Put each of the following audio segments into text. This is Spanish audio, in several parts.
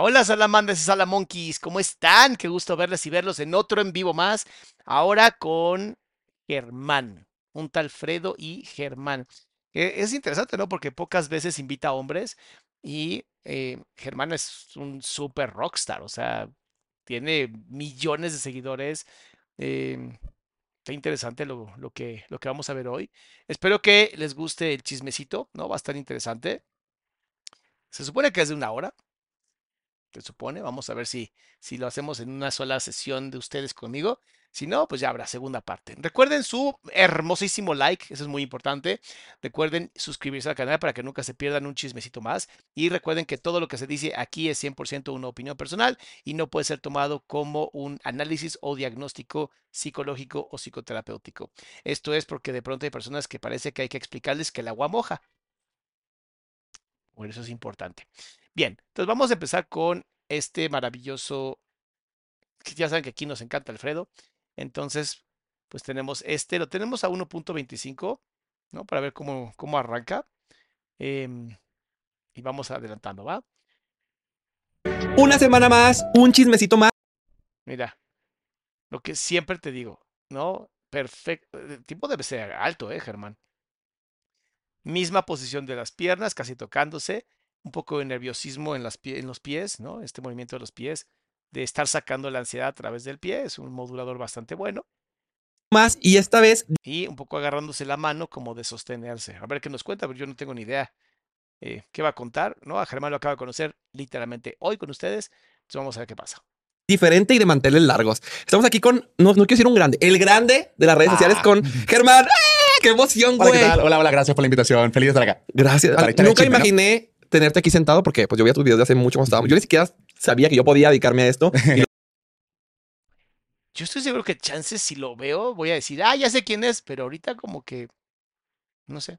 Hola, hola salamandras y salamonkeys, ¿cómo están? Qué gusto verles y verlos en otro en vivo más. Ahora con Germán, un tal Fredo y Germán. Es interesante, ¿no? Porque pocas veces invita a hombres y eh, Germán es un super rockstar, o sea, tiene millones de seguidores. em, está interesante lo que, lo que vamos a ver hoy. Espero que les guste el chismecito, ¿no? Va a estar interesante. Se supone que es de una hora se supone. Vamos a ver si, si lo hacemos en una sola sesión de ustedes conmigo. Si no, pues ya habrá segunda parte. Recuerden su hermosísimo like, eso es muy importante. Recuerden suscribirse al canal para que nunca se pierdan un chismecito más. Y recuerden que todo lo que se dice aquí es 100% una opinión personal y no puede ser tomado como un análisis o diagnóstico psicológico o psicoterapéutico. Esto es porque de pronto hay personas que parece que hay que explicarles que el agua moja. Por eso es importante. Bien, entonces vamos a empezar con este maravilloso, ya saben que aquí nos encanta Alfredo. Entonces, pues tenemos este, lo tenemos a 1.25, ¿no? Para ver cómo, cómo arranca. Em, y vamos adelantando, ¿va? Una semana más, un chismecito más. Mira, lo que siempre te digo, ¿no? Perfecto. El tipo debe ser alto, ¿eh, Germán? Misma posición de las piernas, casi tocándose. Un poco de nerviosismo en, las pie- en los pies, ¿no? Este movimiento de los pies, de estar sacando la ansiedad a través del pie, es un modulador bastante bueno. Más y esta vez Y un poco agarrándose la mano como de sostenerse. A ver qué nos cuenta, pero yo no tengo ni idea eh, qué va a contar, ¿no? A Germán lo acaba de conocer literalmente hoy con ustedes. Entonces vamos a ver qué pasa. diferente y de manteles largos. Estamos aquí con, no, no quiero decir un grande, el grande de las redes sociales Ah. con Germán. ¡Ah! ¡Qué emoción, Hola, güey! ¿qué tal? Hola, hola, gracias por la invitación. Feliz de estar acá. Gracias. Para echar el Nunca chisme, ¿no? Tenerte aquí sentado porque pues yo veía tus videos de hace mucho cuando estábamos. Yo ni siquiera sabía que yo podía dedicarme a esto. Y Yo estoy seguro que chances si lo veo voy a decir, ah, ya sé quién es, pero ahorita como que, no sé.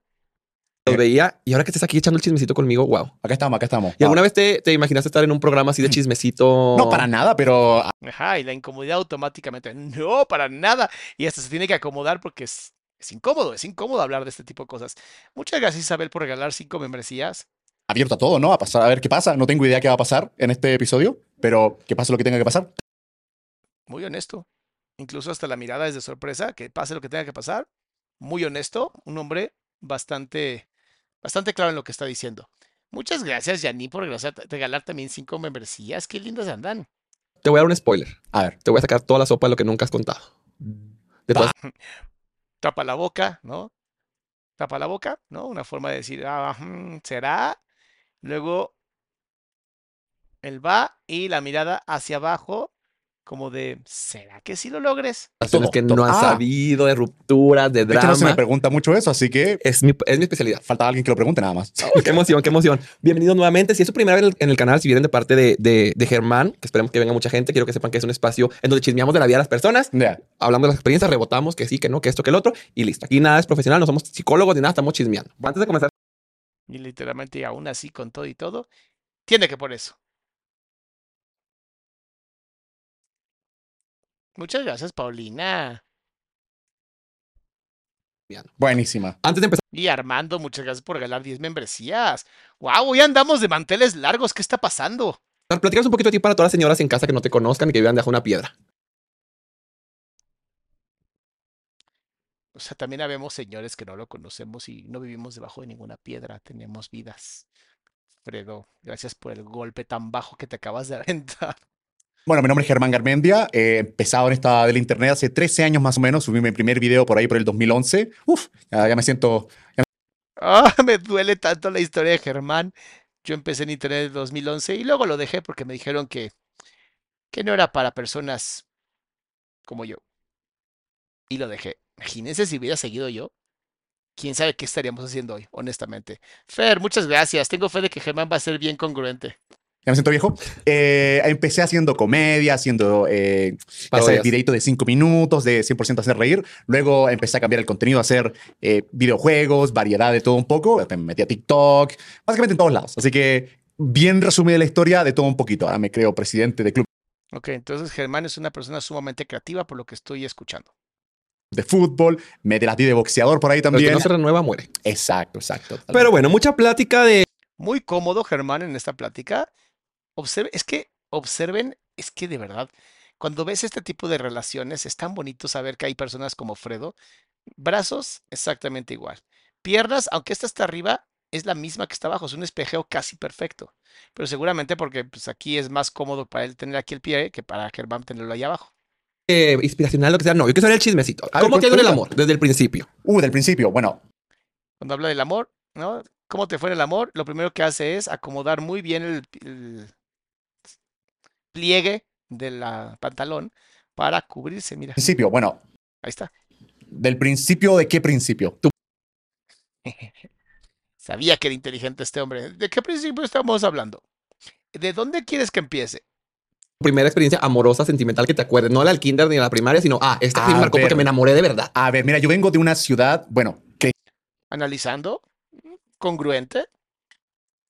los veía y ahora que estás aquí echando el chismecito conmigo, wow. Acá estamos, acá estamos. ¿Y alguna vez te, te imaginaste estar en un programa así de chismecito? No, para nada, pero Ajá, y la incomodidad automáticamente, no, para nada. Y hasta se tiene que acomodar porque es, es incómodo, es incómodo hablar de este tipo de cosas. Muchas gracias Isabel por regalar cinco membresías. Abierto a todo, ¿no? A pasar a ver qué pasa. No tengo idea qué va a pasar en este episodio, pero que pase lo que tenga que pasar. Muy honesto. incluso hasta la mirada es de sorpresa, que pase lo que tenga que pasar. Muy honesto, un hombre bastante, bastante claro en lo que está diciendo. Muchas gracias, Yanni, por regalar- regalar también cinco membresías. Qué lindas andan. Te voy a dar un spoiler. A ver. Te voy a sacar toda la sopa de lo que nunca has contado. De todas- Tapa la boca, ¿no? Tapa la boca, ¿no? Una forma de decir, ah, mm, será. Luego él va y la mirada hacia abajo, como de, ¿será que sí lo logres? todo, que todo. no han Ah. sabido, de rupturas, de De hecho, no se me drama. pregunta mucho eso, así que Es mi, es mi especialidad. falta alguien que lo pregunte nada más. Oh, qué emoción, qué emoción. Bienvenidos nuevamente. Si es su primera vez en el, en el canal, si vienen de parte de, de, de Germán, que esperemos que venga mucha gente, quiero que sepan que es un espacio en donde chismeamos de la vida de las personas, Ya. hablamos de las experiencias, rebotamos que sí, que no, que esto, que el otro, y listo. Aquí nada es profesional, no somos psicólogos ni nada, estamos chismeando. Antes de comenzar, Y literalmente aún así, con todo y todo, tiene que por eso. Muchas gracias, Paulina. Buenísima. antes de empezar Y Armando, muchas gracias por regalar 10 membresías. ¡Wow! Hoy andamos de manteles largos. ¿Qué está pasando? Platicamos un poquito aquí para todas las señoras en casa que no te conozcan y que vivan debajo de una piedra. O sea, también habemos señores que no lo conocemos y no vivimos debajo de ninguna piedra. Tenemos vidas. Fredo, gracias por el golpe tan bajo que te acabas de aventar. Bueno, mi nombre es Germán Garmendia. He empezado en esta del internet hace 13 años más o menos. Subí mi primer video por ahí por el 2011. Uf, ya, ya me siento. Ah, me duele tanto la historia de Germán. Yo empecé en internet en 2011 y luego lo dejé porque me dijeron que, que no era para personas como yo. Y lo dejé. Imagínense si hubiera seguido yo. Quién sabe qué estaríamos haciendo hoy, honestamente. Fer, muchas gracias. Tengo fe de que Germán va a ser bien congruente. Ya me siento viejo. Eh, empecé haciendo comedia, haciendo eh, videitos de 5 minutos, de 100% hacer reír. Luego empecé a cambiar el contenido, a hacer eh, videojuegos, variedad de todo un poco. Me metí a TikTok, básicamente en todos lados. Así que, bien resumida la historia de todo un poquito. Ahora me creo presidente de club Ok, entonces Germán es una persona sumamente creativa por lo que estoy escuchando. De fútbol. Me las di de boxeador por ahí Pero el que también. no se renueva muere. Exacto, exacto. Pero bueno, mucha plática de Muy cómodo Germán en esta plática. Observe, es que observen, es que de verdad, cuando ves este tipo de relaciones, es tan bonito saber que hay personas como Fredo. Brazos, exactamente igual. Piernas, aunque esta está arriba, es la misma que está abajo, es un espejeo casi perfecto. Pero seguramente porque pues, aquí es más cómodo para él tener aquí el pie que para Germán tenerlo ahí abajo. Eh, inspiracional, lo que sea. No, yo quiero saber el chismecito. A ver, ¿Cómo te ha ido el amor desde el principio? Uh, del principio. Bueno, Cuando habla del amor, ¿no? ¿Cómo te fue en el amor? Lo primero que hace es acomodar muy bien el, el pliegue del pantalón para cubrirse. Mira, principio. Bueno, ahí está. del principio, ¿de qué principio? Tú Sabía que era inteligente este hombre. ¿De qué principio estamos hablando? ¿De dónde quieres que empiece? Primera experiencia amorosa, sentimental que te acuerdes. No la del kinder ni la primaria, sino, ah, esta sí me marcó porque me enamoré de verdad. A ver, mira, yo vengo de una ciudad, bueno, que Analizando, congruente.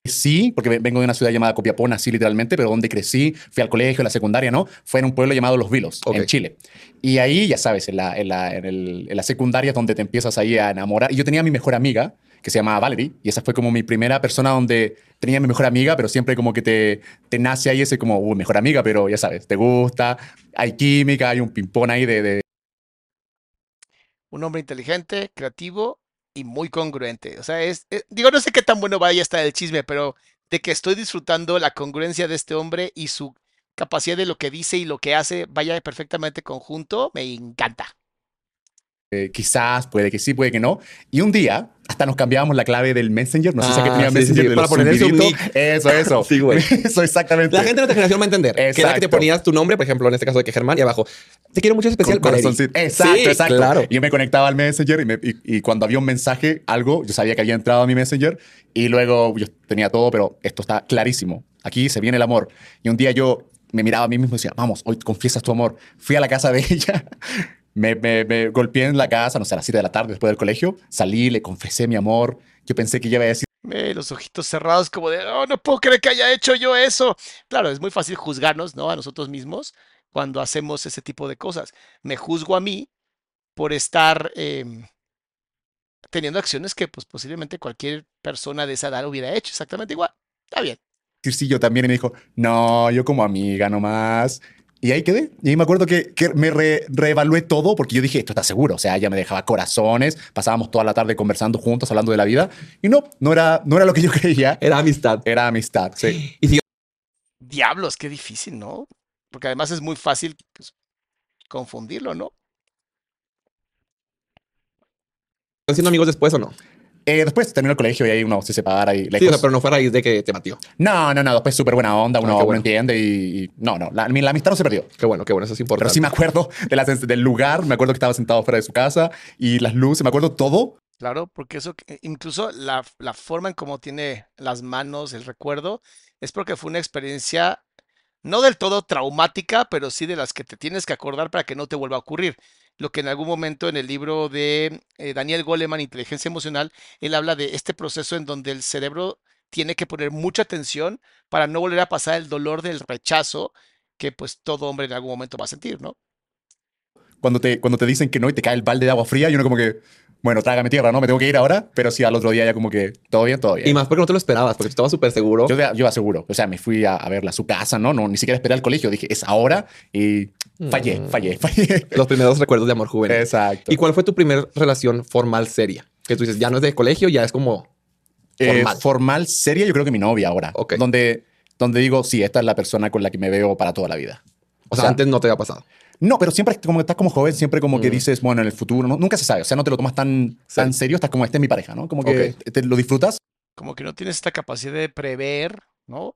sí, porque ve- vengo de una ciudad llamada Copiapó, así literalmente, pero donde crecí, fui al colegio, a la secundaria, ¿no? Fue en un pueblo llamado Los Vilos, en Chile. Y ahí, ya sabes, en la, en, la, en, el- en la secundaria es donde te empiezas ahí a enamorar. Y yo tenía a mi mejor amiga, que se llamaba Valerie, y esa fue como mi primera persona donde tenía mi mejor amiga, pero siempre como que te, te nace ahí ese como, uy, mejor amiga, pero ya sabes, te gusta, hay química, hay un ping-pong ahí de, de, Un hombre inteligente, creativo y muy congruente. O sea, es, es- digo, no sé qué tan bueno vaya a estar el chisme, pero de que estoy disfrutando la congruencia de este hombre y su capacidad de lo que dice y lo que hace vaya perfectamente conjunto, me encanta. Eh, quizás, puede que sí, puede que no. Y un día, hasta nos cambiábamos la clave del Messenger. No sé si Ah, aquí tenía sí, Messenger sí, sí, para poner zumbiditos. subnick. Eso, eso. Sí, güey. Eso, exactamente. La gente de nuestra generación va a entender. Que era que te Exacto. ponías tu nombre, por ejemplo, en este caso de que Germán, y abajo, te quiero mucho Con especial, corazoncito. Exacto, exacto. claro. Y yo me conectaba al Messenger y, me- y- y cuando había un mensaje, algo, yo sabía que había entrado a mi Messenger y luego yo tenía todo, pero esto está clarísimo. Aquí se viene el amor. Y un día yo me miraba a mí mismo y decía, vamos, hoy confiesas tu amor. Fui a la casa de ella, me, me- me golpeé en la casa, no sé, a las 7 de la tarde después del colegio, salí, le confesé mi amor. Yo pensé que ella iba a decir, Eh, los ojitos cerrados como de, oh, no puedo creer que haya hecho yo eso. Claro, es muy fácil juzgarnos, ¿no? A nosotros mismos cuando hacemos ese tipo de cosas. Me juzgo a mí por estar em, teniendo acciones que pues posiblemente cualquier persona de esa edad hubiera hecho exactamente igual. Está bien. sí, yo también. Y me dijo, no, yo como amiga nomás. Y ahí quedé. Y ahí me acuerdo que, que me re- reevalué todo porque yo dije, esto está seguro. O sea, ella me dejaba corazones, pasábamos toda la tarde conversando juntos, hablando de la vida. Y no, no era, no era lo que yo creía. Era amistad. Era amistad, sí. Y siguen Diablos, qué difícil, ¿no? Porque además es muy fácil pues, confundirlo, ¿no? siendo amigos después o no. Eh, después terminó el colegio y ahí uno se separa y Sí, lejos. o sea, pero no fue a raíz de que te batió. No, no, no. Después súper buena onda, uno, Ah, qué uno bueno. entiende y, y- no, no. La, la amistad no se perdió. Qué bueno, qué bueno, eso es importante. Pero sí me acuerdo de la del lugar, me acuerdo que estaba sentado fuera de su casa y las luces, me acuerdo todo. Claro, porque eso, incluso la, la forma en cómo tiene las manos, el recuerdo, es porque fue una experiencia no del todo traumática, pero sí de las que te tienes que acordar para que no te vuelva a ocurrir. Lo que en algún momento en el libro de eh, Daniel Goleman, Inteligencia Emocional, él habla de este proceso en donde el cerebro tiene que poner mucha atención para no volver a pasar el dolor del rechazo que pues todo hombre en algún momento va a sentir, ¿no? Cuando te, cuando te dicen que no y te cae el balde de agua fría y uno como que, bueno, trágame tierra, ¿no? Me tengo que ir ahora. Pero sí, al otro día ya como que, todo bien, todo bien. Y más porque no te lo esperabas, porque tú estabas súper seguro. Yo, yo aseguro, o sea, me fui a, a verla a su casa, ¿no? no Ni siquiera esperé al colegio, dije, es ahora y fallé, Mm. fallé, fallé. Los primeros recuerdos de amor juvenil. Exacto. ¿Y cuál fue tu primera relación formal seria? Que tú dices, ya no es de colegio, ya es como Eh, formal. formal, seria, yo creo que mi novia ahora. Ok. Donde, donde digo, sí, esta es la persona con la que me veo para toda la vida. O sea, antes no te había pasado. No, pero siempre como estás como joven, siempre como que Mm. dices, bueno, en el futuro, ¿no? nunca se sabe. O sea, no te lo tomas tan, tan serio, estás como, este es mi pareja, ¿no? Como que Ok. te, lo disfrutas. como que no tienes esta capacidad de prever, ¿no?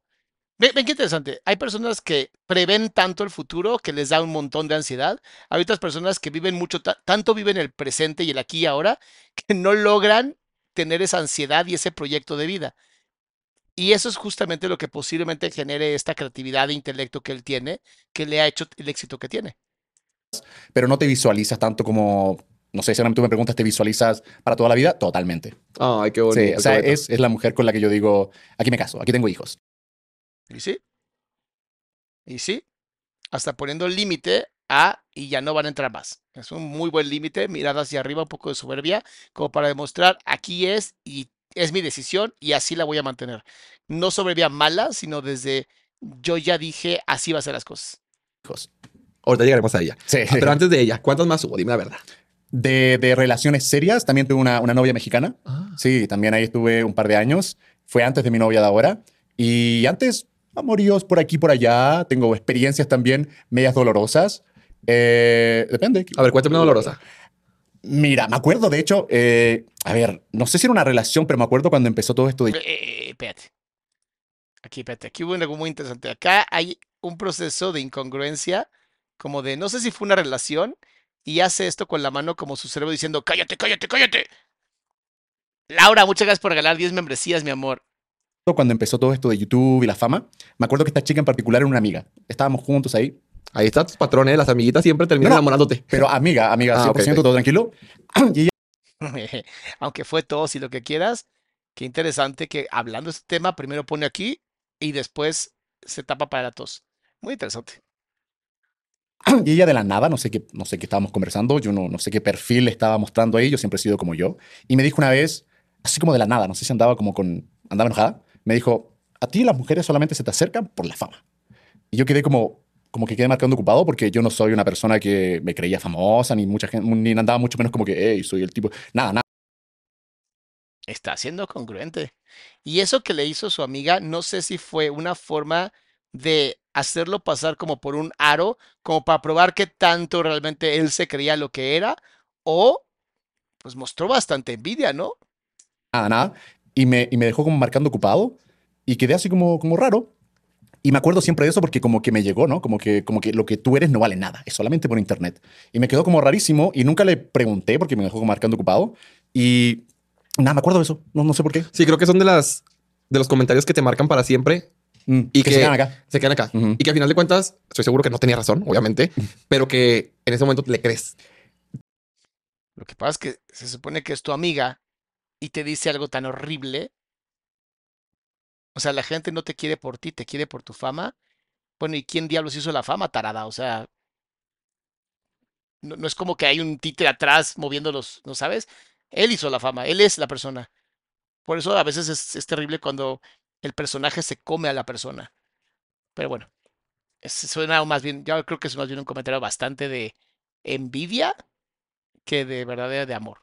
Ven, ven qué interesante. Hay personas que prevén tanto el futuro que les da un montón de ansiedad. Hay otras personas que viven mucho, ta- tanto viven el presente y el aquí y ahora, que no logran tener esa ansiedad y ese proyecto de vida. Y eso es justamente lo que posiblemente genere esta creatividad e intelecto que él tiene, que le ha hecho el éxito que tiene. pero no te visualizas tanto como, no sé, si ahora tú me preguntas, ¿te visualizas para toda la vida? Totalmente. Ay, qué bonito. Sí, o sea, es, es la mujer con la que yo digo, aquí me caso, aquí tengo hijos. ¿Y sí? ¿Y sí? Hasta poniendo el límite a y ya no van a entrar más. Es un muy buen límite, mirada hacia arriba, un poco de soberbia, como para demostrar aquí es y es mi decisión y así la voy a mantener. No soberbia mala, sino desde yo ya dije así va a ser las cosas. hijos. Ahorita llegaremos a ella. Sí. Ah, Pero antes de ella, ¿cuántas más hubo? Dime la verdad. De, de relaciones serias, también tuve una, una novia mexicana. Sí, también ahí estuve un par de años. Fue antes de mi novia de ahora. Y antes, amoríos por aquí, por allá. Tengo experiencias también medias dolorosas. Eh, depende. A ver, cuéntame una dolorosa. Mira, me acuerdo, de hecho, eh, a ver, no sé si era una relación, pero me acuerdo cuando empezó todo esto de... Eh, eh, espérate. Aquí, espérate. Aquí hubo algo muy interesante. Acá hay un proceso de incongruencia, como de no sé si fue una relación y hace esto con la mano como su cerebro diciendo, cállate, cállate, cállate. Laura, muchas gracias por regalar 10 membresías, mi amor. Cuando empezó todo esto de YouTube y la fama, me acuerdo que esta chica en particular era una amiga. Estábamos juntos ahí, Ahí están tus patrones, las amiguitas siempre terminan No, enamorándote. pero amiga, amiga, Ah, 100% ok, ok. todo tranquilo. Y ella Aunque fue tos y lo que quieras, qué interesante que hablando de este tema, primero pone aquí y después se tapa para la tos. Muy interesante. Y ella de la nada, no sé qué, no sé qué estábamos conversando, yo no, no sé qué perfil le estaba mostrando ahí, yo siempre he sido como yo. Y me dijo una vez, así como de la nada, no sé si andaba como con, andaba enojada, me dijo, a ti las mujeres solamente se te acercan por la fama. Y yo quedé como, como que quedé marcando ocupado porque yo no soy una persona que me creía famosa, ni mucha gente, ni andaba mucho menos como que, hey, soy el tipo, nada, nada. Está siendo congruente. Y eso que le hizo su amiga, no sé si fue una forma de hacerlo pasar como por un aro, como para probar qué tanto realmente él se creía lo que era, o pues mostró bastante envidia, ¿no? nada, nada. Y me, y me dejó como marcando ocupado y quedé así como, como raro. Y me acuerdo siempre de eso porque como que me llegó, ¿no? Como que, como que lo que tú eres no vale nada, es solamente por internet. Y me quedó como rarísimo y nunca le pregunté porque me dejó como marcando ocupado. Y nada, me acuerdo de eso, no, no sé por qué. Sí, creo que son de las de los comentarios que te marcan para siempre Mm, y que, que, se quedan acá. se quedan acá. Ujú. Y que al final de cuentas, estoy seguro que no tenía razón, obviamente, pero que en ese momento le crees. Lo que pasa es que se supone que es tu amiga y te dice algo tan horrible. O sea, la gente no te quiere por ti, te quiere por tu fama. Bueno, ¿y quién diablos hizo la fama, tarada? O sea, no, no es como que hay un títere atrás moviéndolos, ¿no sabes? Él hizo la fama, él es la persona. Por eso a veces es, es terrible cuando el personaje se come a la persona. Pero bueno, suena más bien, yo creo que es más bien un comentario bastante de envidia que de verdadera de amor.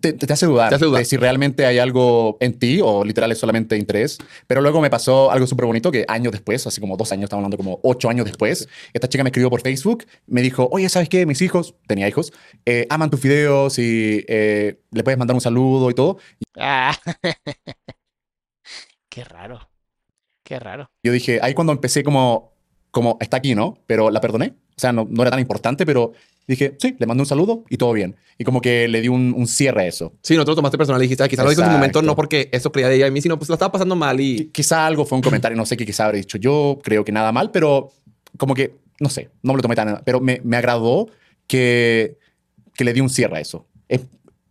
Te, te hace dudar, Te hace dudar. de si realmente hay algo en ti o literal es solamente interés. Pero luego me pasó algo súper bonito que años después, así como dos años, estamos hablando como ocho años después, esta chica me escribió por Facebook, me dijo, oye, ¿sabes qué? Mis hijos, tenía hijos, eh, aman tus videos y eh, le puedes mandar un saludo y todo. Ah, qué raro, qué raro. Yo dije, ahí cuando empecé como, como está aquí, ¿no? Pero la perdoné. O sea, no, no era tan importante, pero dije, sí, le mandé un saludo y todo bien. Y como que le di un, un cierre a eso. Sí, no te lo tomaste personal y dijiste, "Ah, quizás lo dijo en su momento no porque eso creía de ella y mí, sino pues la estaba pasando mal y Qui- Quizá algo fue un comentario, no sé qué quizá habré dicho yo, creo que nada mal, pero como que, no sé, no me lo tomé tan... Pero me, me agradó que, que le di un cierre a eso. Es,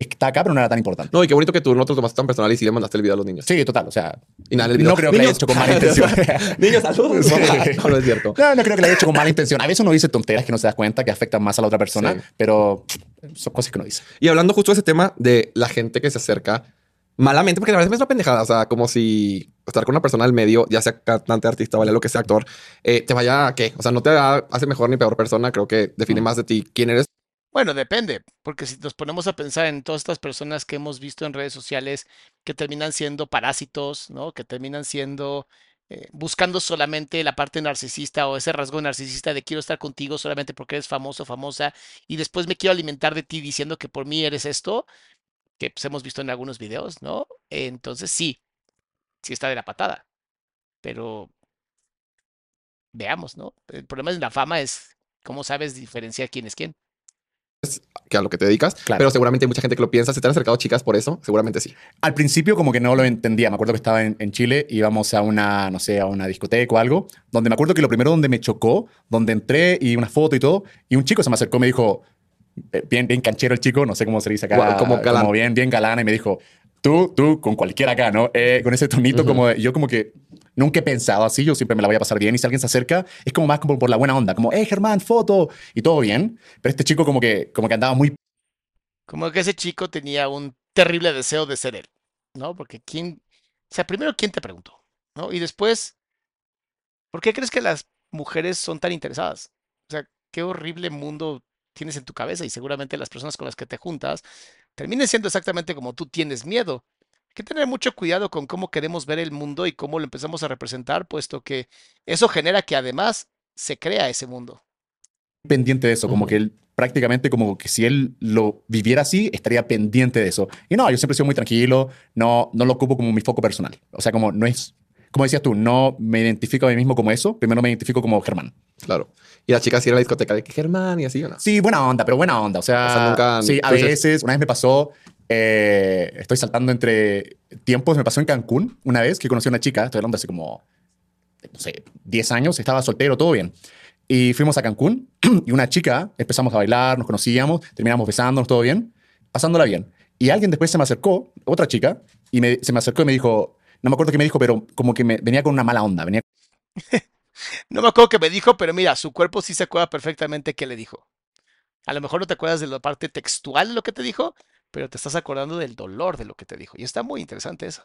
está acá, pero no era tan importante. No, y qué bonito que tú no te lo tomaste tan personal y sí le mandaste el video a los niños. Sí, total, o sea... Y nada, el video. No creo que lo haya hecho con mala intención. Niños, saludos. No, no es cierto. No, no creo que lo haya hecho con mala intención. A veces uno dice tonteras que no se da cuenta, que afectan más a la otra persona, Sí. pero son cosas que uno dice. Y hablando justo de ese tema de la gente que se acerca malamente, porque la verdad es una pendejada, o sea, como si estar con una persona del medio, ya sea cantante, artista, vale, lo que sea, actor, eh, te vaya a qué, o sea, no te ha- hace mejor ni peor persona, creo que define más de ti quién eres. Bueno, depende, porque si nos ponemos a pensar en todas estas personas que hemos visto en redes sociales que terminan siendo parásitos, ¿no? Que terminan siendo eh, buscando solamente la parte narcisista o ese rasgo narcisista de quiero estar contigo solamente porque eres famoso, famosa, y después me quiero alimentar de ti diciendo que por mí eres esto, que pues hemos visto en algunos videos, ¿no? Entonces sí, sí está de la patada, pero veamos, ¿no? El problema de la fama es cómo sabes diferenciar quién es quién. Que a lo que te dedicas, Claro. pero seguramente hay mucha gente que lo piensa. ¿Se te han acercado chicas por eso? Seguramente sí. Al principio como que no lo entendía. Me acuerdo que estaba en, en Chile, íbamos a una, no sé, a una discoteca o algo, donde me acuerdo que lo primero donde me chocó, donde entré y una foto y todo, y un chico se me acercó y me dijo, eh, bien, bien canchero el chico, no sé cómo se dice acá, Guau, como galán. bien, bien galán, y me dijo, tú, tú, con cualquiera acá, ¿no? Eh, con ese tonito Ujú. como, de- yo como que nunca he pensado así, yo siempre me la voy a pasar bien, y si alguien se acerca, es como más como por la buena onda, como, eh, Germán, foto, y todo bien, pero este chico como que, como que andaba muy Como que ese chico tenía un terrible deseo de ser él, ¿no? Porque quién, o sea, primero, ¿quién te preguntó? ¿No? Y después, ¿por qué crees que las mujeres son tan interesadas? O sea, qué horrible mundo tienes en tu cabeza y seguramente las personas con las que te juntas terminen siendo exactamente como tú tienes miedo. Hay que tener mucho cuidado con cómo queremos ver el mundo y cómo lo empezamos a representar, puesto que eso genera que además se crea ese mundo. pendiente de eso, como que él prácticamente como que si él lo viviera así, estaría pendiente de eso. Y no, yo siempre he sido muy tranquilo, no, no lo ocupo como mi foco personal. O sea, como no es, como decías tú, no me identifico a mí mismo como eso, primero me identifico como Germán. Claro. Y la chica sí era la discoteca de que Germán y así, ¿o no? Sí, buena onda, pero buena onda. O sea, O sea, nunca- sí, a veces, una vez me pasó, eh, estoy saltando entre tiempos, me pasó en Cancún una vez que conocí a una chica, estoy hablando hace como, no sé, 10 años, estaba soltero, todo bien. Y fuimos a Cancún y una chica, empezamos a bailar, nos conocíamos, terminamos besándonos, todo bien, pasándola bien. Y alguien después se me acercó, otra chica, y me- se me acercó y me dijo, no me acuerdo qué me dijo, pero como que me, venía con una mala onda, venía No me acuerdo qué me dijo, pero mira, su cuerpo sí se acuerda perfectamente qué le dijo. A lo mejor no te acuerdas de la parte textual de lo que te dijo, pero te estás acordando del dolor de lo que te dijo. Y está muy interesante eso.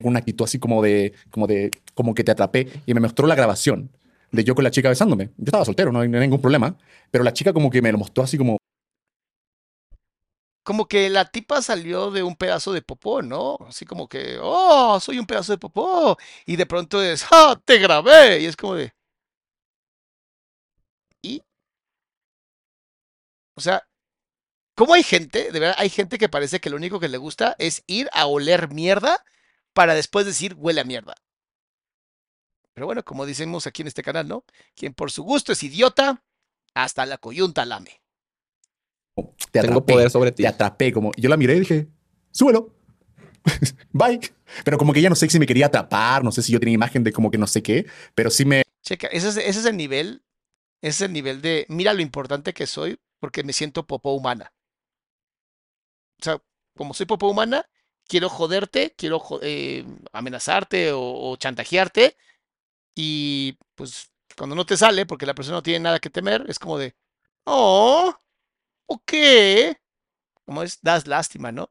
una actitud así como de, como de, como que te atrapé y me mostró la grabación de yo con la chica besándome. Yo estaba soltero, no hay no hay ningún problema, pero la chica como que me lo mostró así como, Como que la tipa salió de un pedazo de popó, ¿no? Así como que, oh, soy un pedazo de popó. Y de pronto es, ah, te grabé. Y es como de... ¿Y? O sea, ¿cómo hay gente? De verdad, hay gente que parece que lo único que le gusta es ir a oler mierda para después decir huele a mierda. Pero bueno, como decimos aquí en este canal, ¿no? Quien por su gusto es idiota, hasta la coyunta lame. te Tengo atrapé, poder sobre ti. te atrapé, como, yo la miré y dije, súbelo. Bye. Pero como que ella no sé si me quería atrapar, no sé si yo tenía imagen de como que no sé qué, pero sí me, Checa, ese es, ese es el nivel, ese es el nivel de, mira lo importante que soy porque me siento popó humana. O sea, como soy popó humana, quiero joderte, quiero eh, amenazarte o, o chantajearte y pues cuando no te sale porque la persona no tiene nada que temer, es como de, oh, ok, como es, das lástima, ¿no?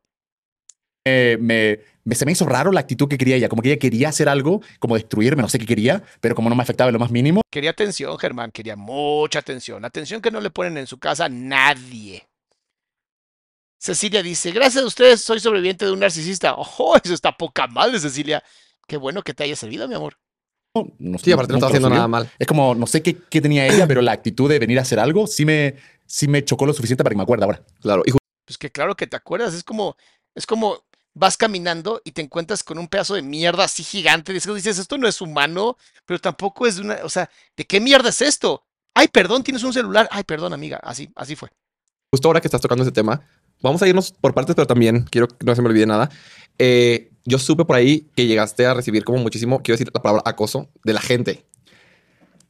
Eh, me, me- se me hizo raro la actitud que quería ella, como que ella quería hacer algo, como destruirme, no sé qué quería, pero como no me afectaba en lo más mínimo, Quería atención, Germán, quería mucha atención. Atención que no le ponen en su casa nadie. Cecilia dice, gracias a ustedes soy sobreviviente de un narcisista. Ojo, eso está poca madre, Cecilia. Qué bueno que te haya servido, mi amor. no Sí, aparte no nunca estaba haciendo nada mal. Es como, no sé qué, qué tenía ella, pero la actitud de venir a hacer algo sí me, sí me chocó lo suficiente para que me acuerde ahora. Claro. Y Pues que claro que te acuerdas, es como, es como vas caminando y te encuentras con un pedazo de mierda así gigante. Dices, dices, esto no es humano, pero tampoco es de una, o sea, ¿de qué mierda es esto? Ay, perdón, tienes un celular. Ay, perdón, amiga. Así, así fue. justo ahora que estás tocando ese tema, vamos a irnos por partes, pero también quiero que no se me olvide nada. Eh, yo supe por ahí que llegaste a recibir como muchísimo, quiero decir la palabra acoso, de la gente.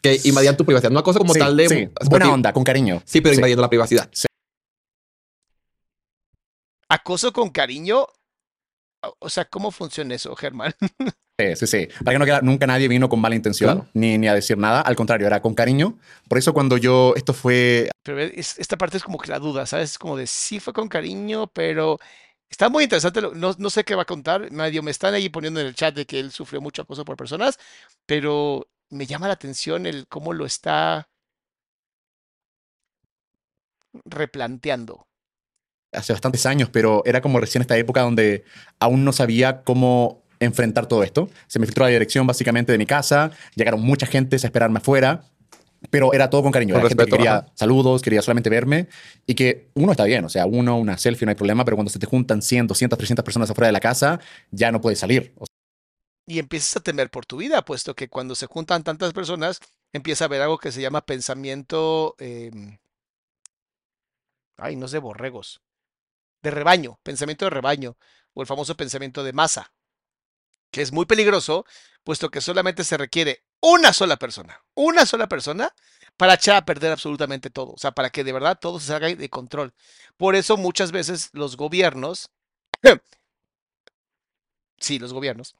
Que invadían tu privacidad. No acoso como Sí, tal de... sí, buena onda, con cariño. Sí, pero Sí. invadiendo la privacidad. Acoso con cariño. O- sea, ¿cómo funciona eso, Germán? Sí, sí, sí. Para que no quede, nunca nadie vino con mala intención Claro. ni, ni a decir nada. Al contrario, era con cariño. Por eso cuando yo, esto fue Pero es- esta parte es como que la duda, ¿sabes? Es como de sí fue con cariño, pero está muy interesante. No, no sé qué va a contar. Medio me están ahí poniendo en el chat de que él sufrió mucho acoso por personas, pero me llama la atención el cómo lo está replanteando. Hace bastantes años, pero era como recién esta época donde aún no sabía cómo enfrentar todo esto. Se me filtró la dirección básicamente de mi casa, llegaron mucha gente a esperarme afuera, pero era todo con cariño. Con Era gente que respeto, quería ajá. saludos, quería solamente verme y que uno está bien, o sea, uno, una selfie, no hay problema, pero cuando se te juntan 100, 200, 300 personas afuera de la casa, ya no puedes salir. O Y empiezas a temer por tu vida, puesto que cuando se juntan tantas personas, empieza a haber algo que se llama pensamiento, em, ay, no sé, borregos, de rebaño, pensamiento de rebaño, o el famoso pensamiento de masa, que es muy peligroso, puesto que solamente se requiere una sola persona, una sola persona para echar a perder absolutamente todo, o sea, para que de verdad todo se salga de control. Por eso muchas veces los gobiernos, sí, los gobiernos,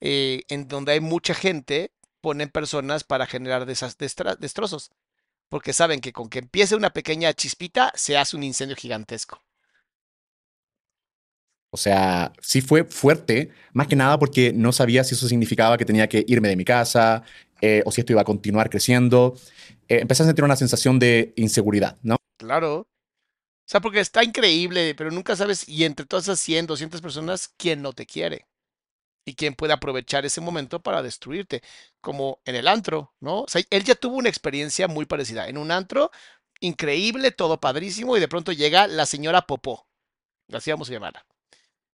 eh, en donde hay mucha gente, ponen personas para generar destrozos, porque saben que con que empiece una pequeña chispita, se hace un incendio gigantesco. O sea, sí fue fuerte, más que nada porque no sabía si eso significaba que tenía que irme de mi casa eh, o si esto iba a continuar creciendo. Eh, a sentir una sensación de inseguridad, ¿no? Claro. O sea, porque está increíble, pero nunca sabes, y entre todas esas 100, 200 personas, quién no te quiere. Y quién puede aprovechar ese momento para destruirte. Como en el antro, ¿no? O sea, él ya tuvo una experiencia muy parecida. En un antro, increíble, todo padrísimo, y de pronto llega la señora Popó. Así vamos a llamarla.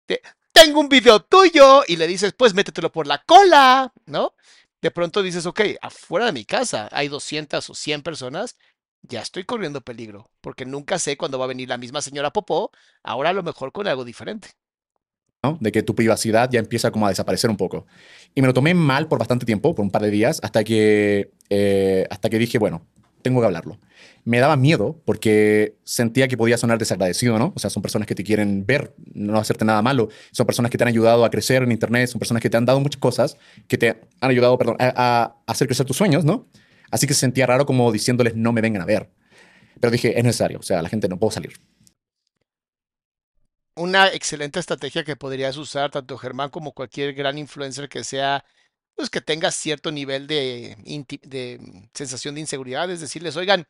Te- Tengo un video tuyo, y le dices, pues métetelo por la cola, ¿no? De pronto dices, ok, afuera de mi casa hay 200 o 100 personas, ya estoy corriendo peligro, porque nunca sé cuándo va a venir la misma señora Popó, ahora a lo mejor con algo diferente. ¿no? De que tu privacidad ya empieza como a desaparecer un poco. Y me lo tomé mal por bastante tiempo, por un par de días, hasta que, eh, hasta que dije, bueno, tengo que hablarlo. Me daba miedo porque sentía que podía sonar desagradecido, ¿no? O sea, son personas que te quieren ver, no hacerte nada malo. Son personas que te han ayudado a crecer en Internet, son personas que te han dado muchas cosas, que te han ayudado, perdón, a, hacer crecer tus sueños, ¿no? Así que se sentía raro como diciéndoles, no me vengan a ver. Pero dije, es necesario, o sea, la gente no puedo salir. Una excelente estrategia que podrías usar tanto Germán como cualquier gran influencer que sea, pues que tenga cierto nivel de, de sensación de inseguridad, es decirles, oigan,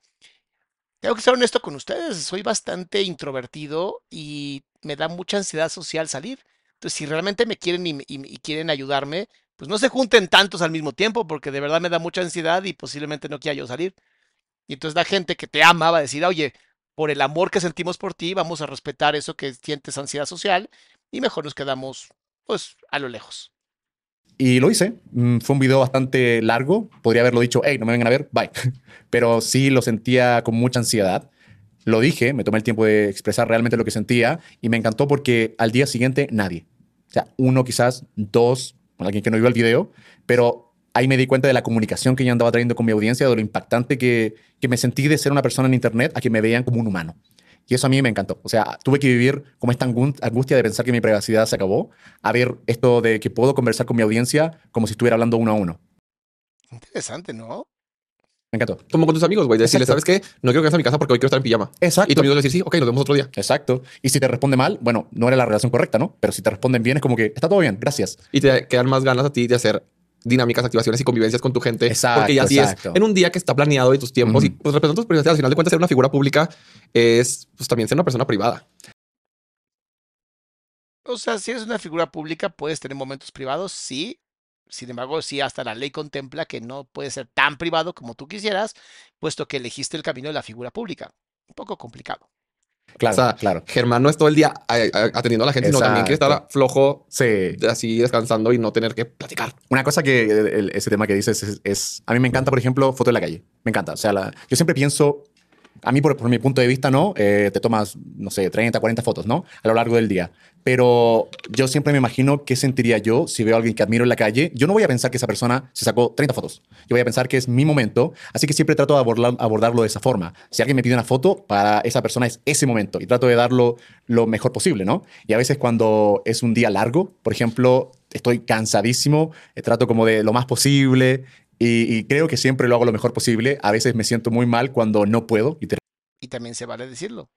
tengo que ser honesto con ustedes, soy bastante introvertido y me da mucha ansiedad social salir. Entonces, si realmente me quieren y- y quieren ayudarme, pues no se junten tantos al mismo tiempo, porque de verdad me da mucha ansiedad y posiblemente no quiera yo salir. Y entonces la gente que te ama va a decir, oye, por el amor que sentimos por ti, vamos a respetar eso que sientes ansiedad social y mejor nos quedamos, pues, a lo lejos. Y lo hice. Mm, Fue un video bastante largo. Podría haberlo dicho, hey, no me vengan a ver, bye. Pero sí lo sentía con mucha ansiedad. Lo dije, me tomé el tiempo de expresar realmente lo que sentía y me encantó porque al día siguiente nadie. O sea, uno quizás, dos, alguien que no vio el video, pero ahí me di cuenta de la comunicación que yo andaba trayendo con mi audiencia, de lo impactante que, que me sentí de ser una persona en Internet a que me veían como un humano. Y eso a mí me encantó. O sea, tuve que vivir como esta angustia de pensar que mi privacidad se acabó, a ver esto de que puedo conversar con mi audiencia como si estuviera hablando uno a uno. Interesante, ¿no? Me encantó. Como con tus amigos, güey. Decirle. ¿sabes qué? No quiero que a mi casa porque hoy quiero estar en pijama. Exacto. Y tu amigo le va a decir, sí, ok, nos vemos otro día. Exacto. Y si te responde mal, bueno, no era la relación correcta, ¿no? Pero si te responden bien, es como que está todo bien, gracias. Y te quedan más ganas a ti de hacer dinámicas, activaciones y convivencias con tu gente. Exacto, porque ya así exacto. es en un día que está planeado y tus tiempos y pues respetan tus privacidades. Al final de cuentas, ser una figura pública es pues también ser una persona privada. O sea, si eres una figura pública, puedes tener momentos privados, sí. Sin embargo, sí, hasta la ley contempla que no puede ser tan privado como tú quisieras, puesto que elegiste el camino de la figura pública. Un poco complicado. Claro, o sea, claro. Germán no es todo el día atendiendo a la gente, sino también quiere estar Exacto. flojo, Sí. así descansando y no tener que platicar. Una cosa que el- ese tema que dices es, es- a mí me encanta, por ejemplo, foto de la calle. Me encanta. O sea, la- yo siempre pienso, a mí por, por mi punto de vista, ¿no? Eh, te tomas, no sé, 30, 40 fotos, ¿no? A lo largo del día. Pero yo siempre me imagino qué sentiría yo si veo a alguien que admiro en la calle. Yo no voy a pensar que esa persona se sacó 30 fotos. Yo voy a pensar que es mi momento. Así que siempre trato de abordar- abordarlo de esa forma. Si alguien me pide una foto, para esa persona es ese momento. Y trato de darlo lo mejor posible, ¿no? Y a veces cuando es un día largo, por ejemplo, estoy cansadísimo, eh, trato como de lo más posible. Y, creo que siempre lo hago lo mejor posible. A veces me siento muy mal cuando no puedo y Y también se vale decirlo.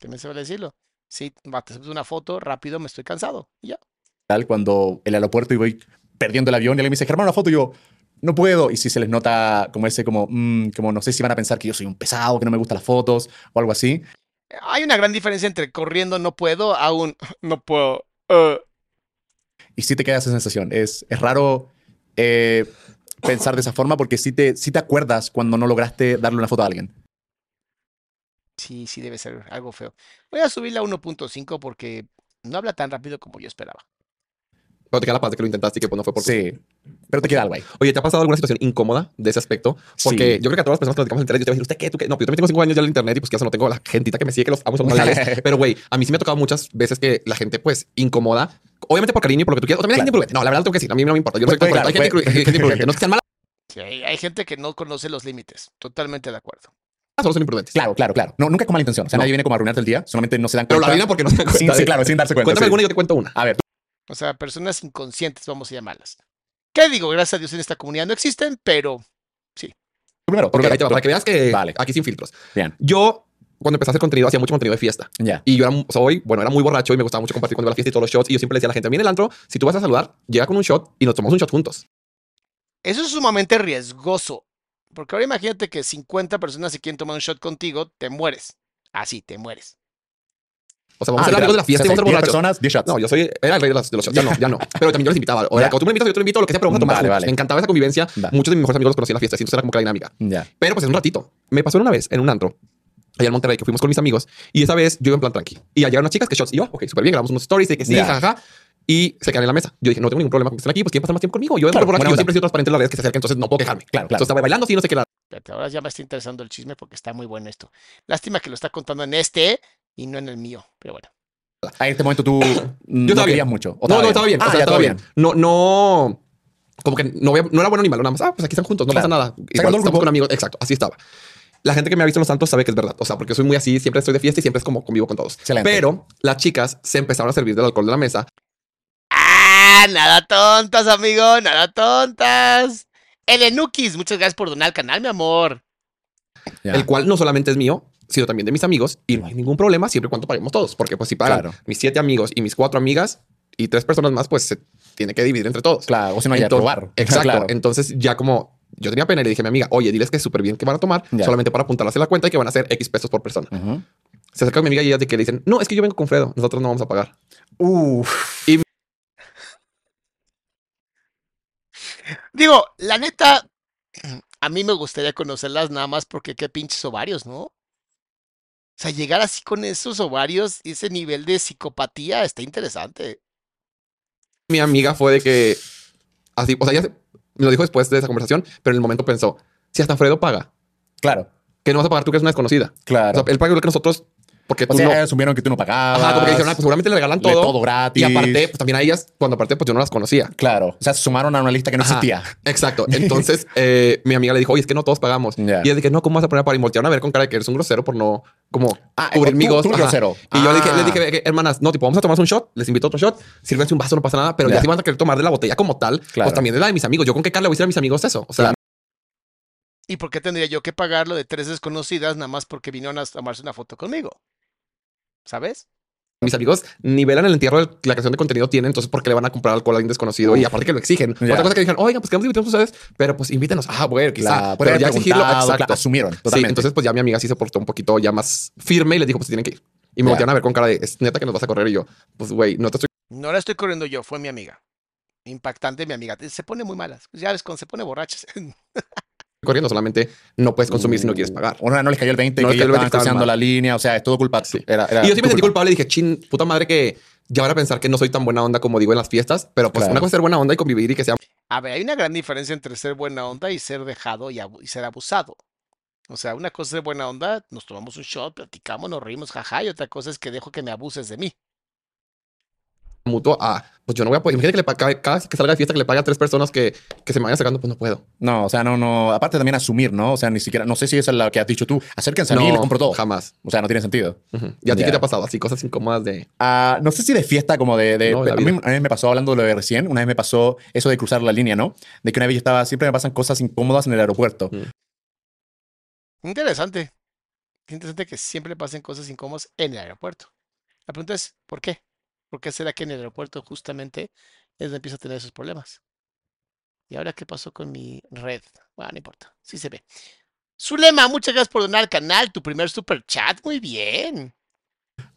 También se vale decirlo. Sí, te subes una foto, rápido, me estoy cansado. Y ya. tal cuando el aeropuerto y voy perdiendo el avión y alguien me dice, Germán, una foto, y yo no puedo. Y si se les nota como ese, como, mm, como no sé si van a pensar que yo soy un pesado, que no me gustan las fotos o algo así. Hay una gran diferencia entre corriendo no puedo a un no puedo. eh. Y sí te queda esa sensación. Es, es raro eh, pensar de esa forma porque sí te, sí te acuerdas cuando no lograste darle una foto a alguien. Sí, sí debe ser algo feo. Voy a subirla a 1.5 porque no habla tan rápido como yo esperaba. Pero te queda la paz de que lo intentaste y que pues, no fue por tu- Sí, pero te queda algo ahí. Oye, ¿te ha pasado alguna situación incómoda de ese aspecto? Porque Sí. yo creo que a todas las personas que platicamos en internet, yo te voy a decir, ¿usted qué? ¿Tú qué? No, pero yo también tengo cinco años ya en el internet y pues que ya no tengo la gentita que me sigue, que los amo, son leales. Pero güey, a mí sí me ha tocado muchas veces que la gente pues incomoda, obviamente por cariño y por lo que tú quieras, o también hay gente imprudente. No, la verdad tengo que decir, a mí no me importa. Yo no soy tan. Hay claro, gente, hay gente imprudente. No es que sean malas, Sí, hay, hay gente que no conoce los límites. Totalmente de acuerdo. Solo son imprudentes. Claro, claro, claro. No, nunca con mala intención. O sea, No. nadie viene como a arruinarte el día, solamente no se dan Pero cuenta. la arruina porque no se dan Sin- cuenta sí, de- claro, sin darse cuenta. Cuéntame sí. alguna y yo te cuento una. A ver, O sea, personas inconscientes, vamos a llamarlas. ¿Qué digo? Gracias a Dios en esta comunidad no existen, pero tú primero. tú Ok, primero. ahí te va, para que veas que Vale. aquí sin filtros. Bien. Yo, cuando empecé a hacer contenido, hacía mucho contenido de fiesta. Ya. Y yo era, soy, bueno, era muy borracho y me gustaba mucho compartir cuando iba a la fiesta y todos los shots. Y yo siempre le decía a la gente, viene el antro, si tú vas a saludar, llega con un shot y nos tomamos un shot juntos. eso es sumamente riesgoso. Porque ahora imagínate que 50 personas se quieren tomar un shot contigo, te mueres. Así, te mueres. O sea, vamos Ah, a ser amigos de la fiesta y vamos a ser 10 borrachos. personas, 10 shots. No, yo soy, era el rey de los, de los shots. Ya no, ya no. Pero también yo les invitaba. O sea, cuando tú me invitas, yo te invito, lo que sea, pero vamos a tomar Vale, vale. Me encantaba esa convivencia. Va. Muchos de mis mejores amigos los conocí en la fiesta. Entonces era como que la dinámica. Ya. Pero pues es un ratito. Me pasó una vez en un antro. Allá en Monterrey, que fuimos con mis amigos. Y esa vez yo iba en plan tranqui. Y allá llegaron unas chicas que shots. Y yo, ok, súper bien. Grabamos unos stories de que sí, Ya. jajaja. Y se quedan en la mesa. Yo dije, no tengo ningún problema con que estén aquí, pues quieren pasar más tiempo conmigo. Yo, Claro, yo siempre he sido transparente en las redes que se acerca, entonces no puedo quejarme. Claro, claro. Entonces estaba bailando, sí, no sé qué. ahora ya me está interesando el chisme porque está muy bueno esto. Lástima que lo está contando en este y no en el mío. Pero bueno. A este momento tú no estaba querías bien. mucho. ¿o No, no, estaba bien. Ah, o sea, ya, estaba todo bien. No, no. Como que no, no era bueno ni malo, nada más. Ah, pues aquí están juntos, no Claro. pasa nada. Igual estamos grupo. con amigos. Exacto, así estaba. La gente que me ha visto en los santos sabe que es verdad. O sea, porque soy muy así, siempre estoy de fiesta y siempre es como convivo con todos. Excelente. Pero las chicas se empezaron a servir del alcohol de la mesa. ¡Ah! Nada tontas, amigo. Nada tontas. Elenukis, muchas gracias por donar al canal, mi amor. Ya. el cual no solamente es mío, sino también de mis amigos. Y no hay ningún problema siempre y cuando paguemos todos. Porque pues si pagan Claro. mis siete amigos y mis cuatro amigas y tres personas más, pues se tiene que dividir entre todos. Claro, o si no, ya Entonces- probar. Exacto. Claro. Entonces ya como yo tenía pena y le dije a mi amiga, oye, diles que es súper bien que van a tomar, Ya. solamente para apuntarlas en la cuenta y que van a ser X pesos por persona. Se acerca mi amiga y ella de que le dicen, no, es que yo vengo con Fredo, nosotros no vamos a pagar. Uf. Digo, la neta, a mí me gustaría conocerlas nada más porque qué pinches ovarios, ¿no? O sea, llegar así con esos ovarios, ese nivel de psicopatía está interesante. Mi amiga fue de que, así, o sea, ella se- me lo dijo después de esa conversación, pero en el momento pensó, si hasta Fredo paga, Claro, que no vas a pagar tú que es una desconocida. claro. O sea, él paga igual que nosotros porque O tú sea, no... asumieron que tú no pagabas. Ajá, como que dijeron, ah, pues seguramente le regalan le- todo. todo gratis. Y aparte, pues también a ellas, cuando aparte, pues yo no las conocía. Claro. O sea, se sumaron a una lista que no Ajá. existía. Exacto. Entonces, eh, mi amiga le dijo, oye, es que no todos pagamos. Y ella dije, no, ¿cómo vas a poner para Y voltearon a ver con cara de que eres un grosero por no, como, Ah, cubrir tú- mi gozo. grosero. Y yo le dije, Ah. le dije, que, hermanas, no, tipo, vamos a tomarnos un shot, les invito a otro shot, sírvense un vaso, no pasa nada, pero ya, Ya. si van a querer tomar de la botella como tal, Claro. pues también de la de mis amigos. Yo con qué cara le voy a decir a mis amigos eso. O sea, Claro. ¿Y por qué tendría yo que pagarlo de tres desconocidas nada más porque vinieron a tomarse una foto conmigo? ¿Sabes? Mis amigos nivelan el entierro de la creación de contenido tienen, entonces ¿por qué le van a comprar alcohol a alguien desconocido? Y aparte que lo exigen. Ya. Otra cosa que dijeron, oigan, pues queremos invitarnos a ustedes, pero pues invítenos. Ah, bueno, quizá. La- pero ya exigirlo, exacto. claro, asumieron Sí, entonces pues ya mi amiga sí se portó un poquito ya más firme y les dijo, pues tienen que ir. Y me voltearon a ver con cara de, es neta que nos vas a correr. Y yo, pues güey, no te estoy No la estoy corriendo yo, fue mi amiga. Impactante mi amiga. Se pone muy malas. Ya ves, cuando se pone borracha. corriendo, solamente no puedes consumir si no quieres pagar. Una no les cayó el 20, No que les ya cayó el 20, estaban cruzando la línea. O sea, es todo culpa. Sí. Era, era Y yo sí me sentí culpa. culpable. Dije, chin, puta madre que ya van a pensar que no soy tan buena onda como digo en las fiestas. Pero pues Claro. una cosa es ser buena onda y convivir y que sea A ver, hay una gran diferencia entre ser buena onda y ser dejado y, y ser abusado. O sea, una cosa es ser buena onda, nos tomamos un shot, platicamos, nos reímos, jaja, y otra cosa es que dejo que me abuses de mí. Mutuo a, pues yo no voy a poder. Imagínate que le cada vez que salga de fiesta que le pague a tres personas que, que se me vayan sacando, pues no puedo. No, o sea, no, no. Aparte también asumir, ¿no? O sea, ni siquiera, no sé si es lo que has dicho tú. Acérquense a mí y les compro todo. Jamás. O sea, no tiene sentido. Ujú. ¿Y a ti qué te ha pasado? Así cosas incómodas de. Ah, no sé si de fiesta como de... de- No, de la a, mí, a mí me pasó hablando de lo de recién, una vez me pasó eso de cruzar la línea, ¿no? De que una vez yo estaba, siempre me pasan cosas incómodas en el aeropuerto. Mm. Interesante. Qué interesante que siempre le pasen cosas incómodas en el aeropuerto. La pregunta es, ¿por qué? ¿Por qué será que en el aeropuerto justamente es donde empiezo a tener esos problemas? ¿Y ahora qué pasó con mi red? Bueno, no importa, sí se ve. Zulema, muchas gracias por donar al canal, tu primer super chat, muy bien.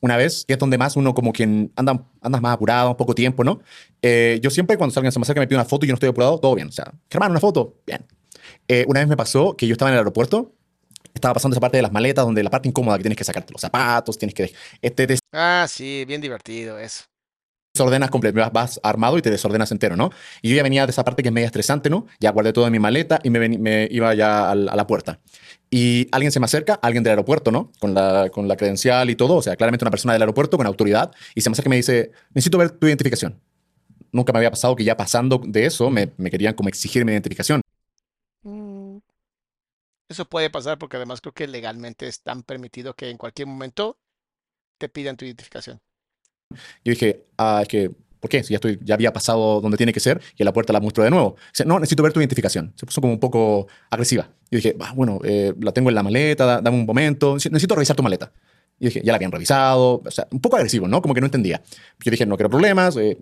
Una vez, que es donde más uno como quien anda, andas más apurado, poco tiempo, ¿no? Eh, yo siempre cuando alguien se me acerca y me pide una foto y yo no estoy apurado, todo bien. O sea, Germán, una foto, bien. Eh, una vez me pasó que yo estaba en el aeropuerto, estaba pasando esa parte de las maletas donde la parte incómoda que tienes que sacarte los zapatos, tienes que... Este, te Ah, sí, bien divertido eso. desordenas completo, vas, armado y te desordenas entero, ¿no? Y yo ya venía de esa parte que es media estresante, ¿no? Ya guardé todo en mi maleta y me, veni- me iba ya a la puerta. Y alguien se me acerca, alguien del aeropuerto, ¿no? Con la, con la credencial y todo, o sea, claramente una persona del aeropuerto con autoridad, y se me acerca y me dice, necesito ver tu identificación. Nunca me había pasado que ya pasando de eso me, me querían como exigir mi identificación. Eso puede pasar porque además creo que legalmente es tan permitido que en cualquier momento te pidan tu identificación. Yo dije, ah, es que, ¿por qué? Si ya, estoy, ya había pasado donde tiene que ser y en la puerta la muestro de nuevo. Dice, no, necesito ver tu identificación. Se puso como un poco agresiva. Yo dije, "Ah, bueno, eh, la tengo en la maleta, da- dame un momento. Necesito revisar tu maleta. Y dije, ya la habían revisado. O sea, un poco agresivo, ¿no? Como que no entendía. Yo dije, no quiero problemas, eh,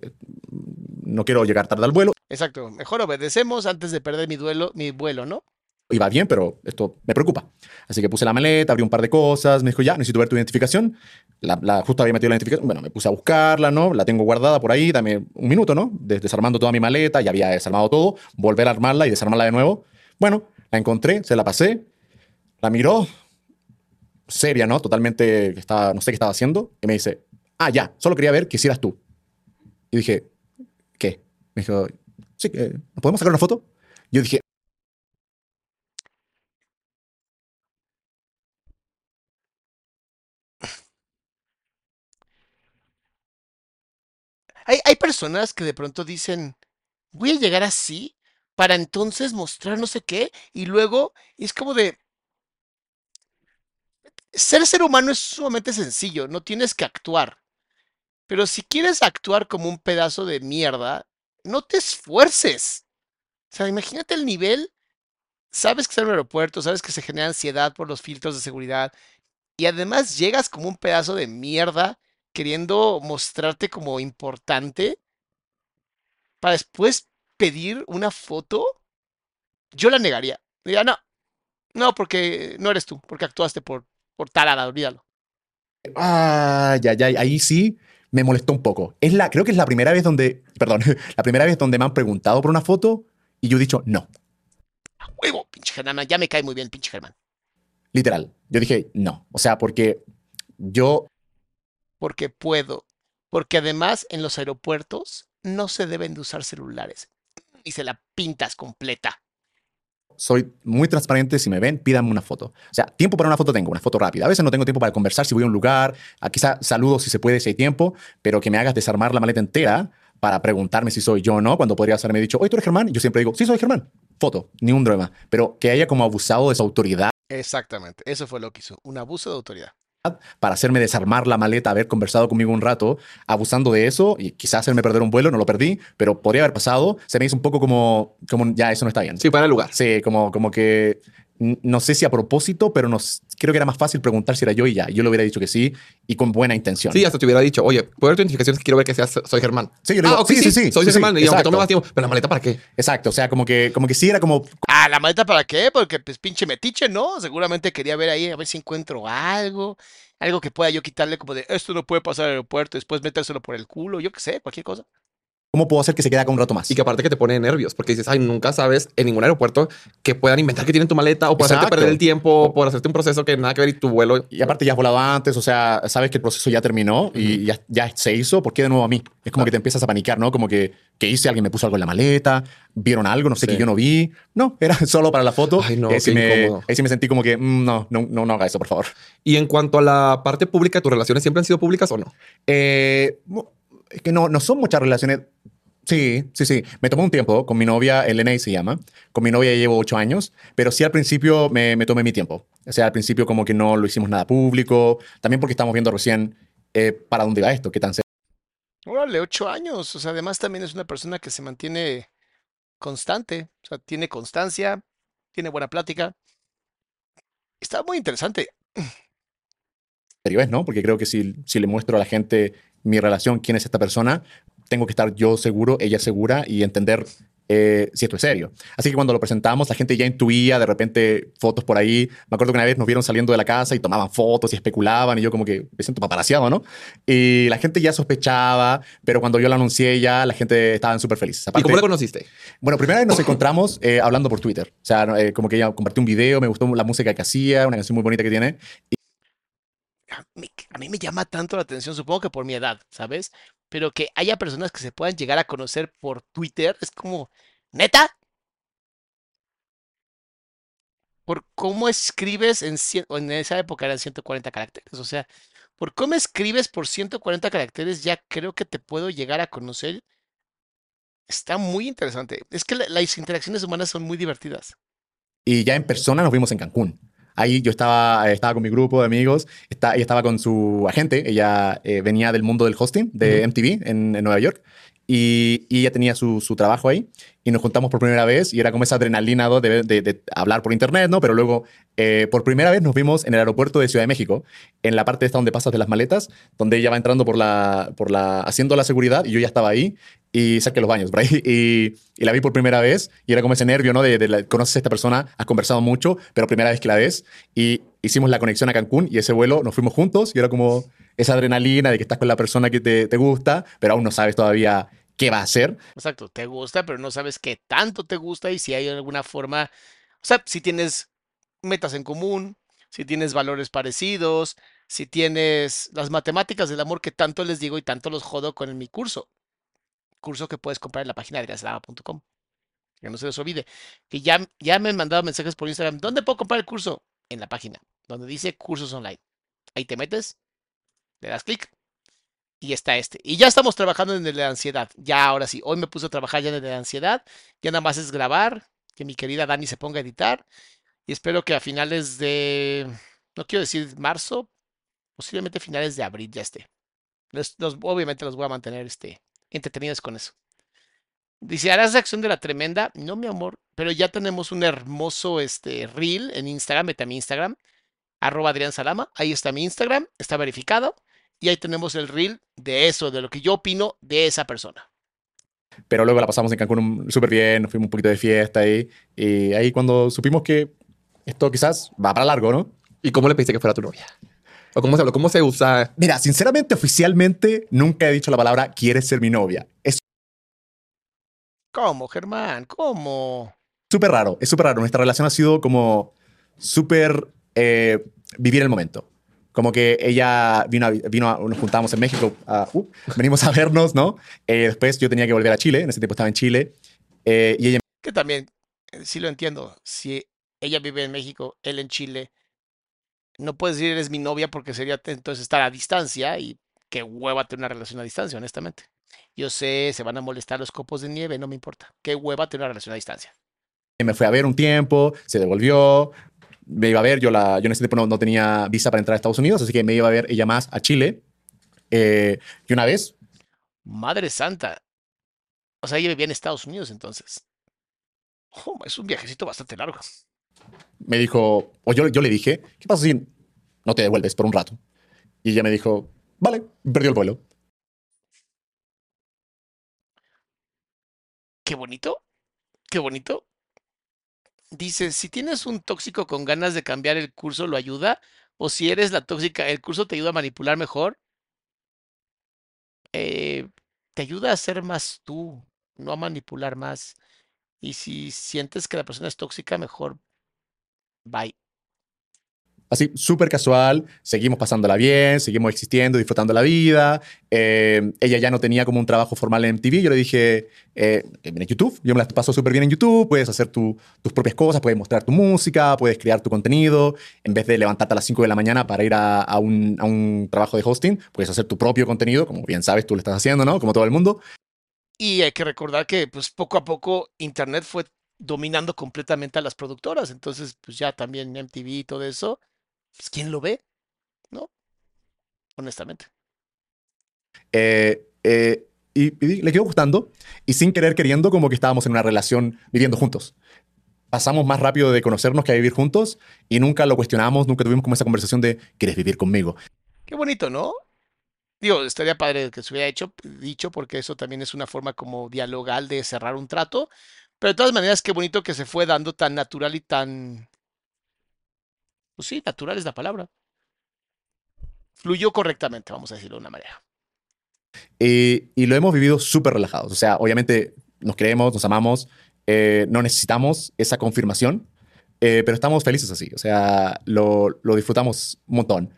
no quiero llegar tarde al vuelo. Exacto, mejor obedecemos antes de perder mi duelo, mi vuelo, ¿no? Iba bien, pero esto me preocupa. Así que puse la maleta, abrí un par de cosas, me dijo, ya, necesito ver tu identificación. La, la- justo había metido la identificación. Bueno, me puse a buscarla, ¿no? La tengo guardada por ahí, dame un minuto, ¿no? Des- desarmando toda mi maleta, ya había desarmado todo, volver a armarla y desarmarla de nuevo. Bueno, la encontré, se la pasé, la miró, seria, ¿no? Totalmente, estaba, no sé qué estaba haciendo, y me dice, ah, ya, solo quería ver que hicieras tú. Y dije, ¿qué? Me dijo, sí, eh, ¿nos podemos sacar una foto? Yo dije, Hay, personas que de pronto dicen, voy a llegar así para entonces mostrar no sé qué, y luego es como de... Ser ser humano es sumamente sencillo, no tienes que actuar. Pero si quieres actuar como un pedazo de mierda, no te esfuerces. O sea, imagínate el nivel. Sabes que está en un aeropuerto, sabes que se genera ansiedad por los filtros de seguridad, y además llegas como un pedazo de mierda queriendo mostrarte como importante para después pedir una foto, yo la negaría. Diría, no, no, porque no eres tú, porque actuaste por, por talada, olvídalo. Ah, ya, ya, ahí sí me molestó un poco. Es la, creo que es la primera vez donde, perdón, la primera vez donde me han preguntado por una foto y yo he dicho no, A huevo, pinche Germán, ya me cae muy bien, pinche Germán. literal. Yo dije no, o sea, porque yo, Porque puedo. Porque además en los aeropuertos no se deben de usar celulares. Y se la pintas completa. soy muy transparente. Si me ven, pídanme una foto. O sea, tiempo para una foto tengo, una foto rápida. A veces no tengo tiempo para conversar si voy a un lugar. A quizá saludo si se puede, si hay tiempo, pero que me hagas desarmar la maleta entera para preguntarme si soy yo o no, cuando podrías haberme dicho, oye, tú eres Germán. Yo siempre digo, sí, soy Germán. Foto, ni un drama. Pero que haya como abusado de su autoridad Exactamente, eso fue lo que hizo. Un abuso de autoridad. Para hacerme desarmar la maleta, haber conversado conmigo un rato, abusando de eso y quizás hacerme perder un vuelo, no lo perdí, pero podría haber pasado. Se me hizo un poco como, como ya eso no está bien. Sí, para el lugar. Sí, como, como que No sé si a propósito, pero nos, creo que era más fácil preguntar si era yo y ya. Yo le hubiera dicho que sí y con buena intención. Sí, hasta te hubiera dicho, oye, ¿puedo ver tu identificación? Es que quiero ver que seas, soy Germán. Sí, yo le digo, ah, ok, sí, sí, sí, sí, soy sí, sí, Germán. y aunque tome más tiempo, pero la maleta para qué? Exacto. O sea, como que, como que sí era como. Ah, ¿la maleta para qué? Porque pues pinche metiche, ¿no? Seguramente quería ver ahí, a ver si encuentro algo, algo que pueda yo quitarle como de, esto no puede pasar al aeropuerto, después metérselo por el culo, yo qué sé, cualquier cosa. ¿Cómo puedo hacer que se quede acá un rato más? Y que aparte que te pone nervios, porque dices, ay, nunca sabes en ningún aeropuerto que puedan inventar que tienen tu maleta o por hacerte perder el tiempo, por hacerte un proceso que nada que ver y tu vuelo. Y aparte ya has volado antes, o sea, sabes que el proceso ya terminó y ya, ya se hizo, ¿por qué de nuevo a mí? Es como que te empiezas a panicar, ¿no? Como que, ¿qué hice? Alguien me puso algo en la maleta, vieron algo, no sé, Sí. que yo no vi. No, era solo para la foto. Ay, no, ahí, sí me, ahí sí me sentí como que, mm, no, no, no, no haga eso, por favor. Y en cuanto a la parte pública, ¿tus relaciones siempre han sido públicas o no? Eh, es que no, no son muchas relaciones. Sí, sí, sí. Me tomó un tiempo con mi novia, Elena se llama. Con mi novia llevo ocho años, pero sí al principio me, me tomé mi tiempo. O sea, al principio como que no lo hicimos nada público, también porque estamos viendo recién eh, para dónde va esto, qué tan Órale, ocho años. O sea, además también es una persona que se mantiene constante. O sea, tiene constancia, tiene buena plática. Está muy interesante. serio es, ¿no? Porque creo que si, si le muestro a la gente mi relación, quién es esta persona, tengo que estar yo seguro, ella segura y entender eh, si esto es serio. Así que cuando lo presentamos, la gente ya intuía de repente fotos por ahí. Me acuerdo que una vez nos vieron saliendo de la casa y tomaban fotos y especulaban y yo como que me siento paparaciado, ¿no? Y la gente ya sospechaba, pero cuando yo lo anuncié ya, la gente estaba súper feliz. ¿Y cómo la conociste? Bueno, primera vez nos encontramos eh, hablando por Twitter. O sea, eh, como que ella compartió un video, me gustó la música que hacía, una canción muy bonita que tiene. A mí, me llama tanto la atención, supongo que por mi edad, ¿sabes? Pero que haya personas que se puedan llegar a conocer por Twitter es como, ¿neta? Por cómo escribes en, cien- en esa época eran 140 caracteres, o sea, por cómo escribes por 140 caracteres ya creo que te puedo llegar a conocer. Está muy interesante. Es que la- las interacciones humanas son muy divertidas. Y ya en persona nos vimos en Cancún. Ahí yo estaba, eh, estaba con mi grupo de amigos, está, ella estaba con su agente, ella eh, venía del mundo del hosting de MTV en, en Nueva York y, y ella tenía su, su trabajo ahí y nos juntamos por primera vez y era como esa adrenalina de, de- de hablar por internet, ¿no? Pero luego eh, por primera vez nos vimos en el aeropuerto de Ciudad de México, en la parte esta donde pasas de las maletas, donde ella va entrando por la, por la, haciendo la seguridad y yo ya estaba ahí y saqué los baños y, la vi por primera vez y era como ese nervio, ¿no? De la- conoces a esta persona, has conversado mucho, pero primera vez que la ves y hicimos la conexión a Cancún y ese vuelo nos fuimos juntos y era como esa adrenalina de que estás con la persona que te, te gusta, pero aún no sabes todavía qué va a hacer. Exacto, te gusta, pero no sabes qué tanto te gusta y si hay alguna forma, o sea, si tienes metas en común, si tienes valores parecidos, si tienes las matemáticas del amor que tanto les digo y tanto los jodo con mi curso. Curso que puedes comprar en la página adriansalama.com. Que no se les olvide. Que ya, ya me han mandado mensajes por Instagram. ¿Dónde puedo comprar el curso? En la página, donde dice cursos online. Ahí te metes, le das clic y está este. Y ya estamos trabajando en el de ansiedad. Ya ahora sí, hoy me puse a trabajar ya en el de ansiedad. Ya nada más es grabar, que mi querida Dani se ponga a editar. Y espero que a finales de, no quiero decir marzo, posiblemente finales de abril ya esté. Obviamente los voy a mantener este, entretenidos con eso. Dice, ¿harás reacción de la tremenda? No, mi amor, pero ya tenemos un hermoso este, reel en Instagram, vete a mi Instagram, arroba Adrián Salama. Ahí está mi Instagram, está verificado. Y ahí tenemos el reel de eso, de lo que yo opino de esa persona. Pero luego la pasamos en Cancún súper bien, nos fuimos un poquito de fiesta ahí y ahí cuando supimos que esto quizás va para largo, ¿no? ¿Y cómo le pediste que fuera tu novia? ¿O cómo se habló? ¿Cómo se usa? Mira, sinceramente, oficialmente, nunca he dicho la palabra ¿quieres ser mi novia? Es ¿Cómo, Germán? ¿Cómo? súper raro, es súper raro. Nuestra relación ha sido como súper eh, vivir el momento. Como que ella vino, a, vino a- nos juntábamos en México, a- uh, venimos a vernos, ¿no? Eh, después yo tenía que volver a Chile, en ese tiempo estaba en Chile, eh, y ella Que también, eh, sí lo entiendo. Si ella vive en México, él en Chile, no puedes decir eres mi novia porque sería entonces estar a distancia y qué hueva tener una relación a distancia, honestamente. Yo sé, se van a molestar los copos de nieve, no me importa. Qué hueva tener una relación a distancia. me fue a ver un tiempo, se devolvió, me iba a ver, yo, la, yo en ese tiempo no, no tenía visa para entrar a Estados Unidos, así que me iba a ver ella más a Chile. Eh, y una vez, Madre santa. O sea, ella vivía en Estados Unidos entonces. Oh, es un viajecito bastante largo. Me dijo, o yo, yo le dije, ¿qué pasa si no te devuelves por un rato? Y ella me dijo, vale, perdió el vuelo. Qué bonito. Qué bonito. Dice, si tienes un tóxico con ganas de cambiar el curso, ¿lo ayuda? O si eres la tóxica, ¿el curso te ayuda a manipular mejor? Eh, te ayuda a ser más tú, no a manipular más. Y si sientes que la persona es tóxica, mejor bye. Así, súper casual, seguimos pasándola bien, seguimos existiendo, disfrutando la vida. Eh, ella ya no tenía como un trabajo formal en MTV. Yo le dije, eh, en YouTube, yo me la paso súper bien en YouTube, puedes hacer tu- tus propias cosas, puedes mostrar tu música, puedes crear tu contenido. En vez de levantarte a las 5 de la mañana para ir a, a un, a un trabajo de hosting, puedes hacer tu propio contenido, como bien sabes, tú lo estás haciendo, ¿no? Como todo el mundo. Y hay que recordar que pues poco a poco Internet fue dominando completamente a las productoras. Entonces, pues ya también MTV y todo eso, pues ¿quién lo ve? ¿No? Honestamente. Eh, eh, y, y le quedó gustando y sin querer queriendo como que estábamos en una relación viviendo juntos. Pasamos más rápido de conocernos que a vivir juntos y nunca lo cuestionamos, nunca tuvimos como esa conversación de ¿quieres vivir conmigo? Qué bonito, ¿no? Digo, estaría padre que se hubiera hecho, dicho, porque eso también es una forma como dialogal de cerrar un trato. Pero de todas maneras, qué bonito que se fue dando tan natural y tan... Pues sí, natural es la palabra. Fluyó correctamente, vamos a decirlo de una manera. Y, y lo hemos vivido súper relajados. O sea, obviamente nos creemos, nos amamos, eh, no necesitamos esa confirmación, eh, pero estamos felices así. O sea, lo, lo disfrutamos un montón.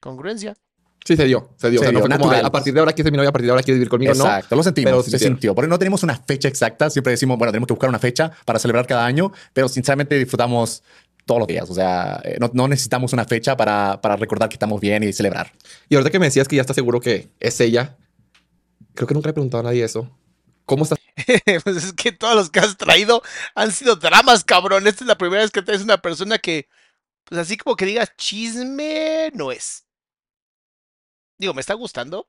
Congruencia. Sí, se dio, se dio. Se o sea, no dio, fue como a partir de ahora quieres mi novia, a partir de ahora quieres vivir conmigo, no. Exacto, lo sentimos, pero se se sintió. Porque no tenemos una fecha exacta, siempre decimos, bueno, tenemos que buscar una fecha para celebrar cada año, pero sinceramente disfrutamos todos los días. O sea, eh, no, no necesitamos una fecha para, para recordar que estamos bien y celebrar. Y ahorita que me decías que ya estás seguro que es ella, creo que nunca le he preguntado a nadie eso. ¿Cómo estás? pues es que todos los que has traído han sido dramas, cabrón. Esta es la primera vez que traes una persona que, pues así como que digas chisme, no es. Digo, me está gustando,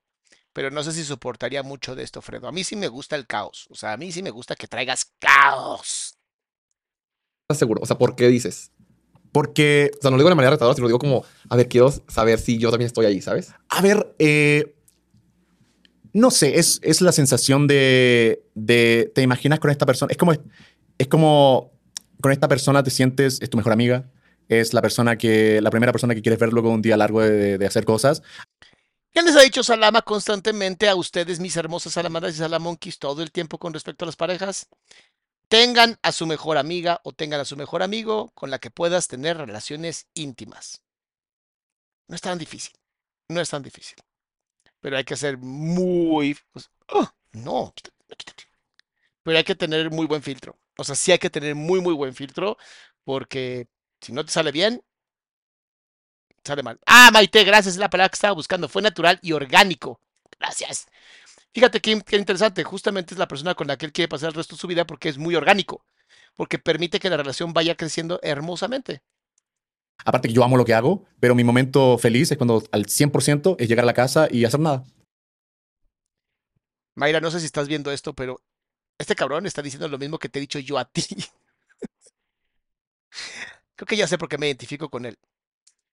pero no sé si soportaría mucho de esto, Fredo. A mí sí me gusta el caos. O sea, a mí sí me gusta que traigas caos. seguro? O sea, ¿por qué dices? Porque, O sea, no lo digo de manera retadora, sino lo digo como, a ver, quiero saber si yo también estoy ahí, ¿sabes? a ver, eh, no sé, es, es la sensación de, de, te imaginas con esta persona, es como, es como con esta persona te sientes, es tu mejor amiga, es la persona que, la primera persona que quieres ver luego de un día largo de, de hacer cosas. ¿Qué les ha dicho Salama constantemente a ustedes, mis hermosas salamadas y salamonquis, todo el tiempo con respecto a las parejas? Tengan a su mejor amiga o tengan a su mejor amigo con la que puedas tener relaciones íntimas. No es tan difícil. No es tan difícil. Pero hay que ser muy... pues, ¡oh! no. Pero hay que tener muy buen filtro. O sea, sí hay que tener muy, muy buen filtro porque si no te sale bien, sale mal. Ah, Maite, gracias, es la palabra que estaba buscando. Fue natural y orgánico. Gracias. Fíjate qué, qué interesante. Justamente es la persona con la que él quiere pasar el resto de su vida porque es muy orgánico. Porque permite que la relación vaya creciendo hermosamente. Aparte que yo amo lo que hago, pero mi momento feliz es cuando al 100% es llegar a la casa y hacer nada. Mayra, no sé si estás viendo esto, pero este cabrón está diciendo lo mismo que te he dicho yo a ti. Creo que ya sé por qué me identifico con él.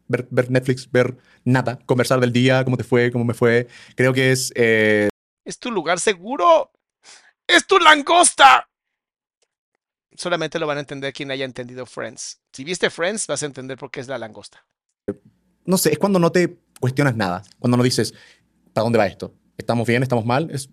Ver, ver Netflix, ver nada, conversar del día, cómo te fue, cómo me fue. Creo que es eh, Es tu lugar seguro. Es tu langosta. Solamente lo van a entender quien haya entendido Friends. Si viste Friends, vas a entender por qué es la langosta. no sé, es cuando no te cuestionas nada, cuando no dices, ¿para dónde va esto? ¿Estamos bien? ¿Estamos mal? Es,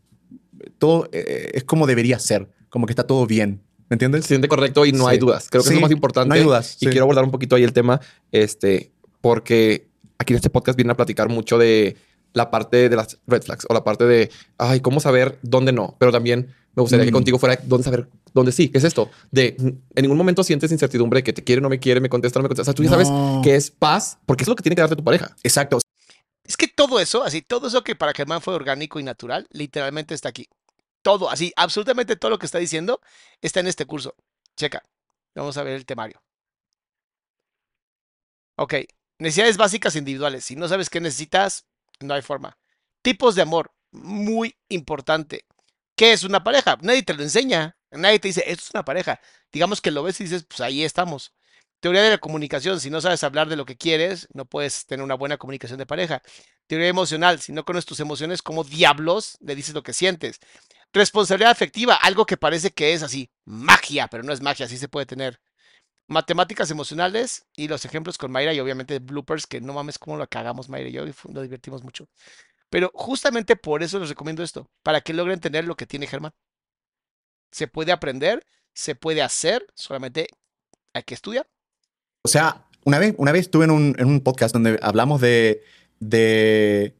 todo eh, es como debería ser, como que está todo bien, ¿me entiendes? Se siente correcto y no Sí. hay dudas. Creo que es lo más importante. no hay dudas, Y sí. quiero abordar un poquito ahí el tema, este, porque aquí en este podcast vienen a platicar mucho de la parte de las red flags o la parte de, ay, cómo saber dónde no. Pero también me gustaría que Mm. contigo fuera dónde saber dónde sí. ¿Qué es esto? De en ningún momento sientes incertidumbre de que te quiere, no me quiere, me contesta, no me contesta. O sea, tú ya sabes que es paz porque es lo que tiene que darte tu pareja. Exacto. Es que todo eso, así, todo eso que para Germán fue orgánico y natural, literalmente está aquí. Todo, así, absolutamente todo lo que está diciendo está en este curso. Checa. Vamos a ver el temario. Ok. Necesidades básicas individuales. Si no sabes qué necesitas, no hay forma. Tipos de amor. Muy importante. ¿Qué es una pareja? Nadie te lo enseña. Nadie te dice, esto es una pareja. Digamos que lo ves y dices, pues ahí estamos. Teoría de la comunicación, si no sabes hablar de lo que quieres, no puedes tener una buena comunicación de pareja. Teoría emocional, si no conoces tus emociones, ¿cómo diablos le dices lo que sientes? Responsabilidad afectiva, algo que parece que es así, magia, pero no es magia, sí se puede tener. Matemáticas emocionales y los ejemplos con Mayra y obviamente bloopers, que no mames cómo lo cagamos Mayra y yo y nos divertimos mucho. Pero justamente por eso les recomiendo esto, para que logren tener lo que tiene Germán. Se puede aprender, se puede hacer, solamente hay que estudiar. O sea, una vez, una vez estuve en un, en un podcast donde hablamos de, de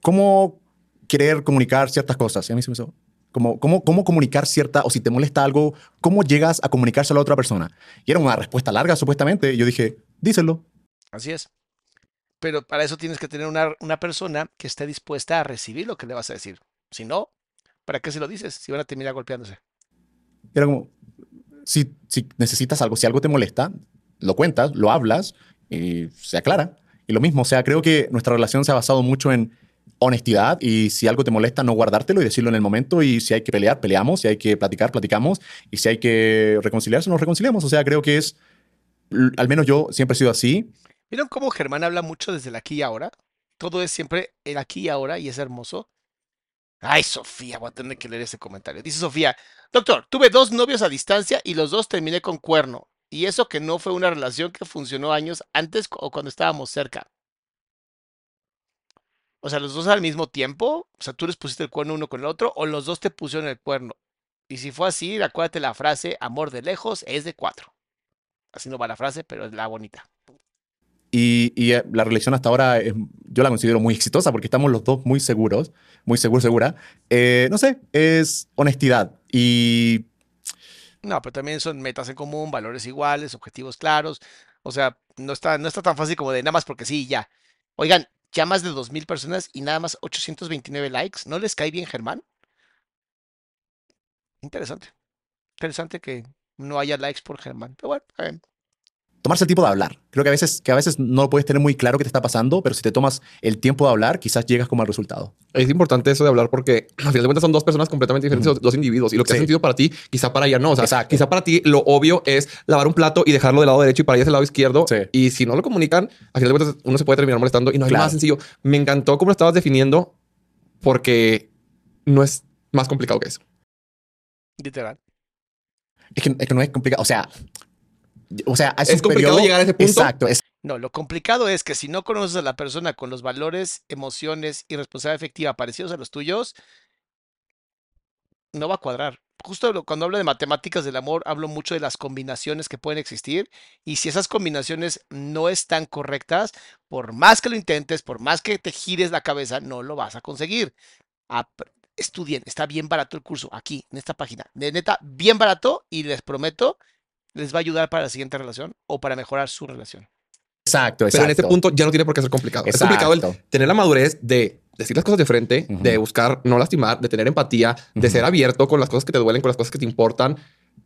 cómo querer comunicar ciertas cosas. Y a mí se me hizo como cómo, cómo comunicar cierta, o si te molesta algo, cómo llegas a comunicárselo a otra persona. Y era una respuesta larga, supuestamente. Y yo dije, díselo. Así es. Pero para eso tienes que tener una, una persona que esté dispuesta a recibir lo que le vas a decir. Si no, ¿para qué se lo dices? Si van a terminar golpeándose. Era como, si, si necesitas algo, si algo te molesta, lo cuentas, lo hablas y se aclara. Y lo mismo, o sea, creo que nuestra relación se ha basado mucho en honestidad y si algo te molesta, no guardártelo y decirlo en el momento. Y si hay que pelear, peleamos. Si hay que platicar, platicamos. Y si hay que reconciliarse, nos reconciliamos. O sea, creo que es, al menos yo siempre he sido así. ¿Vieron cómo Germán habla mucho desde aquí y ahora? Todo es siempre el aquí y ahora y es hermoso. Ay, Sofía, voy a tener que leer ese comentario. Dice Sofía, doctor, tuve dos novios a distancia y los dos terminé con cuerno. Y eso que no fue una relación que funcionó años antes o cuando estábamos cerca. O sea, los dos al mismo tiempo. O sea, tú les pusiste el cuerno uno con el otro o los dos te pusieron el cuerno. Y si fue así, acuérdate la frase, amor de lejos es de cuatro. Así no va la frase, pero es la bonita. Y, y, eh, la relación hasta ahora es- yo la considero muy exitosa porque estamos los dos muy seguros, muy seguros, segura. Eh, no sé, es honestidad. Y No, pero también son metas en común, valores iguales, objetivos claros. O sea, no está, no está tan fácil como de nada más porque sí, ya. Oigan, ya más de 2.000 personas y nada más 829 likes. ¿No les cae bien Germán? Interesante. Interesante que no haya likes por Germán. Pero bueno, está bien. Tomarse el tiempo de hablar. Creo que a veces, que a veces no puedes tener muy claro qué te está pasando, pero si te tomas el tiempo de hablar, quizás llegas como al resultado. Es importante eso de hablar porque al final de cuentas son dos personas completamente diferentes, dos individuos. Y lo que Sí. hace sentido para ti, quizá para ella no. O sea, Exacto. quizá para ti lo obvio es lavar un plato y dejarlo del lado derecho y para ella es el lado izquierdo. Sí. Y si no lo comunican, al final de cuentas uno se puede terminar molestando y no es Claro. más sencillo. Me encantó cómo lo estabas definiendo porque no es más complicado que eso. Literal. Es que, es que no es complicado. O sea, o sea, es, complicado periodo- llegar a ese punto. Exacto. Es, No, lo complicado es que si no conoces a la persona con los valores, emociones y responsabilidad efectiva parecidos a los tuyos, no va a cuadrar. Justo cuando hablo de matemáticas del amor, hablo mucho de las combinaciones que pueden existir y si esas combinaciones no están correctas, por más que lo intentes, por más que te gires la cabeza, no lo vas a conseguir. Estudien, está bien barato el curso aquí, en esta página. De neta, bien barato y les prometo, les va a ayudar para la siguiente relación o para mejorar su relación. exacto, exacto. Pero en ese punto ya no tiene por qué ser complicado. Es complicado el tener la madurez de decir las cosas de frente, de buscar no lastimar, de tener empatía, de ser abierto con las cosas que te duelen, con las cosas que te importan.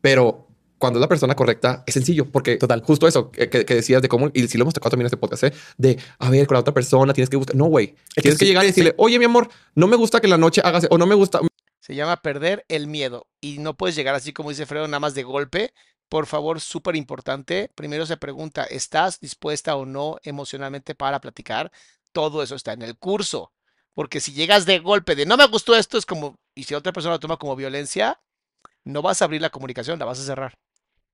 Pero cuando es la persona correcta, es sencillo, porque Total. justo eso que, que- decías de cómo, y si lo hemos tocado también en este podcast, ¿eh? de a ver, con la otra persona tienes que buscar. No, güey. que Tienes que sí, llegar y decirle, oye, mi amor, no me gusta que en la noche hagas, o no me gusta. Se llama perder el miedo y no puedes llegar así como dice Fredo, nada más de golpe. Por favor, súper importante. Primero se pregunta, ¿estás dispuesta o no emocionalmente para platicar? Todo eso está en el curso. Porque si llegas de golpe de no me gustó esto, es como, y si otra persona lo toma como violencia, no vas a abrir la comunicación, la vas a cerrar.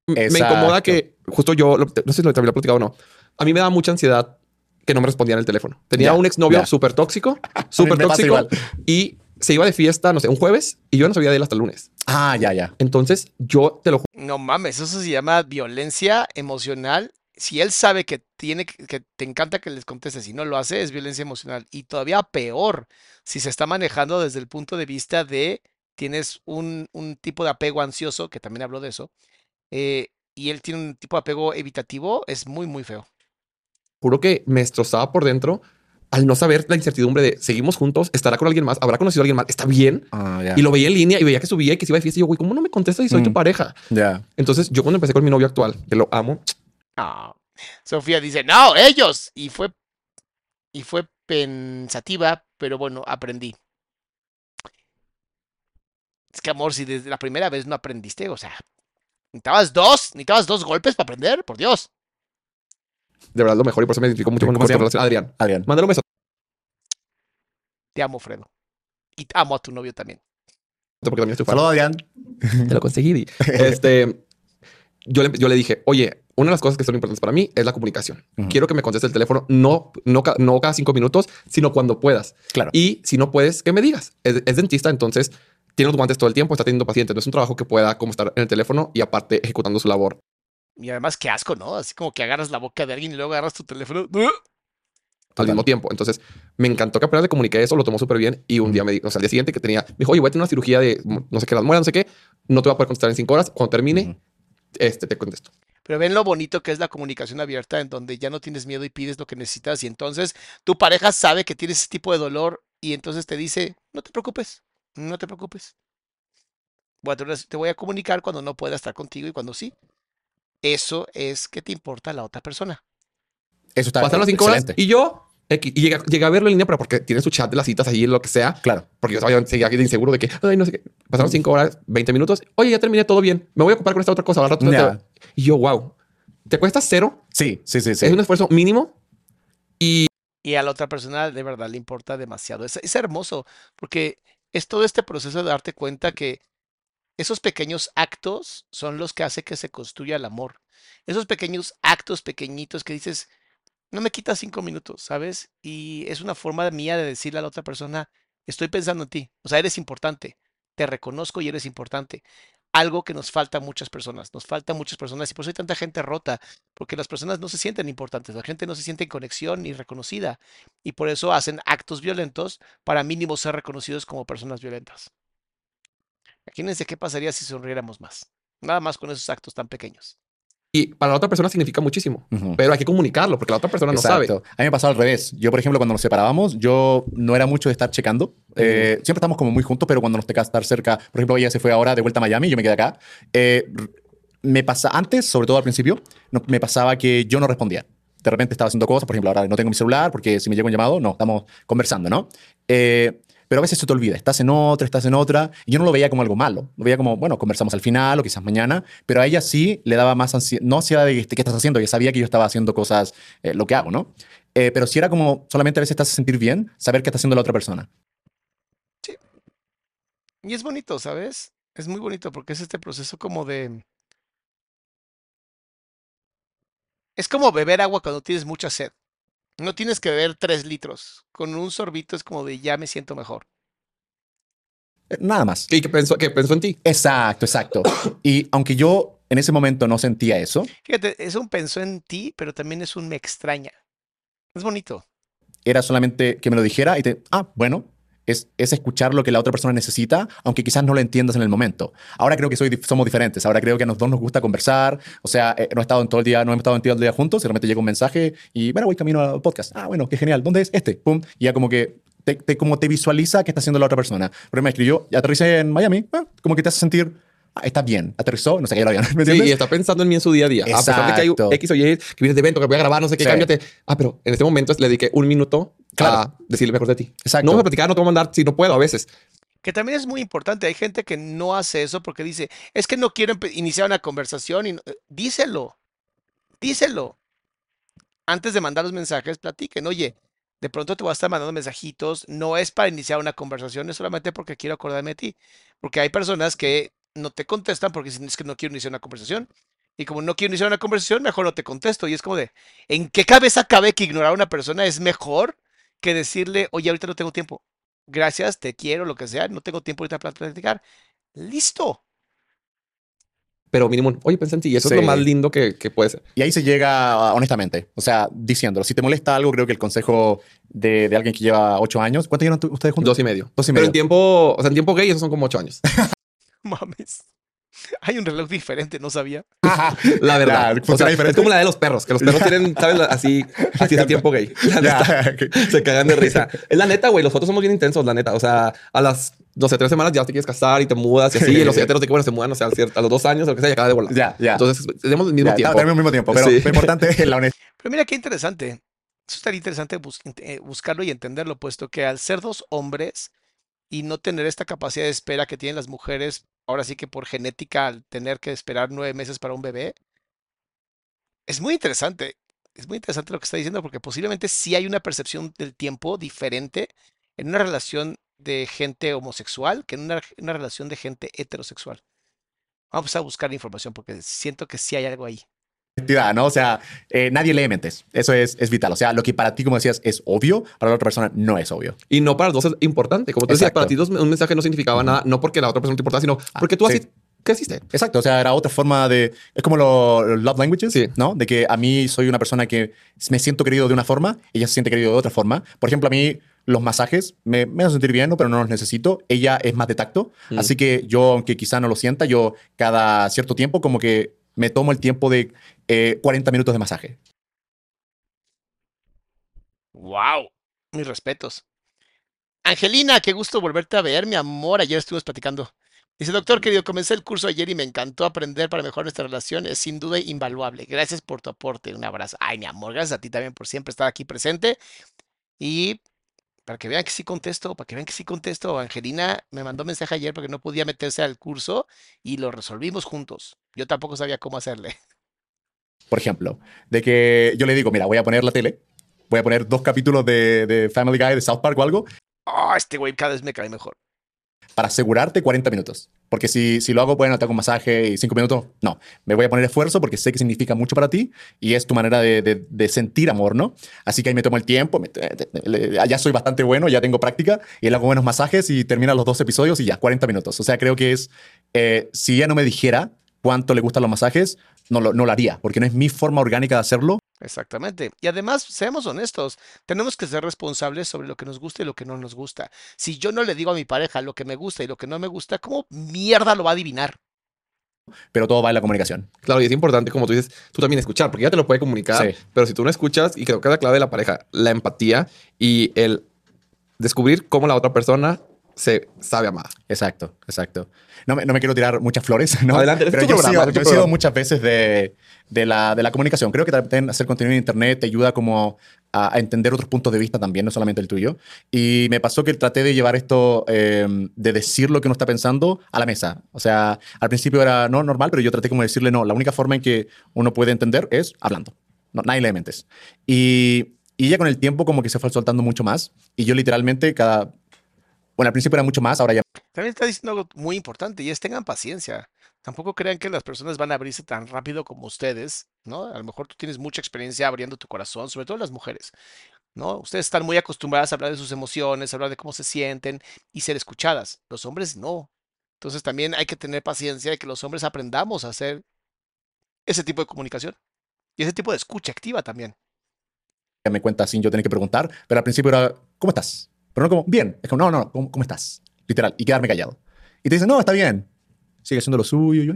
Me Exacto. incomoda que justo yo, no sé si lo he platicado o no, a mí me da mucha ansiedad que no me respondían el teléfono. Tenía un exnovio ya. súper tóxico, súper me tóxico, y se iba de fiesta, no sé, un jueves, y yo no sabía de él hasta el lunes. Ah, ya, ya. Entonces, yo te lo juro. No mames, eso se llama violencia emocional. Si él sabe que tiene que, que te encanta que les contestes y no lo hace, es violencia emocional. Y todavía peor, si se está manejando desde el punto de vista de tienes un, un tipo de apego ansioso, que también hablo de eso, eh, y él tiene un tipo de apego evitativo, es muy, muy feo. juro que me destrozaba por dentro al no saber la incertidumbre de seguimos juntos, estará con alguien más, habrá conocido a alguien más, está bien. Ah. Y lo veía en línea y veía que subía y que se iba de fiesta. Y yo, güey, ¿cómo no me contestas si soy tu Mm. pareja? Entonces, yo cuando empecé con mi novio actual, que lo amo, Sofía dice, no, ellos. Y fue, y fue pensativa, pero bueno, aprendí. Es que, amor, si desde la primera vez no aprendiste, o sea, necesitabas dos, necesitabas dos golpes para aprender, por Dios. De verdad, lo mejor y por eso me identifico mucho con ¿Cómo se nuestra llama? relación. Adrián, Adrián. mándale un beso Te amo, Fredo. Y amo a tu novio también. porque también estoy fan. Saludos, Adrián. Te lo conseguí. Di. Este, yo le, yo le dije, oye, una de las cosas que son importantes para mí es la comunicación. Quiero que me conteste el teléfono, no, no, no cada cinco minutos, sino cuando puedas. Claro. Y si no puedes, que me digas. Es, es dentista, entonces tiene los guantes todo el tiempo, está teniendo pacientes. No es un trabajo que pueda como estar en el teléfono y aparte ejecutando su labor Y además, qué asco, ¿no? Así como que agarras la boca de alguien y luego agarras tu teléfono. al mismo tiempo. Entonces, me encantó que apenas le comuniqué eso, lo tomó súper bien. Y un día me dijo, o sea, al día siguiente que tenía, me dijo, oye, voy a tener una cirugía de no sé qué, las muelas, no sé qué, no te voy a poder contestar en cinco horas. Cuando termine, este, te contesto. Pero ven lo bonito que es la comunicación abierta en donde ya no tienes miedo y pides lo que necesitas y entonces tu pareja sabe que tienes ese tipo de dolor y entonces te dice, no te preocupes, no te preocupes. Bueno, te voy a comunicar cuando no pueda estar contigo y cuando sí. Eso es que te importa la otra persona. Eso está Pasaron las cinco horas y yo y llegué, llegué a verlo en línea, pero porque tiene su chat de las citas allí, lo que sea. Claro. Porque yo estaba seguía de inseguro de que, ay, no sé qué. Pasaron cinco horas, 20 minutos. Oye, ya terminé todo bien. Me voy a ocupar con esta otra cosa. Al rato. Y yo, wow. Te cuesta cero. Sí, sí, sí, sí. Es un esfuerzo mínimo. Y Y a la otra persona de verdad le importa demasiado. Es, es hermoso porque es todo este proceso de darte cuenta que esos pequeños actos son los que hace que se construya el amor. Esos pequeños actos pequeñitos que dices, no me quitas cinco minutos, ¿sabes? Y es una forma mía de decirle a la otra persona, estoy pensando en ti. O sea, eres importante. Te reconozco y eres importante. Algo que nos falta a muchas personas. Nos falta a muchas personas y por eso hay tanta gente rota. Porque las personas no se sienten importantes. La gente no se siente en conexión ni reconocida. Y por eso hacen actos violentos para mínimo ser reconocidos como personas violentas. Imagínense qué pasaría si sonriéramos más. Nada más con esos actos tan pequeños. Y para la otra persona significa muchísimo. Ujú. Pero hay que comunicarlo porque la otra persona no sabe. Exacto. A mí me pasó al revés. Yo, por ejemplo, cuando nos separábamos, yo no era mucho de estar checando. Eh, siempre estamos como muy juntos, pero cuando nos toca estar cerca, por ejemplo, ella se fue ahora de vuelta a Miami, yo me quedé acá. Eh, me pasa antes, sobre todo al principio, no- me pasaba que yo no respondía. De repente estaba haciendo cosas, por ejemplo, ahora no tengo mi celular porque si me llega un llamado, no, estamos conversando, ¿no? Eh, pero a veces se te olvida, estás en otra, estás en otra, y yo no lo veía como algo malo, lo veía como, bueno, conversamos al final o quizás mañana, pero a ella sí le daba más ansiedad, no ansiedad de qué estás haciendo, ella sabía que yo estaba haciendo cosas, eh, lo que hago, ¿no? Eh, pero sí era como, solamente a veces te hace sentir bien saber qué está haciendo la otra persona. Y es bonito, ¿sabes? Es muy bonito porque es este proceso como de... Es como beber agua cuando tienes mucha sed. No tienes que beber tres litros. Con un sorbito es como de ya me siento mejor. Eh, Nada más. Y que pensó, que pensó en ti. Exacto, exacto. y aunque yo en ese momento no sentía eso, Fíjate, es un pensó en ti, pero también es un me extraña. Es bonito. era solamente que me lo dijera y te, ah, bueno, es, es escuchar lo que la otra persona necesita, aunque quizás no lo entiendas en el momento. Ahora creo que soy, somos diferentes. Ahora creo que a los dos nos gusta conversar. O sea, eh, no he estado en todo el día, no hemos estado en todo el día juntos. Y de repente llega un mensaje y, bueno, voy camino al podcast. Ah, bueno, qué genial. ¿Dónde es? Este. Pum. Y ya como que te, te- como te visualiza qué está haciendo la otra persona. Pero me escribió, ya aterricé en Miami. ah, como que te hace sentir, ah, está bien. Aterrizó, no sé qué era bien. ¿Me Sí, y está pensando en mí en su día a día. A pesar de que hay Exacto. X o Y que vienes de evento, que voy a grabar, no sé qué, Sí. cámbiate. Ah, pero en este momento le dediqué un minuto Claro. a decirle mejor de ti. Exacto. No a platicar, no te voy a mandar si no puedo a veces. Que también es muy importante. Hay gente que no hace eso porque dice, es que no quiero iniciar una conversación y no- díselo, díselo. Antes de mandar los mensajes, platiquen. Oye, de pronto te voy a estar mandando mensajitos. No es para iniciar una conversación, es solamente porque quiero acordarme de ti. Porque hay personas que no te contestan porque dicen, es que no quiero iniciar una conversación. Y como no quiero iniciar una conversación, mejor no te contesto. Y es como de, ¿en qué cabeza cabe que ignorar a una persona es mejor que decirle, oye, ahorita no tengo tiempo? Gracias, te quiero, lo que sea, no tengo tiempo ahorita para platicar. Listo. Pero mínimo, oye, pensé en ti. Y eso Sí. es lo más lindo que, que puede ser. Y ahí se llega, honestamente, o sea, diciéndolo. Si te molesta algo, creo que el consejo de, de alguien que lleva ocho años, ¿cuánto llevan ustedes juntos? Dos y medio. Dos y Pero medio. en tiempo, o sea, en tiempo gay, esos son como ocho años. Mames. Hay un reloj diferente, no sabía. La verdad. Ya, O sea, diferente. es como la de los perros, que los perros tienen, ¿sabes? Así, así es el tiempo gay. La neta, Ya. se cagan de risa. Es la neta, güey. Los fotos somos bien intensos, la neta. O sea, a las, no sé, tres semanas ya te quieres casar y te mudas y así. Y los heteros de que, bueno, se mudan, o sea, a los dos años o lo que sea, y acaba de volar. Ya, ya. Entonces, tenemos el mismo Ya, tiempo. Tenemos el mismo tiempo, pero Sí. lo importante es la honestidad. Pero mira qué interesante. Eso estaría interesante bus- eh, buscarlo y entenderlo, puesto que al ser dos hombres y no tener esta capacidad de espera que tienen las mujeres, ahora sí que por genética, al tener que esperar nueve meses para un bebé, es muy interesante. Es muy interesante lo que está diciendo porque posiblemente sí hay una percepción del tiempo diferente en una relación de gente homosexual que en una, relación de gente heterosexual. Vamos a buscar información porque siento que sí hay algo ahí. ¿No? O sea, eh, nadie lee mentes. Eso es, es vital. O sea, lo que para ti, como decías, es obvio, para la otra persona no es obvio. Y no para los dos es importante. Como tú decías, para ti dos- un mensaje no significaba nada, no porque la otra persona te importaba, sino porque tú sí. así creciste. Exacto, o sea, era otra forma de... Es como los los love languages, Sí. ¿no? De que a mí soy una persona que me siento querido de una forma, ella se siente querido de otra forma. Por ejemplo, a mí los masajes me, me hacen sentir bien, ¿no? pero no los necesito. Ella es más de tacto, Mm. así que yo, aunque quizá no lo sienta, yo cada cierto tiempo como que me tomo el tiempo de eh, 40 minutos de masaje. ¡Wow! Mis respetos. Angelina, qué gusto volverte a ver, mi amor. Ayer estuvimos platicando. Dice, doctor querido, comencé el curso ayer y me encantó aprender para mejorar nuestra relación. Es sin duda invaluable. Gracias por tu aporte. Un abrazo. Ay, mi amor, gracias a ti también por siempre estar aquí presente. Y para que vean que sí contesto, para que vean que sí contesto, Angelina me mandó mensaje ayer porque no podía meterse al curso y lo resolvimos juntos. Yo tampoco sabía cómo hacerle. Por ejemplo, de que yo le digo, mira, voy a poner la tele, voy a poner dos capítulos de, de Family Guy, de South Park o algo, Oh, este güey cada vez me cae mejor. Para asegurarte 40 minutos. Porque si, si lo hago, bueno, te hago un masaje y 5 minutos. No, me voy a poner esfuerzo porque sé que significa mucho para ti y es tu manera de, de- sentir amor, ¿no? Así que ahí me tomo el tiempo, le- ya soy bastante bueno, ya tengo práctica y le hago buenos masajes y termina los dos episodios y ya, 40 minutos. O sea, creo que es, eh, si ella no me dijera cuánto le gustan los masajes, no lo, no lo haría, porque no es mi forma orgánica de hacerlo. Exactamente. Y además, seamos honestos, tenemos que ser responsables sobre lo que nos gusta y lo que no nos gusta. Si yo no le digo a mi pareja lo que me gusta y lo que no me gusta, ¿cómo mierda lo va a adivinar? Pero todo va en la comunicación. Claro, y es importante, como tú dices, tú también escuchar, porque ella te lo puede comunicar, Sí. pero si tú no escuchas, y creo que es la clave de la pareja, la empatía y el descubrir cómo la otra persona se sabe amar. Exacto, exacto. No me, no me quiero tirar muchas flores, ¿no? Adelante, pero yo programa, yo he sido muchas veces de, de, la, de la comunicación. Creo que también hacer contenido en internet te ayuda como a, a entender otros puntos de vista también, no solamente el tuyo. Y me pasó que traté de llevar esto, eh, de decir lo que uno está pensando a la mesa. O sea, al principio era no normal, pero yo traté como de decirle, no, la única forma en que uno puede entender es hablando. No, nadie le mentes. Y, y ya con el tiempo como que se fue soltando mucho más. Y yo literalmente cada... Bueno, al principio era mucho más, ahora ya También está diciendo algo muy importante y es tengan paciencia. Tampoco crean que las personas van a abrirse tan rápido como ustedes, ¿no? A lo mejor tú tienes mucha experiencia abriendo tu corazón, sobre todo las mujeres, ¿no? Ustedes están muy acostumbradas a hablar de sus emociones, a hablar de cómo se sienten y ser escuchadas. Los hombres no. Entonces también hay que tener paciencia de que los hombres aprendamos a hacer ese tipo de comunicación y ese tipo de escucha activa también. me cuenta sin yo tener que preguntar, pero al principio era, ¿cómo estás? Pero no como, bien. Es como, no, no, ¿cómo, cómo estás? Literal, y quedarme callado. Y te dicen, no, está bien. Sigue haciendo lo suyo. Yo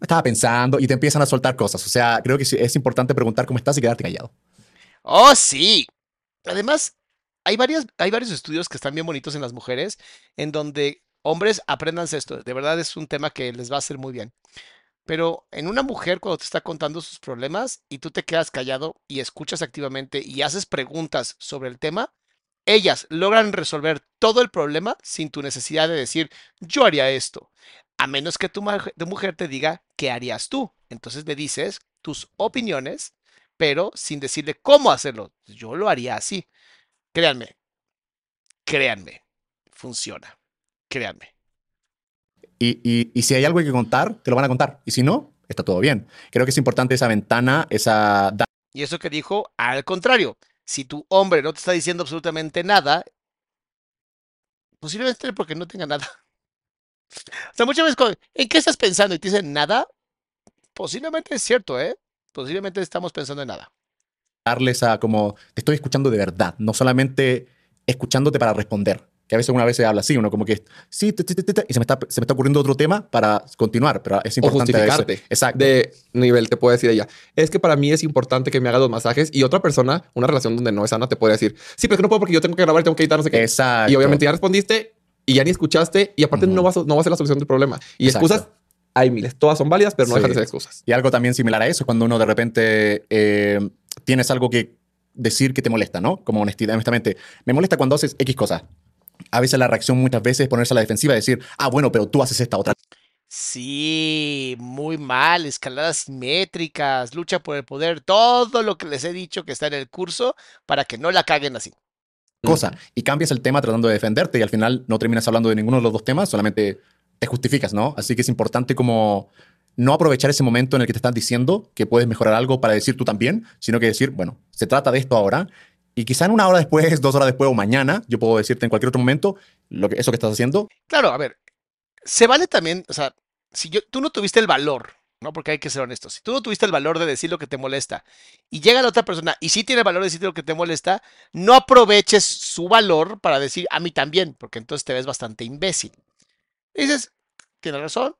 estaba pensando y te empiezan a soltar cosas. O sea, creo que es importante preguntar cómo estás y quedarte callado. Oh, sí. Además, hay varias, hay varios estudios que están bien bonitos en las mujeres, en donde hombres aprendan esto. De verdad es un tema que les va a hacer muy bien. Pero en una mujer, cuando te está contando sus problemas y tú te quedas callado y escuchas activamente y haces preguntas sobre el tema, ellas logran resolver todo el problema sin tu necesidad de decir, yo haría esto. A menos que tu, mujer te diga, ¿qué harías tú? Entonces le dices tus opiniones pero sin decirle cómo hacerlo. Yo lo haría así. Créanme, créanme, funciona. Créanme. Y, y, y si hay algo que contar, te lo van a contar. Y si no, está todo bien. Creo que es importante esa ventana, esa... Y eso que dijo, al contrario, si tu hombre no te está diciendo absolutamente nada, posiblemente porque no tenga nada. O sea, muchas veces, ¿en qué estás pensando? Y te dicen nada, posiblemente es cierto, ¿eh? Posiblemente estamos pensando en nada. darle esa como, te estoy escuchando de verdad, no solamente escuchándote para responder. Que a veces una vez se habla así, uno como que, sí, te, te, te, te, y se me, está, se me está ocurriendo otro tema para continuar, pero es O importante. veces- justificarte. Exacto. De nivel te puede decir ella, es que para mí es importante que me hagas los masajes y otra persona, una relación donde no es sana, te puede decir, sí, pero es que no puedo porque yo tengo que grabar, tengo que editar, no sé qué. Exacto. Y obviamente ya respondiste y ya ni escuchaste y aparte Ujú. no, vas a, no va a ser la solución del problema. Y Exacto. excusas, hay miles, todas son válidas, pero no Sí. dejan de ser excusas. Y algo también similar a eso, cuando uno de repente eh, tienes algo que decir que te molesta, ¿no? Como honestidad, honestamente. Me molesta cuando haces X cosa. A veces la reacción muchas veces es ponerse a la defensiva y decir, ah, bueno, pero tú haces esta otra. Sí, muy mal, escaladas simétricas, lucha por el poder, todo lo que les he dicho que está en el curso para que no la caguen así. cosa y cambias el tema tratando de defenderte y al final no terminas hablando de ninguno de los dos temas, solamente te justificas, ¿no? Así que es importante como no aprovechar ese momento en el que te están diciendo que puedes mejorar algo para decir tú también, sino que decir, bueno, se trata de esto ahora y quizá en una hora después, dos horas después o mañana, yo puedo decirte en cualquier otro momento lo que, eso que estás haciendo. Claro, a ver, se vale también, o sea, si yo, tú no tuviste el valor, ¿no? Porque hay que ser honestos. Si tú no tuviste el valor de decir lo que te molesta y llega la otra persona y sí tiene el valor de decir lo que te molesta, no aproveches su valor para decir a mí también, porque entonces te ves bastante imbécil. dices, tiene razón,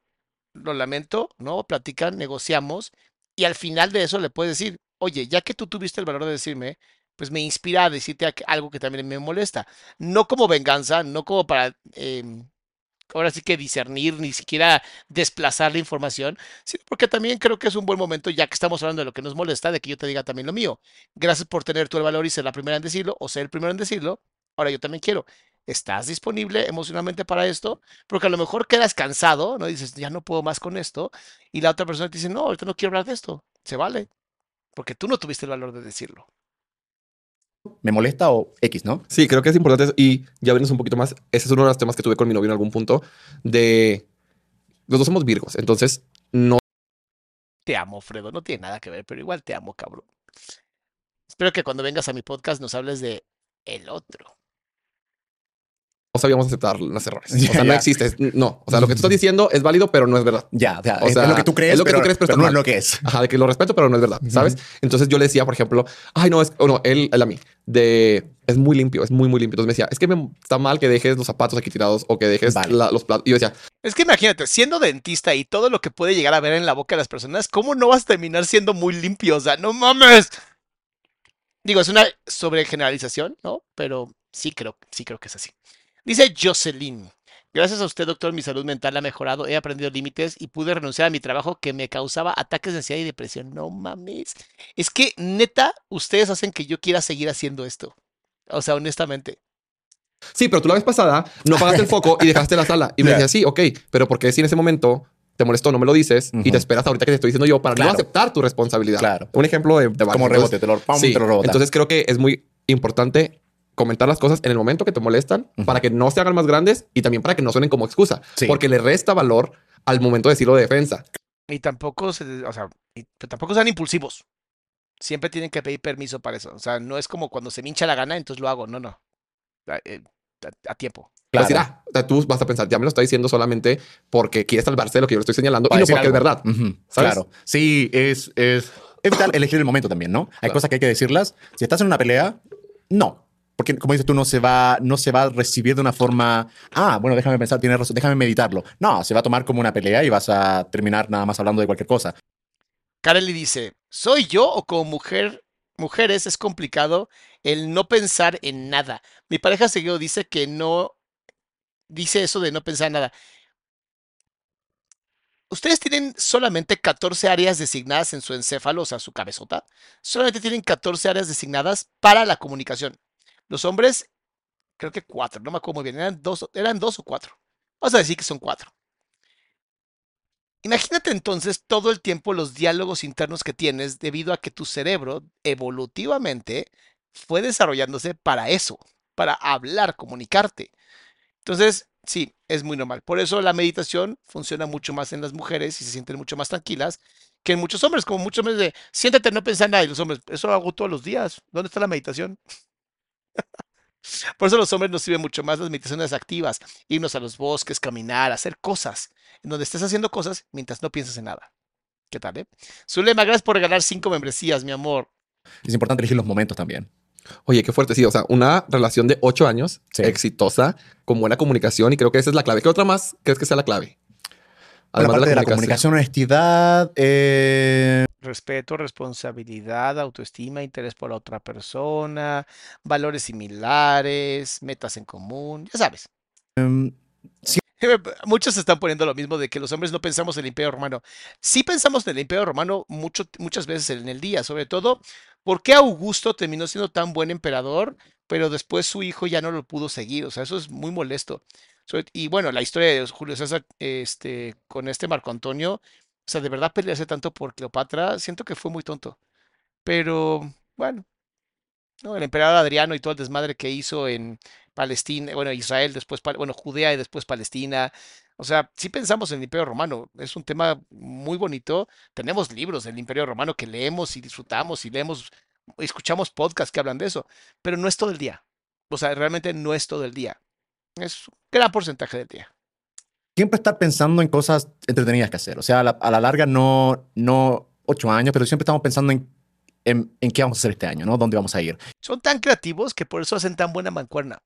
lo lamento, ¿no? Platican, negociamos y al final de eso le puedes decir, oye, ya que tú tuviste el valor de decirme, pues me inspira a decirte algo que también me molesta. No como venganza, no como para em, ahora sí que discernir, ni siquiera desplazar la información, sino porque también creo que es un buen momento, ya que estamos hablando de lo que nos molesta, de que yo te diga también lo mío. Gracias por tener tú el valor y ser la primera en decirlo, o ser el primero en decirlo. Ahora yo también quiero. ¿Estás disponible emocionalmente para esto? Porque a lo mejor quedas cansado, ¿no? Dices, ya no puedo más con esto. Y la otra persona te dice, no, ahorita no quiero hablar de esto. Se vale. Porque tú no tuviste el valor de decirlo me molesta o X, ¿no? Sí, creo que es importante y ya veremos un poquito más. Ese es uno de los temas que tuve con mi novio en algún punto de los dos somos virgos, entonces no. Te amo, Fredo, no tiene nada que ver, pero igual te amo, cabrón. Espero que cuando vengas a mi podcast nos hables de el otro no sabíamos aceptar los errores. O sea, no existe. No. O sea, lo que tú estás diciendo es válido, pero no es verdad. Ya, o sea, es, lo que tú crees. Es lo que pero, tú crees, pero, no es lo que es. Ajá, de que lo respeto, pero no es verdad. ¿Sabes? Entonces yo le decía, por ejemplo, ay, no, es, o no, él, él a mí, de es muy limpio, es muy, muy limpio. Entonces me decía, es que me, está mal que dejes los zapatos aquí tirados o que dejes los platos. Y yo decía, es que imagínate, siendo dentista y todo lo que puede llegar a ver en la boca de las personas, ¿cómo no vas a terminar siendo muy limpio? O sea, no mames. Digo, es una sobregeneralización, ¿no? Pero sí creo, sí creo que es así. Dice Jocelyn. Gracias a usted, doctor, mi salud mental ha mejorado, he aprendido límites y pude renunciar a mi trabajo que me causaba ataques de ansiedad y depresión. No mames. Es que, neta, ustedes hacen que yo quiera seguir haciendo esto. O sea, honestamente. Sí, pero tú la vez pasada no pagaste el foco y dejaste la sala. Y me decía, sí, ok, pero porque si en ese momento te molestó, no me lo dices y te esperas ahorita que te estoy diciendo yo para no aceptar tu responsabilidad. Claro. Un ejemplo de, Como rebote, te lo, sí, te lo Entonces creo que es muy importante comentar las cosas en el momento que te molestan para que no se hagan más grandes y también para que no suenen como excusa, porque le resta valor al momento de decirlo de defensa. Y tampoco, se, o sea, tampoco sean impulsivos. Siempre tienen que pedir permiso para eso. O sea, no es como cuando se me hincha la gana, entonces lo hago. No, no. A, eh, tiempo. Claro. Pues o sea, tú vas a pensar, ya me lo está diciendo solamente porque quiere salvarse de lo que yo le estoy señalando y no porque es verdad. Claro. Sí, es, es, es vital elegir el momento también, ¿no? Hay cosas que hay que decirlas. Si estás en una pelea, no. Porque, como dices tú, no se, va, no se va a recibir de una forma, ah, bueno, déjame pensar, tiene razón, déjame meditarlo. No, se va a tomar como una pelea y vas a terminar nada más hablando de cualquier cosa. Kareli dice, ¿soy yo o como mujer, mujeres es complicado el no pensar en nada? Mi pareja seguido dice que no, dice eso de no pensar en nada. Ustedes tienen solamente 14 áreas designadas en su encéfalo, o sea, su cabezota. Solamente tienen 14 áreas designadas para la comunicación. Los hombres, creo que cuatro, no me acuerdo muy bien, eran dos, eran dos o cuatro. Vamos a decir que son cuatro. Imagínate entonces todo el tiempo los diálogos internos que tienes debido a que tu cerebro evolutivamente fue desarrollándose para eso, para hablar, comunicarte. Entonces, sí, es muy normal. Por eso la meditación funciona mucho más en las mujeres y se sienten mucho más tranquilas que en muchos hombres, como muchos hombres de siéntate, no pensar nada. Y los hombres, eso lo hago todos los días. ¿Dónde está la meditación? Por eso los hombres nos sirven mucho más las meditaciones activas, irnos a los bosques, caminar, hacer cosas, en donde estés haciendo cosas mientras no piensas en nada. ¿Qué tal, eh? Zulema, gracias por regalar cinco membresías, mi amor. Es importante elegir los momentos también. Oye, qué fuerte, sí. O sea, una relación de ocho años, exitosa, con buena comunicación, y creo que esa es la clave. ¿Qué otra más crees que sea la clave? Además de, la, comunicación, honestidad, eh, respeto, responsabilidad, autoestima, interés por la otra persona, valores similares, metas en común, ya sabes. Em, muchos están poniendo lo mismo de que los hombres no pensamos en el Imperio Romano. Sí pensamos en el Imperio Romano mucho, muchas veces en el día, sobre todo, ¿por qué Augusto terminó siendo tan buen emperador? pero después su hijo ya no lo pudo seguir, o sea, eso es muy molesto. Y bueno, la historia de Julio César este, con este Marco Antonio, o sea, de verdad pelearse tanto por Cleopatra, siento que fue muy tonto. Pero bueno, ¿no? El emperador Adriano y todo el desmadre que hizo en Palestina, bueno, Israel, después, bueno, Judea y después Palestina. O sea, si pensamos en el Imperio Romano, es un tema muy bonito. Tenemos libros del Imperio Romano que leemos y disfrutamos y leemos, escuchamos podcasts que hablan de eso, pero no es todo el día. O sea, realmente no es todo el día. Es un gran porcentaje del día. Siempre estar pensando en cosas entretenidas que hacer. O sea, a la, larga no, no ocho años, pero siempre estamos pensando en, en, en qué vamos a hacer este año, ¿no? ¿Dónde vamos a ir? Son tan creativos que por eso hacen tan buena mancuerna.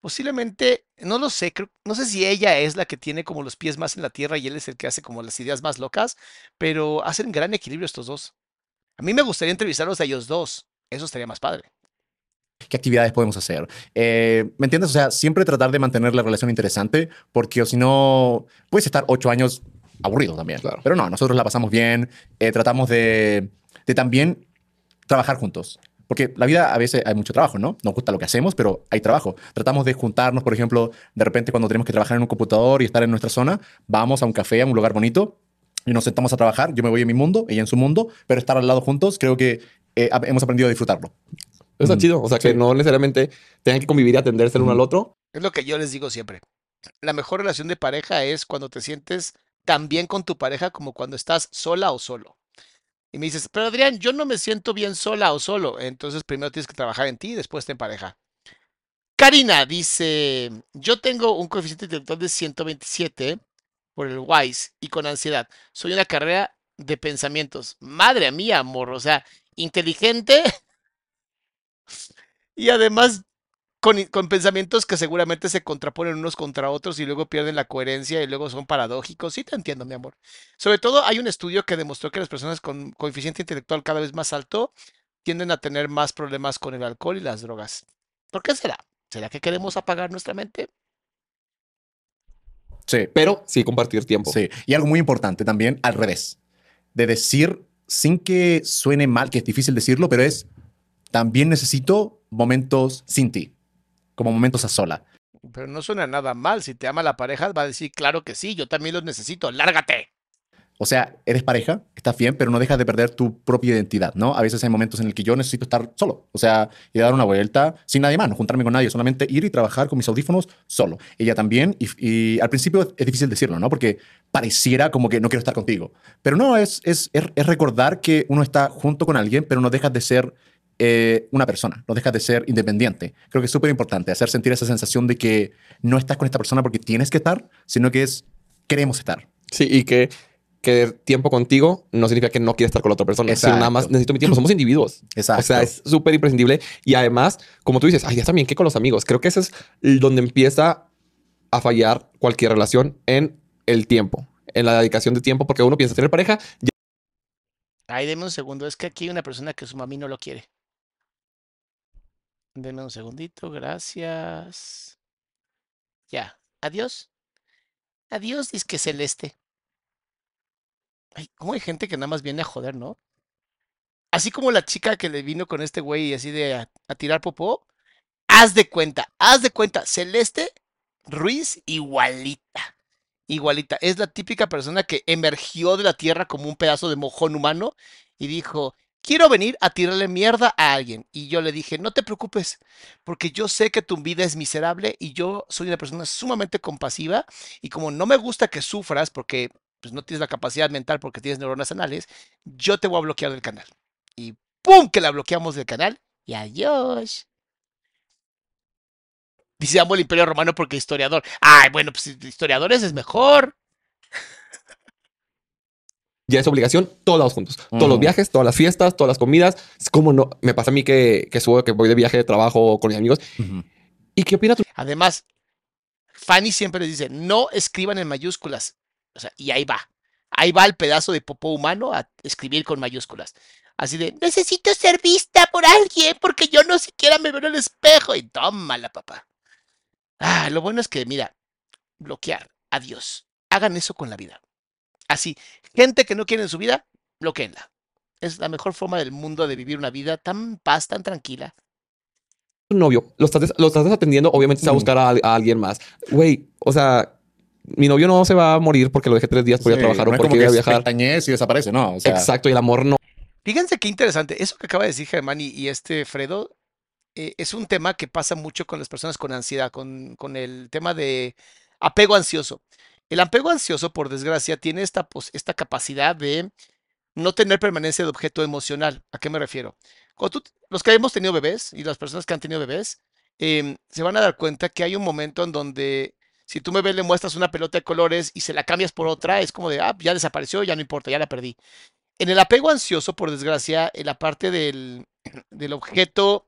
Posiblemente, no lo sé, creo- no sé si ella es la que tiene como los pies más en la tierra y él es el que hace como las ideas más locas, pero hacen gran equilibrio estos dos. A mí me gustaría entrevistarlos a ellos dos. Eso estaría más padre. ¿Qué actividades podemos hacer? Eh, ¿Me entiendes? O sea, siempre tratar de mantener la relación interesante, porque si no, puedes estar ocho años aburrido también. Claro. Pero no, nosotros la pasamos bien, eh, tratamos de, de también trabajar juntos. Porque la vida a veces hay mucho trabajo, ¿no? Nos gusta lo que hacemos, pero hay trabajo. Tratamos de juntarnos, por ejemplo, de repente cuando tenemos que trabajar en un computador y estar en nuestra zona, vamos a un café, a un lugar bonito y nos sentamos a trabajar. Yo me voy en mi mundo, ella en su mundo, pero estar al lado juntos, creo que eh, hemos aprendido a disfrutarlo. Está Mm, chido. O sea, que sí. no necesariamente tengan que convivir y atenderse el uno al otro. Es lo que yo les digo siempre. La mejor relación de pareja es cuando te sientes tan bien con tu pareja como cuando estás sola o solo. Y me dices, pero Adrián, yo no me siento bien sola o solo. Entonces primero tienes que trabajar en ti y después te en pareja. Karina dice, yo tengo un coeficiente intelectual de 127 por el WISE y con ansiedad. Soy una carrera de pensamientos. Madre mía, amor. O sea, inteligente y además con, con pensamientos que seguramente se contraponen unos contra otros y luego pierden la coherencia y luego son paradójicos. Sí te entiendo, mi amor. Sobre todo hay un estudio que demostró que las personas con coeficiente intelectual cada vez más alto tienden a tener más problemas con el alcohol y las drogas. ¿Por qué será? ¿Será que queremos apagar nuestra mente? Sí, Pero sí compartir tiempo. Sí, y algo muy importante también, al revés, de decir sin que suene mal, que es difícil decirlo, pero es, también necesito momentos sin ti, como momentos a sola. Pero no suena nada mal. Si te ama la pareja, va a decir, claro que sí, yo también los necesito, lárgate. O sea, eres pareja, estás bien, pero no dejas de perder tu propia identidad, ¿no? A veces hay momentos en el que yo necesito estar solo, o sea, y dar una vuelta sin nadie más, no juntarme con nadie, solamente ir y trabajar con mis audífonos solo. Ella también, y, y al principio es difícil decirlo, ¿no? Porque pareciera como que no quiero estar contigo. Pero no, es, es, es recordar que uno está junto con alguien, pero no dejas de ser eh, una persona, no dejas de ser independiente. Creo que es súper importante hacer sentir esa sensación de que no estás con esta persona porque tienes que estar, sino que es queremos estar. Sí, y que, que tiempo contigo no significa que no quieres estar con la otra persona. Sino nada más Exacto. necesito mi tiempo. Somos individuos. Exacto. O sea, es súper imprescindible. Y además, como tú dices, ay, ya también que con los amigos. Creo que ese es donde empieza a fallar cualquier relación en el tiempo, en la dedicación de tiempo, porque uno piensa tener pareja. ya- Ay, deme un segundo. Es que aquí hay una persona que su mami no lo quiere. Deme un segundito. Gracias. Ya. Adiós. Adiós, disque celeste. Ay, ¿cómo hay gente que nada más viene a joder, no? Así como la chica que le vino con este güey así de a, a tirar popó. Haz de cuenta, haz de cuenta. Celeste Ruiz, igualita. Igualita. Es la típica persona que emergió de la tierra como un pedazo de mojón humano y dijo, quiero venir a tirarle mierda a alguien. Y yo le dije, no te preocupes, porque yo sé que tu vida es miserable y yo soy una persona sumamente compasiva y como no me gusta que sufras porque pues, no tienes la capacidad mental porque tienes neuronas anales, yo te voy a bloquear del canal. Y ¡pum! que la bloqueamos del canal y adiós. Dice amo el Imperio Romano porque historiador. Ay, bueno, pues historiadores es mejor. Ya es obligación, todos lados juntos. Todos los Ujú. viajes, todas las fiestas, todas las comidas. Es como no. Me pasa a mí que, que subo, que voy de viaje de trabajo con mis amigos. ¿Y qué opina tu Además, Fanny siempre les dice, no escriban en mayúsculas. O sea, y ahí va. Ahí va el pedazo de popó humano a escribir con mayúsculas. Así de, necesito ser vista por alguien porque yo no siquiera me veo en el espejo. Y tómala, papá. Ah, lo bueno es que, mira, bloquear, adiós. Hagan eso con la vida. Así, gente que no quiere en su vida, bloqueenla. Es la mejor forma del mundo de vivir una vida tan paz, tan tranquila. tu novio, lo estás, lo estás desatendiendo, obviamente se va a buscar a, a alguien más. Güey, o sea, mi novio no se va a morir porque lo dejé tres días por ir a trabajar no o porque iba a viajar. y desaparece, no. O sea, Exacto, y el amor no. Fíjense qué interesante. Eso que acaba de decir Germán y, y este Fredo eh, es un tema que pasa mucho con las personas con ansiedad, con, con el tema de apego ansioso. El apego ansioso, por desgracia, tiene esta, esta capacidad de no tener permanencia de objeto emocional. ¿A qué me refiero? Los que hemos tenido bebés y las personas que han tenido bebés, em, se van a dar cuenta que hay un momento en donde si tú bebé le muestras una pelota de colores y se la cambias por otra, es como de, ah, ya desapareció, ya no importa, ya la perdí. En el apego ansioso, por desgracia, la parte del, del objeto,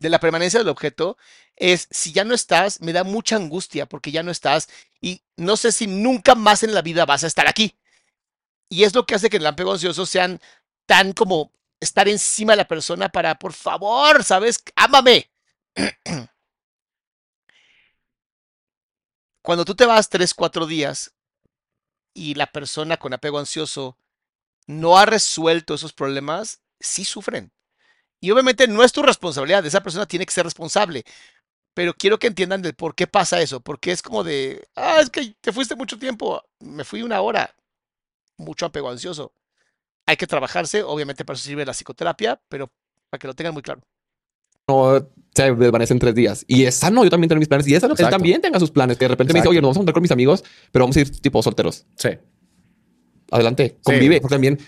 de la permanencia del objeto, es si ya no estás, me da mucha angustia porque ya no estás y no sé si nunca más en la vida vas a estar aquí. Y es lo que hace que el apego ansioso sean tan como estar encima de la persona para, por favor, ¿sabes? Ámame. Cuando tú te vas tres, cuatro días y la persona con apego ansioso no ha resuelto esos problemas, sí sufren. Y obviamente no es tu responsabilidad, esa persona tiene que ser responsable. Pero quiero que entiendan del por qué pasa eso, porque es como de, ah, es que te fuiste mucho tiempo, me fui una hora, mucho apego ansioso. Hay que trabajarse, obviamente para eso sirve la psicoterapia, pero para que lo tengan muy claro. no se desvanece en tres días. Y es sano yo también tener mis planes. Y es sano que él Exacto. también tenga sus planes. Que de repente me dice, Exacto. oye, nos vamos a juntar con mis amigos, pero vamos a ir tipo solteros. sí. Adelante, convive. Porque también,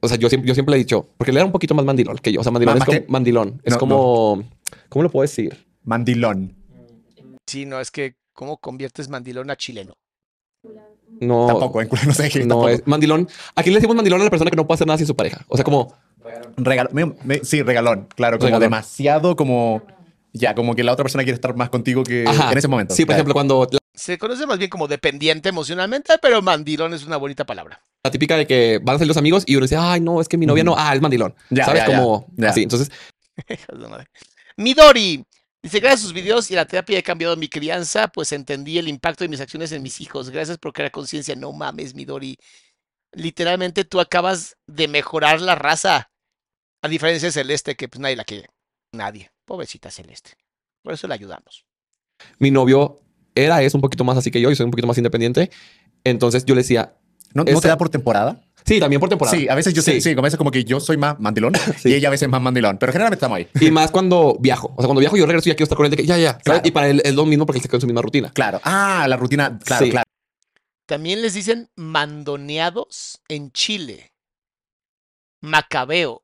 o sea, yo siempre, yo siempre le he dicho, porque él era un poquito más mandilón que yo. O sea, mandilón ¿Más es como mandilón. Es No, como, ¿cómo lo puedo decir? Mandilón. Sí, no, es que, ¿cómo conviertes mandilón a chileno? No, Tampoco, en- no sé qué. no tampoco. es mandilón. Aquí le decimos mandilón a la persona que no puede hacer nada sin su pareja. O sea, como Regalo- me- me- sí, regalón. Claro, como Regalón. demasiado como... Ya, como que la otra persona quiere estar más contigo que Ajá. en ese momento. Sí, por Claro. ejemplo, cuando la, Se conoce más bien como dependiente emocionalmente, pero mandilón es una bonita palabra. la típica de que van a salir los amigos y uno dice, ay, no, es que mi novia no, ah, es mandilón. Ya, ¿Sabes? ya, ya. como Ya. así. Entonces. Midori. Dice, gracias a sus videos y a la terapia he cambiado mi crianza, pues entendí el impacto de mis acciones en mis hijos. Gracias por crear conciencia. No mames, Midori. Literalmente tú acabas de mejorar la raza. A diferencia de Celeste, que pues nadie la quiere. Nadie. Pobrecita Celeste. Por eso la ayudamos. mi novio era, es un poquito más así que yo y soy un poquito más independiente. Entonces yo le decía, ¿No, ¿no Esa- te da por temporada? sí, también por temporada. Sí, a veces yo Sí. sí. a veces como que yo soy más mandilón Sí. y ella a veces más mandilón, pero generalmente estamos ahí. Y más cuando viajo. O sea, cuando viajo yo regreso y ya quiero estar con él de que ya, ya. Y para él es lo mismo porque él se quedó en su misma rutina. Claro. Ah, la rutina. Claro, Sí. claro. También les dicen mandoneados en Chile. Macabeo.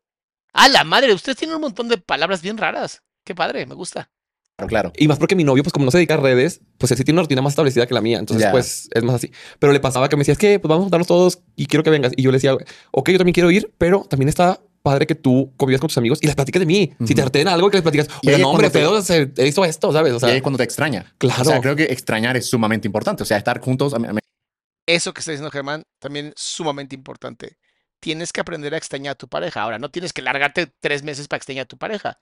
A la madre, ustedes tienen un montón de palabras bien raras. Qué padre, me gusta. Claro, claro. Y más porque mi novio, pues como no se dedica a redes, pues él sí tiene una rutina más establecida que la mía. Entonces, pues es más así. Pero le pasaba que me decía, es que pues vamos a juntarnos todos y quiero que vengas. Y yo le decía, ok, yo también quiero ir, pero también está padre que tú convivas con tus amigos y les platiques de mí. Si te harten algo, que les platicas, Y oye, no, hombre, Pedro se hizo esto, ¿sabes? O y sea, ahí es cuando te extraña. Claro. O sea, creo que extrañar es sumamente importante. O sea, estar juntos. a mí- a mí- Eso que está diciendo Germán también es sumamente importante. Tienes que aprender a extrañar a tu pareja. Ahora, no tienes que largarte tres meses para extrañar a tu pareja.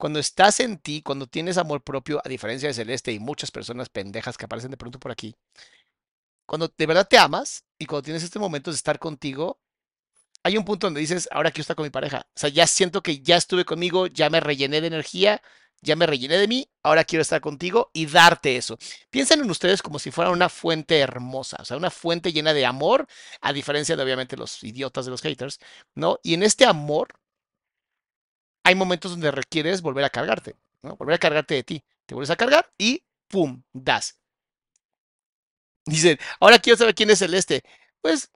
Cuando estás en ti, cuando tienes amor propio, a diferencia de Celeste y muchas personas pendejas que aparecen de pronto por aquí, cuando de verdad te amas y cuando tienes este momento de estar contigo, hay un punto donde dices, ahora quiero estar con mi pareja. O sea, ya siento que ya estuve conmigo, ya me rellené de energía, ya me rellené de mí, ahora quiero estar contigo y darte eso. Piensen en ustedes como si fuera una fuente hermosa, o sea, una fuente llena de amor, a diferencia de obviamente los idiotas de los haters, ¿no? Y en este amor hay momentos donde requieres volver a cargarte, ¿no? Volver a cargarte de ti. Te vuelves a cargar y ¡pum! das. Dicen, ahora quiero saber quién es Celeste. Pues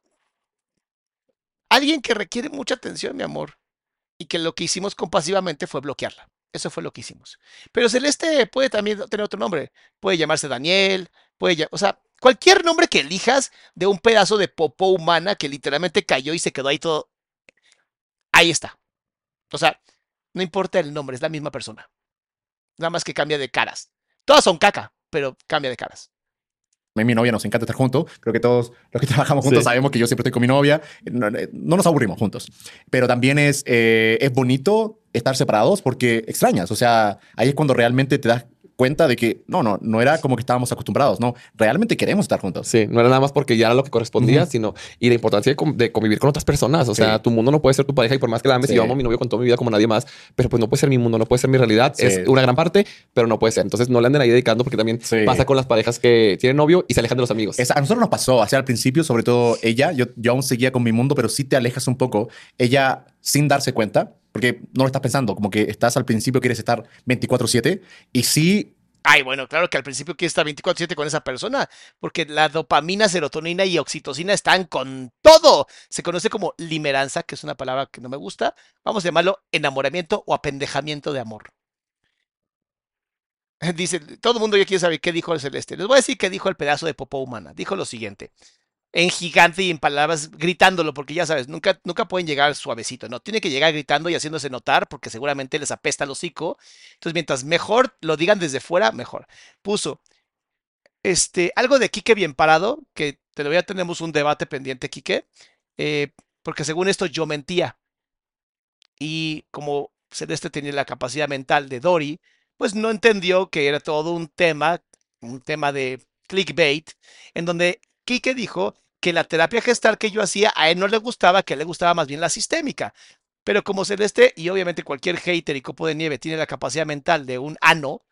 alguien que requiere mucha atención, mi amor, y que lo que hicimos compasivamente fue bloquearla. Eso fue lo que hicimos. Pero Celeste puede también tener otro nombre. Puede llamarse Daniel, puede, o sea, cualquier nombre que elijas de un pedazo de popó humana que literalmente cayó y se quedó ahí todo. Ahí está. O sea, no importa el nombre, es la misma persona. Nada más que cambia de caras. Todas son caca, pero cambia de caras. a mí mi novia nos encanta estar juntos. Creo que todos los que trabajamos juntos Sí. sabemos que yo siempre estoy con mi novia. No, eh, no nos aburrimos juntos. Pero también es, eh, es bonito estar separados porque extrañas. O sea, ahí es cuando realmente te das cuenta de que no, no, no era como que estábamos acostumbrados, no, realmente queremos estar juntos. Sí, no era nada más porque ya era lo que correspondía, sino y la importancia de, convivir con otras personas. O sea, Sí. tu mundo no puede ser tu pareja y por más que la ames, y Sí. yo amo a mi novio con toda mi vida como nadie más, pero pues no puede ser mi mundo, no puede ser mi realidad. Sí. Es una gran parte, pero no puede ser. Entonces no le anden ahí dedicando porque también pasa con las parejas que tienen novio y se alejan de los amigos. Es- a nosotros nos pasó, hacia al principio, sobre todo ella, yo, yo aún seguía con mi mundo, pero sí te alejas un poco. Ella, sin darse cuenta, porque no lo estás pensando, como que estás al principio, quieres estar 24/7, y sí, Ay, bueno, claro que al principio quieres estar 24/7 con esa persona, porque la dopamina, serotonina y oxitocina están con todo. Se conoce como limeranza, que es una palabra que no me gusta. Vamos a llamarlo enamoramiento o apendejamiento de amor. Dice, todo el mundo ya quiere saber qué dijo el celeste. Les voy a decir qué dijo el pedazo de popó humana. Dijo lo siguiente, en gigante y en palabras, gritándolo, porque ya sabes, nunca, nunca pueden llegar suavecito, ¿no? Tiene que llegar gritando y haciéndose notar, porque seguramente les apesta el hocico. Entonces, mientras mejor lo digan desde fuera, mejor. Puso, este, algo de Quique bien parado, que todavía tenemos un debate pendiente, Quique, eh, porque según esto yo mentía. Y como Celeste tenía la capacidad mental de Dory, pues no entendió que era todo un tema, un tema de clickbait, en donde Quique dijo que la terapia gestal que yo hacía a él no le gustaba, que a él le gustaba más bien la sistémica. Pero como Celeste y obviamente cualquier hater y copo de nieve tiene la capacidad mental de un ano,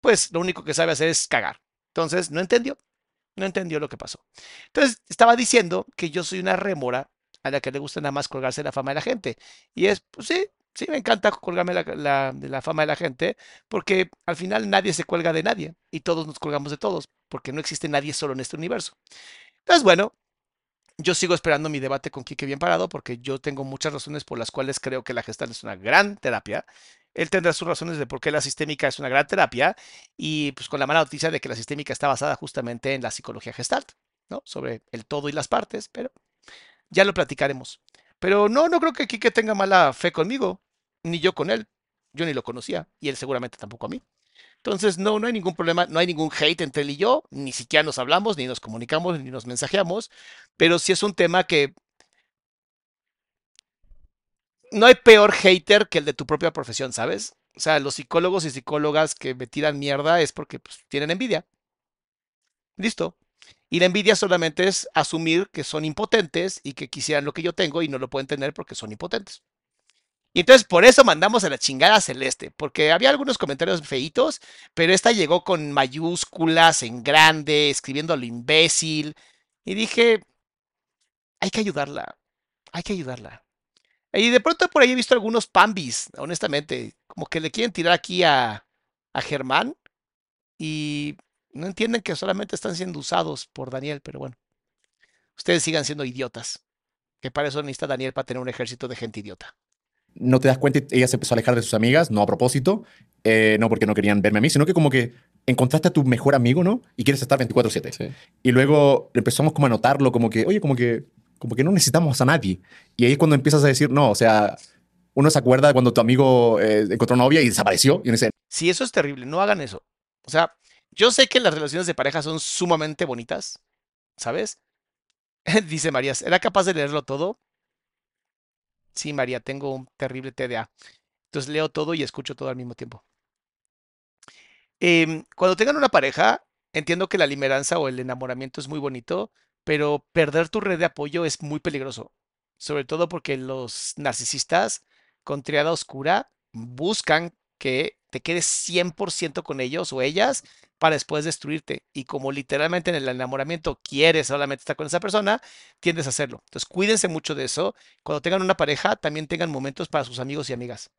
pues lo único que sabe hacer es cagar. Entonces no entendió, no entendió lo que pasó. Entonces estaba diciendo que yo soy una rémora a la que le gusta nada más colgarse la fama de la gente. Y es, pues sí, sí me encanta colgarme la, la- fama de la gente, porque al final nadie se cuelga de nadie y todos nos colgamos de todos, porque no existe nadie solo en este universo. Entonces, bueno, yo sigo esperando mi debate con Quique bien parado, porque yo tengo muchas razones por las cuales creo que la gestal es una gran terapia. Él tendrá sus razones de por qué la sistémica es una gran terapia y pues con la mala noticia de que la sistémica está basada justamente en la psicología gestalt, ¿no? Sobre el todo y las partes, pero ya lo platicaremos. Pero no, no creo que Quique tenga mala fe conmigo, ni yo con él. Yo ni lo conocía y él seguramente tampoco a mí. Entonces, no, no hay ningún problema, no hay ningún hate entre él y yo, ni siquiera nos hablamos, ni nos comunicamos, ni nos mensajeamos, pero sí es un tema que no hay peor hater que el de tu propia profesión, ¿sabes? O sea, los psicólogos y psicólogas que me tiran mierda es porque pues, tienen envidia. Listo. Y la envidia solamente es asumir que son impotentes y que quisieran lo que yo tengo y no lo pueden tener porque son impotentes. Y entonces por eso mandamos a la chingada Celeste, porque había algunos comentarios feitos, pero esta llegó con mayúsculas en grande, escribiendo a lo imbécil. Y dije, hay que ayudarla, hay que ayudarla. Y de pronto por ahí he visto algunos pambis, honestamente, como que le quieren tirar aquí a, a Germán y no entienden que solamente están siendo usados por Daniel, pero bueno, ustedes sigan siendo idiotas, que para eso necesita Daniel para tener un ejército de gente idiota. No te das cuenta, y ella se empezó a alejar de sus amigas, no a propósito, eh, no porque no querían verme a mí, sino que como que encontraste a tu mejor amigo, ¿no? Y quieres estar 24/7. Sí. Y luego empezamos como a notarlo, como que, oye, como que, como que no necesitamos a nadie. Y ahí es cuando empiezas a decir, no, o sea, uno se acuerda de cuando tu amigo eh, encontró novia y desapareció. Y uno dice, Si eso es terrible, no hagan eso. O sea, yo sé que las relaciones de pareja son sumamente bonitas, ¿sabes? Dice Marías, ¿era capaz de leerlo todo? Sí, María, tengo un terrible TDA. Entonces leo todo y escucho todo al mismo tiempo. Em, cuando tengan una pareja, entiendo que la limeranza o el enamoramiento es muy bonito, pero perder tu red de apoyo es muy peligroso. Sobre todo porque los narcisistas con triada oscura buscan que te quedes 100% con ellos o ellas para después destruirte. Y como literalmente en el enamoramiento quieres solamente estar con esa persona, tiendes a hacerlo. Entonces cuídense mucho de eso. Cuando tengan una pareja, también tengan momentos para sus amigos y amigas.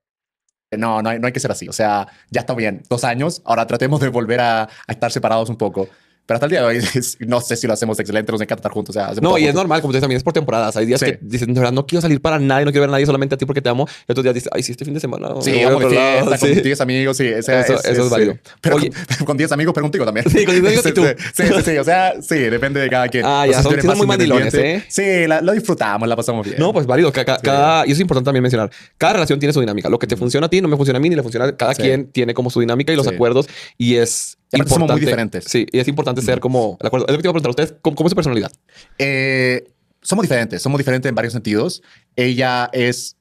no, no hay, no hay que ser así. O sea, ya está bien, dos años, ahora tratemos de volver a, a estar separados un poco. Pero hasta el día de hoy, es- no sé si lo hacemos excelente, nos encanta estar juntos. O sea, No, y es normal, como tú dices, también es por temporadas. Hay días Sí. que dicen, de verdad, no quiero salir para nadie, no quiero ver a nadie, solamente a ti porque te amo. Y otros días dices, ay, sí, este fin de semana. Sí, a vamos lado". fiesta, con Sí. 10 amigos, sí. o sea, Eso- eso es válido. Pero Oye. con- con 10 amigos, pero contigo también. Sí, con 10 amigos y tú. Sí, sí, sí, o sea, sí, depende de cada quien. Ah, ya, son- sí son muy mandilones. ¿eh? Sí, la- lo disfrutamos, la pasamos bien. No, pues válido. Ca- ca- Sí. Cada, y eso es importante también mencionar. Cada relación tiene su dinámica. Lo que te funciona a ti no me funciona a mí, ni le funciona a cada Sí. quien tiene como su dinámica y los Sí. acuerdos. Y es aparte somos muy diferentes. Sí, y es importante ser como. Es lo que te iba a preguntar a ustedes, ¿cómo, cómo es su personalidad? Eh, somos diferentes, somos diferentes en varios sentidos. Ella es,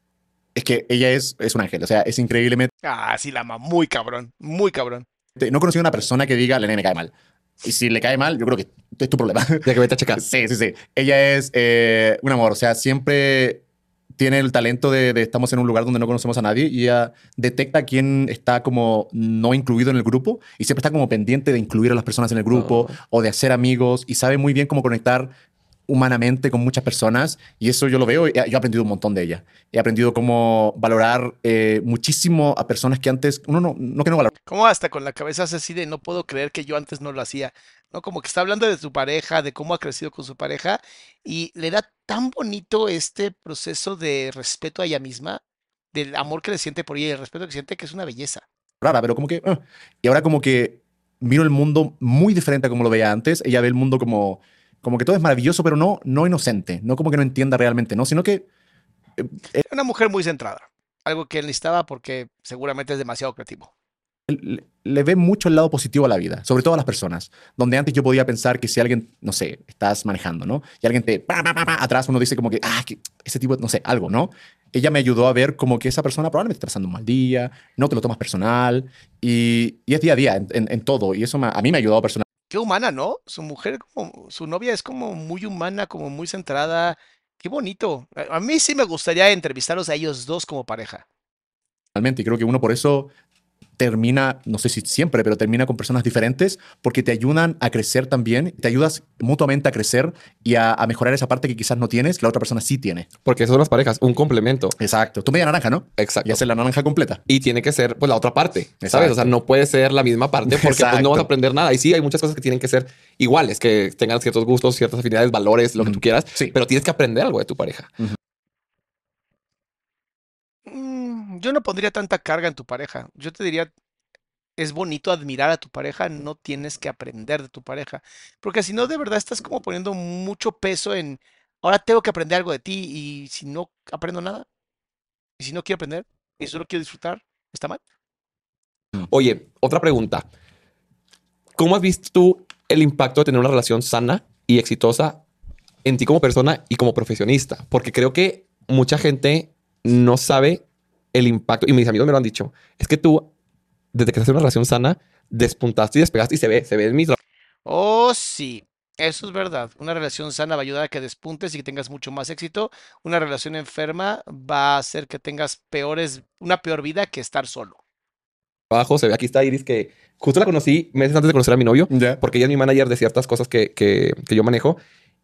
es que ella es, es un ángel, o sea, es increíblemente Ah, sí, la ama. Muy cabrón. Muy cabrón. No he conocido una persona que diga, la nena me cae mal. Y si le cae mal, yo creo que es tu problema. Ya que vete a checar. Sí, sí, sí. Ella es eh, un amor. O sea, siempre tiene el talento de, de estamos en un lugar donde no conocemos a nadie y ella detecta quién está como no incluido en el grupo y siempre está como pendiente de incluir a las personas en el grupo o de hacer amigos y sabe muy bien cómo conectar humanamente con muchas personas y eso yo lo veo y yo he aprendido un montón de ella. He aprendido cómo valorar eh, muchísimo a personas que antes uno no, no que no valora. ¿Cómo hasta con la cabeza así de no puedo creer que yo antes no lo hacía? ¿No? Como que está hablando de su pareja, de cómo ha crecido con su pareja y le da tan bonito este proceso de respeto a ella misma, del amor que le siente por ella y el respeto que siente, que es una belleza. rara, pero como que... ah. Y ahora como que miro el mundo muy diferente a como lo veía antes. Ella ve el mundo como, como que todo es maravilloso, pero no, no inocente. No como que no entienda realmente, ¿no? Sino que Es una mujer muy centrada, algo que él necesitaba porque seguramente es demasiado creativo. le, ve mucho el lado positivo a la vida, sobre todo a las personas. Donde antes yo podía pensar que si alguien, no sé, estás manejando, ¿no? Y alguien te... pa, pa, pa, atrás uno dice como que, ah, que ese tipo, no sé, algo, ¿no? Ella me ayudó a ver como que esa persona probablemente está pasando un mal día, no te lo tomas personal y, y es día a día en, en- en todo. Y eso me- a mí me ha ayudado personalmente. Qué humana, ¿no? Su mujer, como, su novia es como muy humana, como muy centrada. Qué bonito. A mí sí me gustaría entrevistarlos a ellos dos como pareja. Y creo que uno por eso termina, no sé si siempre, pero termina con personas diferentes porque te ayudan a crecer también, te ayudas mutuamente a crecer y a, a mejorar esa parte que quizás no tienes, que la otra persona sí tiene. Porque esas son las parejas, un complemento. Exacto. Tú media naranja, ¿no? Exacto. Y hacer la naranja completa. Y tiene que ser pues la otra parte, ¿sabes? O sea, no puede ser la misma parte porque pues, no vas a aprender nada. Y sí, hay muchas cosas que tienen que ser iguales, que tengan ciertos gustos, ciertas afinidades, valores, lo que tú quieras. Sí. Pero tienes que aprender algo de tu pareja. Mm, yo no pondría tanta carga en tu pareja. Yo te diría, es bonito admirar a tu pareja, no tienes que aprender de tu pareja. Porque si no, de verdad estás como poniendo mucho peso en, ahora tengo que aprender algo de ti y si no aprendo nada, y si no quiero aprender y solo quiero disfrutar, ¿está mal? Oye, otra pregunta. ¿Cómo has visto tú el impacto de tener una relación sana y exitosa en ti como persona y como profesionista? Porque creo que mucha gente no sabe el impacto, y mis amigos me lo han dicho, es que tú, desde que estás en una relación sana, despuntaste y despegaste y se ve, se ve en mi trabajo. Oh, sí, eso es verdad. Una relación sana va a ayudar a que despuntes y que tengas mucho más éxito. Una relación enferma va a hacer que tengas peores, una peor vida que estar solo. trabajo. Se ve aquí está Iris, que justo la conocí meses antes de conocer a mi novio, Ya. porque ella es mi manager de ciertas cosas que, que, que yo manejo.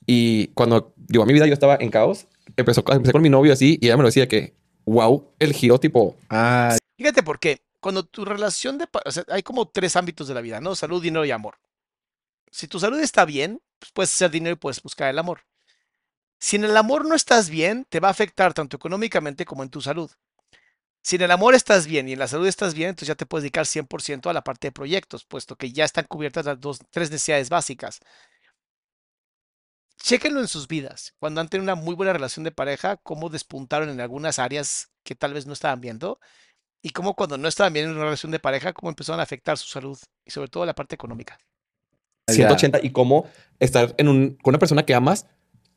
Y cuando llegó a mi vida, yo estaba en caos. Empezó, empecé con mi novio así y ella me lo decía que, wow, el giro tipo, Ah, Fíjate por qué. Cuando tu relación de... pa- O sea, hay como tres ámbitos de la vida, ¿no? Salud, dinero y amor. Si tu salud está bien, pues puedes hacer dinero y puedes buscar el amor. Si en el amor no estás bien, te va a afectar tanto económicamente como en tu salud. Si en el amor estás bien y en la salud estás bien, entonces ya te puedes dedicar 100% a la parte de proyectos, puesto que ya están cubiertas las dos, tres necesidades básicas. Chéquenlo en sus vidas. Cuando han tenido una muy buena relación de pareja, cómo despuntaron en algunas áreas que tal vez no estaban viendo y cómo cuando no estaban bien en una relación de pareja, cómo empezaron a afectar su salud y sobre todo la parte económica. 180 y cómo estar en un, con una persona que amas,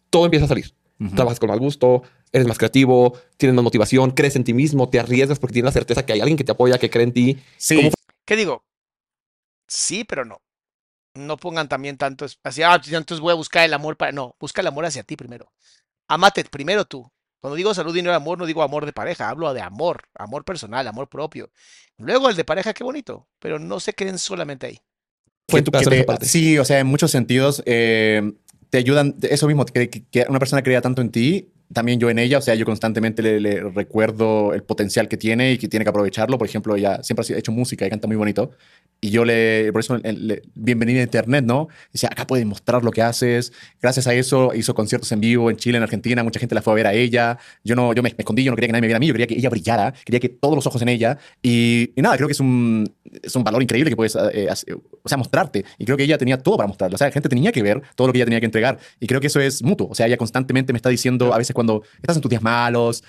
todo empieza a salir. ujú. Trabajas con más gusto, eres más creativo, tienes más motivación, crees en ti mismo, te arriesgas porque tienes la certeza que hay alguien que te apoya, que cree en ti. Sí, ¿Cómo ¿Qué digo? Sí, pero no. No pongan también tanto así, ah, ya entonces voy a buscar el amor para. No, busca el amor hacia ti primero. Amate primero tú. Cuando digo salud, dinero, amor, no digo amor de pareja, hablo de amor, amor personal, amor propio. Luego el de pareja, qué bonito, pero no se queden solamente ahí. fue que- en tu que caso te-. Sí, o sea, en muchos sentidos eh, te ayudan, eso mismo, que una persona crea tanto en ti, también yo en ella, o sea, yo constantemente le, le recuerdo el potencial que tiene y que tiene que aprovecharlo. Por ejemplo, ella siempre ha hecho música y canta muy bonito. Y yo le, por eso, el- le- bienvenida a Internet, ¿no? Decía, acá puedes mostrar lo que haces. Gracias a eso hizo conciertos en vivo en Chile, en Argentina. Mucha gente la fue a ver a ella. Yo no, yo me, me escondí, yo no quería que nadie me viera a mí. Yo quería que ella brillara, quería que todos los ojos en ella. Y, y nada, creo que es un, es un valor increíble que puedes, eh, hacer- o sea, mostrarte. Y creo que ella tenía todo para mostrarlo. O sea, la gente tenía que ver todo lo que ella tenía que entregar. Y creo que eso es mutuo. O sea, ella constantemente me está diciendo, a veces cuando estás en tus días malos,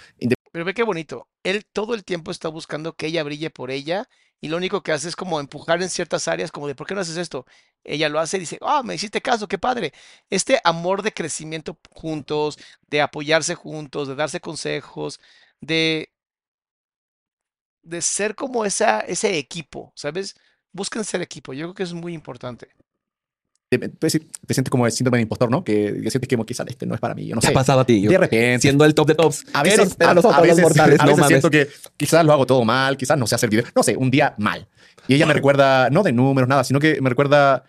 Pero ve qué bonito. Él todo el tiempo está buscando que ella brille por ella y lo único que hace es como empujar en ciertas áreas, como de, ¿por qué no haces esto? Ella lo hace y dice, ah, me hiciste caso, qué padre. Este amor de crecimiento juntos, de apoyarse juntos, de darse consejos, de, de ser como esa, ese equipo, ¿sabes? busquen ser equipo. Yo creo que es muy importante. Te, te- te sientes como el síndrome de impostor, ¿no? Que, que sientes que quizás este no es para mí. Yo no ¿Qué sé. ha pasado a ti? Yo- De repente. Siendo el top de tops. A ¿Qué veces, a a- nosotros, a los veces, mortales? a No veces siento que quizás lo hago todo mal, quizás no sé hacer video. No sé, un día mal. Y ella me recuerda, no de números, nada, sino que me recuerda,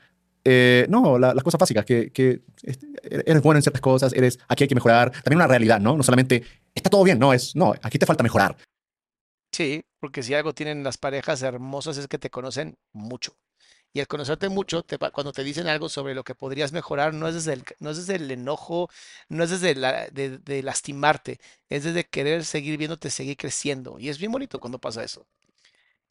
eh, no, la- las cosas básicas, que, que este, eres bueno en ciertas cosas, eres, aquí hay que mejorar. También una realidad, ¿no? No solamente, está todo bien, no, es, no, aquí te falta mejorar. Sí, porque si algo tienen las parejas hermosas es que te conocen mucho. Y el conocerte mucho, te cuando te dicen algo sobre lo que podrías mejorar, no es desde el, no es el enojo, no es desde de lastimarte, es desde querer seguir viéndote seguir creciendo. Y es bien bonito cuando pasa eso.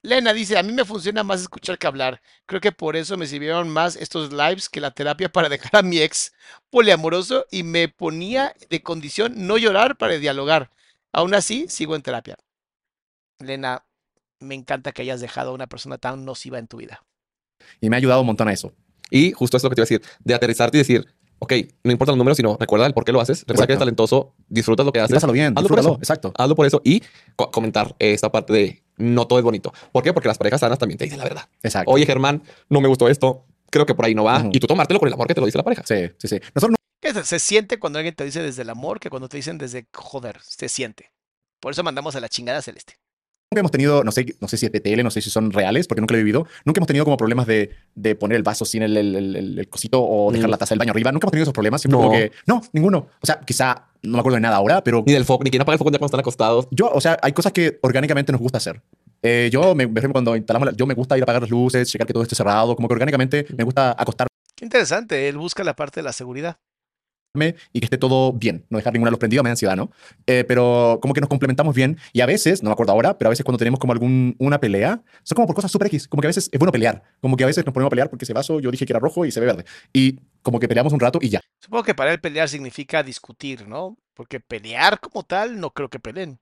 Lena dice, a mí me funciona más escuchar que hablar. Creo que por eso me sirvieron más estos lives que la terapia para dejar a mi ex poliamoroso y me ponía de condición no llorar para dialogar. Aún así, sigo en terapia. Lena, me encanta que hayas dejado a una persona tan nociva en tu vida. Y me ha ayudado un montón a eso. Y justo es lo que te iba a decir, de aterrizarte y decir, ok, no importa los números, sino recuerda el por qué lo haces, recuerda que eres talentoso, disfrutas lo que Y haces. pásalo bien, hazlo por eso. exacto. Hazlo por eso y co- comentar esta parte de no todo es bonito. ¿Por qué? Porque las parejas sanas también te dicen la verdad. Exacto. Oye, Germán, no me gustó esto, creo que por ahí no va. Ujú. Y tú tomártelo con el amor que te lo dice la pareja. Sí, sí, sí. Nosotros ¿Qué se- Se siente cuando alguien te dice desde el amor que cuando te dicen desde joder, se siente. Por eso mandamos a la chingada celeste. Nunca hemos tenido, no sé, no sé si es PTL, no sé si son reales, porque nunca lo he vivido. Nunca hemos tenido como problemas de, de poner el vaso sin el, el- el- el- cosito o dejar Mm. la taza del baño arriba. Nunca hemos tenido esos problemas. Siempre No. como que, no, ninguno. O sea, quizá no me acuerdo de nada ahora, pero Ni del foco, ni quien apaga el foco cuando están acostados. yo, o sea, hay cosas que orgánicamente nos gusta hacer. Eh, yo, me, por ejemplo, cuando instalamos, la- yo me gusta ir a apagar las luces, checar que todo esté cerrado, como que orgánicamente me gusta acostarme Qué interesante, él busca la parte de la seguridad. Y que esté todo bien, no dejar ninguna luz prendida, me da ansiedad, ¿no? Eh, pero como que nos complementamos bien y a veces, no me acuerdo ahora, pero a veces cuando tenemos como algún, una pelea, son como por cosas súper X, como que a veces es bueno pelear, como que a veces nos ponemos a pelear porque ese vaso yo dije que era rojo y se ve verde. Y como que peleamos un rato y ya. Supongo que para él pelear significa discutir, ¿no? Porque pelear como tal, no creo que peleen.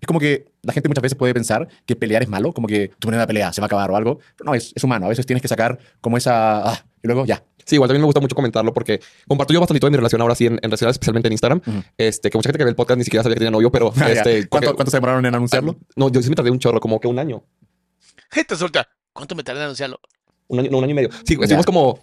Es como que la gente muchas veces puede pensar que pelear es malo, como que tu manera de pelea se va a acabar o algo. Pero no, es, es humano. A veces tienes que sacar como esa... ah, y luego ya. Sí, igual también me gusta mucho comentarlo porque comparto yo bastante de mi relación ahora sí en, en redes sociales, especialmente en Instagram. Este, que mucha gente que ve el podcast ni siquiera sabía que tenía novio, pero Ah, este, ¿Cuánto, porque- cuánto se demoraron en anunciarlo? no, yo sí me tardé un chorro, como que un año. Gente suelta. ¿Cuánto me tardé en anunciarlo? Un año, no, un año y medio. Sí, Ya. estuvimos como,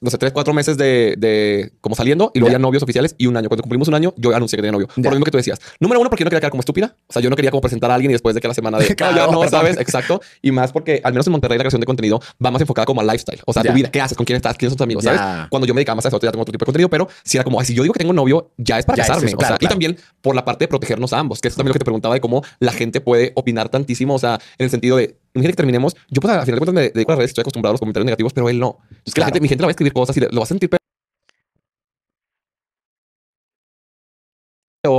no sé, tres, cuatro meses de, de como saliendo y luego Ya. ya novios oficiales y un año. Cuando cumplimos un año, yo anuncié que tenía novio. Por lo mismo que tú decías. Número uno, porque yo no quería quedar como estúpida. O sea, yo no quería como presentar a alguien y después de que la semana de, Claro, "Ah, ya no, perdón. ¿sabes? Exacto. Y más porque, al menos en Monterrey, la creación de contenido va más enfocada como al lifestyle. O sea, Ya. tu vida, qué haces, con quién estás, quiénes son tus amigos. ¿sabes? Cuando yo me dedicaba más a eso, ya tengo otro tipo de contenido, pero si era como, "Ay, si yo digo que tengo novio, ya es para Ya es casarme. o sea, claro, y también por la parte de protegernos a ambos, que es también lo que te preguntaba de cómo la gente puede opinar tantísimo. O sea, en el sentido de, imagínate que terminemos, yo pues al final de cuentas me dedico a las redes, estoy acostumbrado a los comentarios negativos, pero él no. Entonces, que la Claro. gente, mi gente le va a escribir cosas y lo va a sentir peor.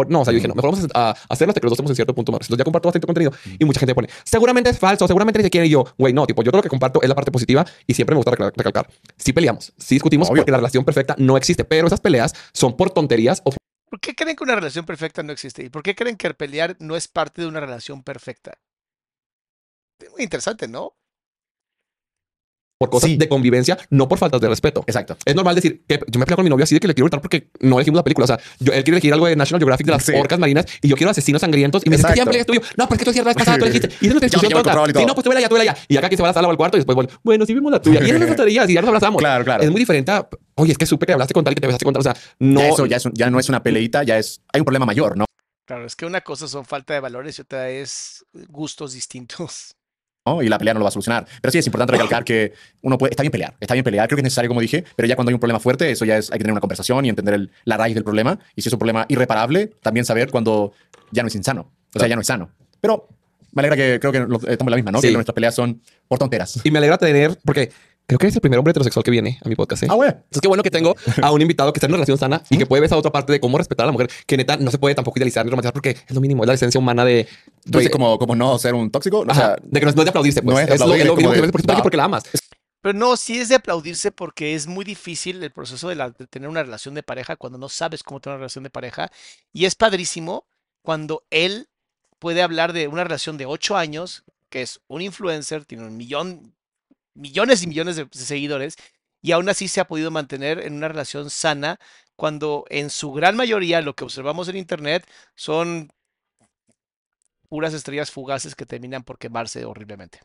No, o sea, yo dije, no, mejor vamos a a hacerlo hasta que los dos estemos en cierto punto más. Entonces ya comparto bastante contenido y mucha gente pone, seguramente es falso, seguramente ni siquiera y yo, güey, no, tipo, yo todo lo que comparto es la parte positiva y siempre me gusta recalcar. recalcar. Sí peleamos, sí discutimos Obvio. porque la relación perfecta no existe, pero esas peleas son por tonterías o ¿Por qué creen que una relación perfecta no existe? ¿Y por qué creen que el pelear no es parte de una relación perfecta? Es muy interesante, ¿no? por cosas Sí. de convivencia, no por faltas de respeto. Exacto. Es normal decir que yo me peleo con mi novio así de que le quiero gritar porque no elegimos la película. O sea, yo, él quiere elegir algo de National Geographic de las Sí. orcas marinas y yo quiero asesinos sangrientos. Y me dice, ¿qué Exacto. es tuyo? No, porque tú cierras pasada, tú elegiste. Y es una Ya, discusión tonta. Sí, no, pues tú vela ya, tú vela ya. Y acá que se va a la sala o al cuarto y después vuelve, bueno, sí vimos la tuya. Y esas tonterías y ya nos abrazamos. Claro, claro. Es muy diferente a, oye, es que supe que hablaste con tal y que te besaste con tal. O sea, no. Ya eso ya, es un- ya no es una peleita, ya es... Hay un problema mayor, ¿no? Claro, es que una cosa son falta de valores y otra es gustos distintos. ¿No? Y la pelea no lo va a solucionar. Pero sí es importante recalcar que uno puede... Está bien pelear, está bien pelear. Creo que es necesario, como dije, pero ya cuando hay un problema fuerte, eso ya es... Hay que tener una conversación y entender el- la raíz del problema. Y si es un problema irreparable, también saber cuando ya no es insano. O sea, ya no es sano. Pero me alegra que creo que estamos en la misma, ¿no? Sí. Que nuestras peleas son por tonteras. Y me alegra tener, porque creo que eres el primer hombre heterosexual que viene a mi podcast. ¿eh? Ah, güey. Entonces, qué bueno que tengo a un invitado que está en una relación sana y que puede ver esa otra parte de cómo respetar a la mujer, que neta no se puede tampoco idealizar ni romantizar porque es lo mínimo, es la esencia humana de. Tú dices como, como no ser un tóxico. O sea, de que no es, no es de aplaudirse, pues. no es de es, lo- es lo es que de, ves porque, tú- "Va". porque la amas. Pero no, sí es de aplaudirse porque es muy difícil el proceso de, la- de tener una relación de pareja cuando no sabes cómo tener una relación de pareja. Y es padrísimo cuando él puede hablar de una relación de ocho años, que es un influencer, tiene un millón, millones y millones de seguidores, y aún así se ha podido mantener en una relación sana cuando en su gran mayoría lo que observamos en internet son puras estrellas fugaces que terminan por quemarse horriblemente.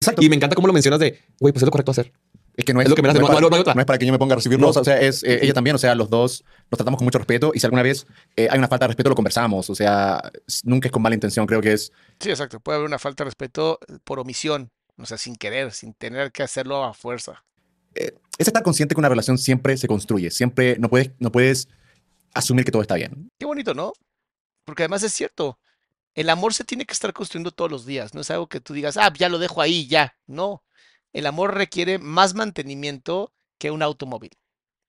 Exacto. Y me encanta cómo lo mencionas de, güey, pues es lo correcto hacer. Es que no es, Es lo que me hace, no, no- es para, no- no hay otra. no es para que yo me ponga a recibirlo. No. O sea, es eh, ella también. O sea, los dos nos tratamos con mucho respeto. Y si alguna vez eh, hay una falta de respeto, lo conversamos. O sea, nunca es con mala intención. Creo que es. Sí, exacto. Puede haber una falta de respeto por omisión, o sea, sin querer, sin tener que hacerlo a fuerza. es estar consciente que una relación siempre se construye. Siempre no puedes, no puedes asumir que todo está bien. Qué bonito, ¿no? Porque además es cierto, el amor se tiene que estar construyendo todos los días, no es algo que tú digas, ah, ya lo dejo ahí, ya. No, el amor requiere más mantenimiento que un automóvil.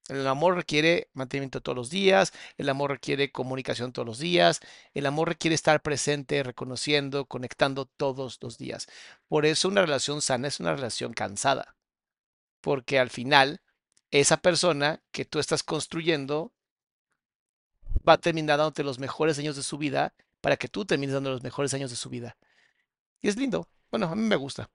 El amor requiere mantenimiento todos los días, el amor requiere comunicación todos los días, el amor requiere estar presente, reconociendo, conectando todos los días. Por eso una relación sana es una relación cansada, porque al final esa persona que tú estás construyendo va a terminar dándote los mejores años de su vida para que tú termines dando los mejores años de su vida. Y es lindo. Bueno, a mí me gusta.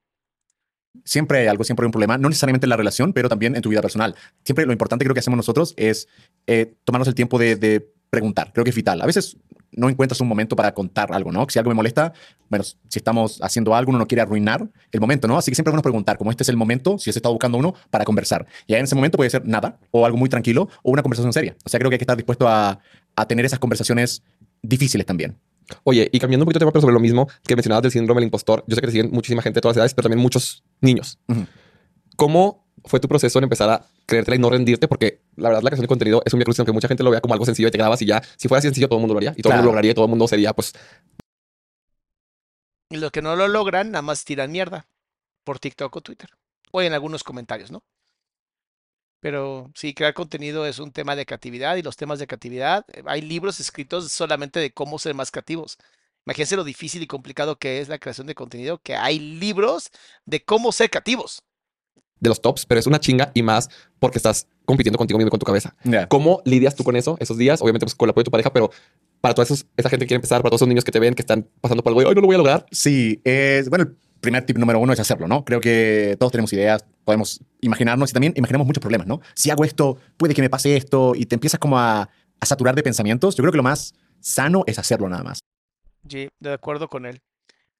Siempre hay algo, siempre hay un problema. No necesariamente en la relación, pero también en tu vida personal. Siempre lo importante creo que hacemos nosotros es eh, tomarnos el tiempo de, preguntar. Creo que es vital. A veces no encuentras un momento para contar algo, ¿no? Si algo me molesta, bueno, si estamos haciendo algo, uno no quiere arruinar el momento, ¿no? Así que siempre es bueno preguntar, como este es el momento, si se está buscando uno, para conversar. Y en ese momento puede ser nada, o algo muy tranquilo, o una conversación seria. O sea, creo que hay que estar dispuesto a, a tener esas conversaciones difíciles también. Oye, y cambiando un poquito de tema, pero sobre lo mismo que mencionabas del síndrome del impostor, yo sé que te siguen muchísima gente de todas las edades, pero también muchos niños. Ujú. ¿Cómo fue tu proceso en empezar a creértela y no rendirte? Porque la verdad, la creación de contenido es un cruz aunque mucha gente lo vea como algo sencillo y te grabas y ya. Si fuera así sencillo, todo el mundo lo haría y todo el Claro. mundo lo lograría y todo el mundo sería, pues, Y los que no lo logran, nada más tiran mierda por TikTok o Twitter. O en algunos comentarios, ¿no? Pero sí, crear contenido es un tema de creatividad y los temas de creatividad, eh, hay libros escritos solamente de cómo ser más creativos. Imagínense lo difícil y complicado que es la creación de contenido, que hay libros de cómo ser creativos. de los tops, pero es una chinga y más porque estás compitiendo contigo mismo y con tu cabeza. Ya. ¿Cómo lidias tú con eso esos días? Obviamente, pues con el apoyo de tu pareja, pero para toda esa gente que quiere empezar, para todos esos niños que te ven, que están pasando por algo, y hoy no lo voy a lograr. Sí, es, bueno, primer tip número uno es hacerlo, ¿no? Creo que todos tenemos ideas, podemos imaginarnos y también imaginamos muchos problemas, ¿no? Si hago esto, puede que me pase esto y te empiezas como a, a saturar de pensamientos. Yo creo que lo más sano es hacerlo nada más. Sí, de acuerdo con él.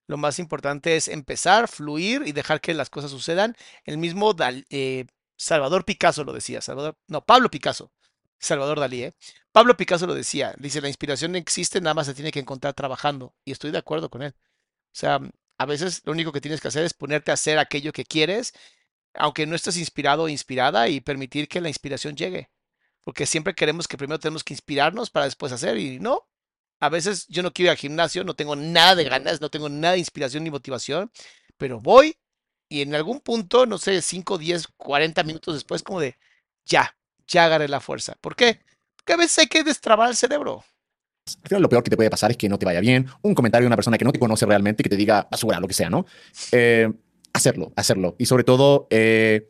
Lo más importante es empezar, fluir y dejar que las cosas sucedan. El mismo Dal- eh, Salvador Picasso lo decía, Salvador, no, Pablo Picasso, Salvador Dalí, ¿eh? Pablo Picasso lo decía, dice, la inspiración existe, nada más se tiene que encontrar trabajando. Y estoy de acuerdo con él. O sea, a veces lo único que tienes que hacer es ponerte a hacer aquello que quieres, aunque no estés inspirado o inspirada, y permitir que la inspiración llegue. Porque siempre queremos que primero tenemos que inspirarnos para después hacer, y no, a veces yo no quiero ir al gimnasio, no tengo nada de ganas, no tengo nada de inspiración ni motivación, pero voy y en algún punto, no sé, 5, 10, 40 minutos después, como de, ya, ya agarré la fuerza. ¿Por qué? Porque a veces hay que destrabar el cerebro. Al final, lo peor que te puede pasar es que no te vaya bien, un comentario de una persona que no te conoce realmente, que te diga basura, lo que sea, ¿no? Eh, hacerlo, hacerlo. Y sobre todo, eh,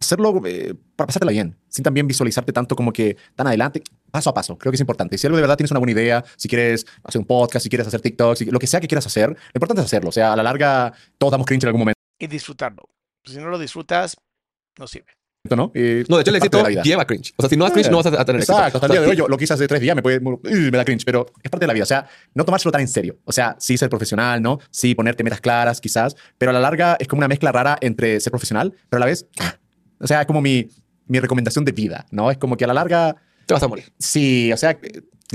hacerlo eh, para pasártela bien, sin también visualizarte tanto como que tan adelante, paso a paso. Creo que es importante. Si algo de verdad tienes una buena idea, si quieres hacer un podcast, si quieres hacer TikTok, lo que sea que quieras hacer, lo importante es hacerlo. O sea, a la larga, todos damos cringe en algún momento, Y disfrutarlo. Si no lo disfrutas, no sirve. ¿No? Y No, de hecho, el éxito lleva cringe. O sea, si no das cringe, Eh, no vas a, tener éxito. Exacto, hasta el día de hoy yo lo quise hace tres días, me, puede, uh, me da cringe, pero es parte de la vida. O sea, no tomárselo tan en serio. O sea, sí ser profesional, ¿no? Sí ponerte metas claras, quizás, pero a la larga es como una mezcla rara entre ser profesional, pero a la vez, o sea, es como mi, mi recomendación de vida, ¿no? Es como que a la larga, Te vas a morir. sí, o sea,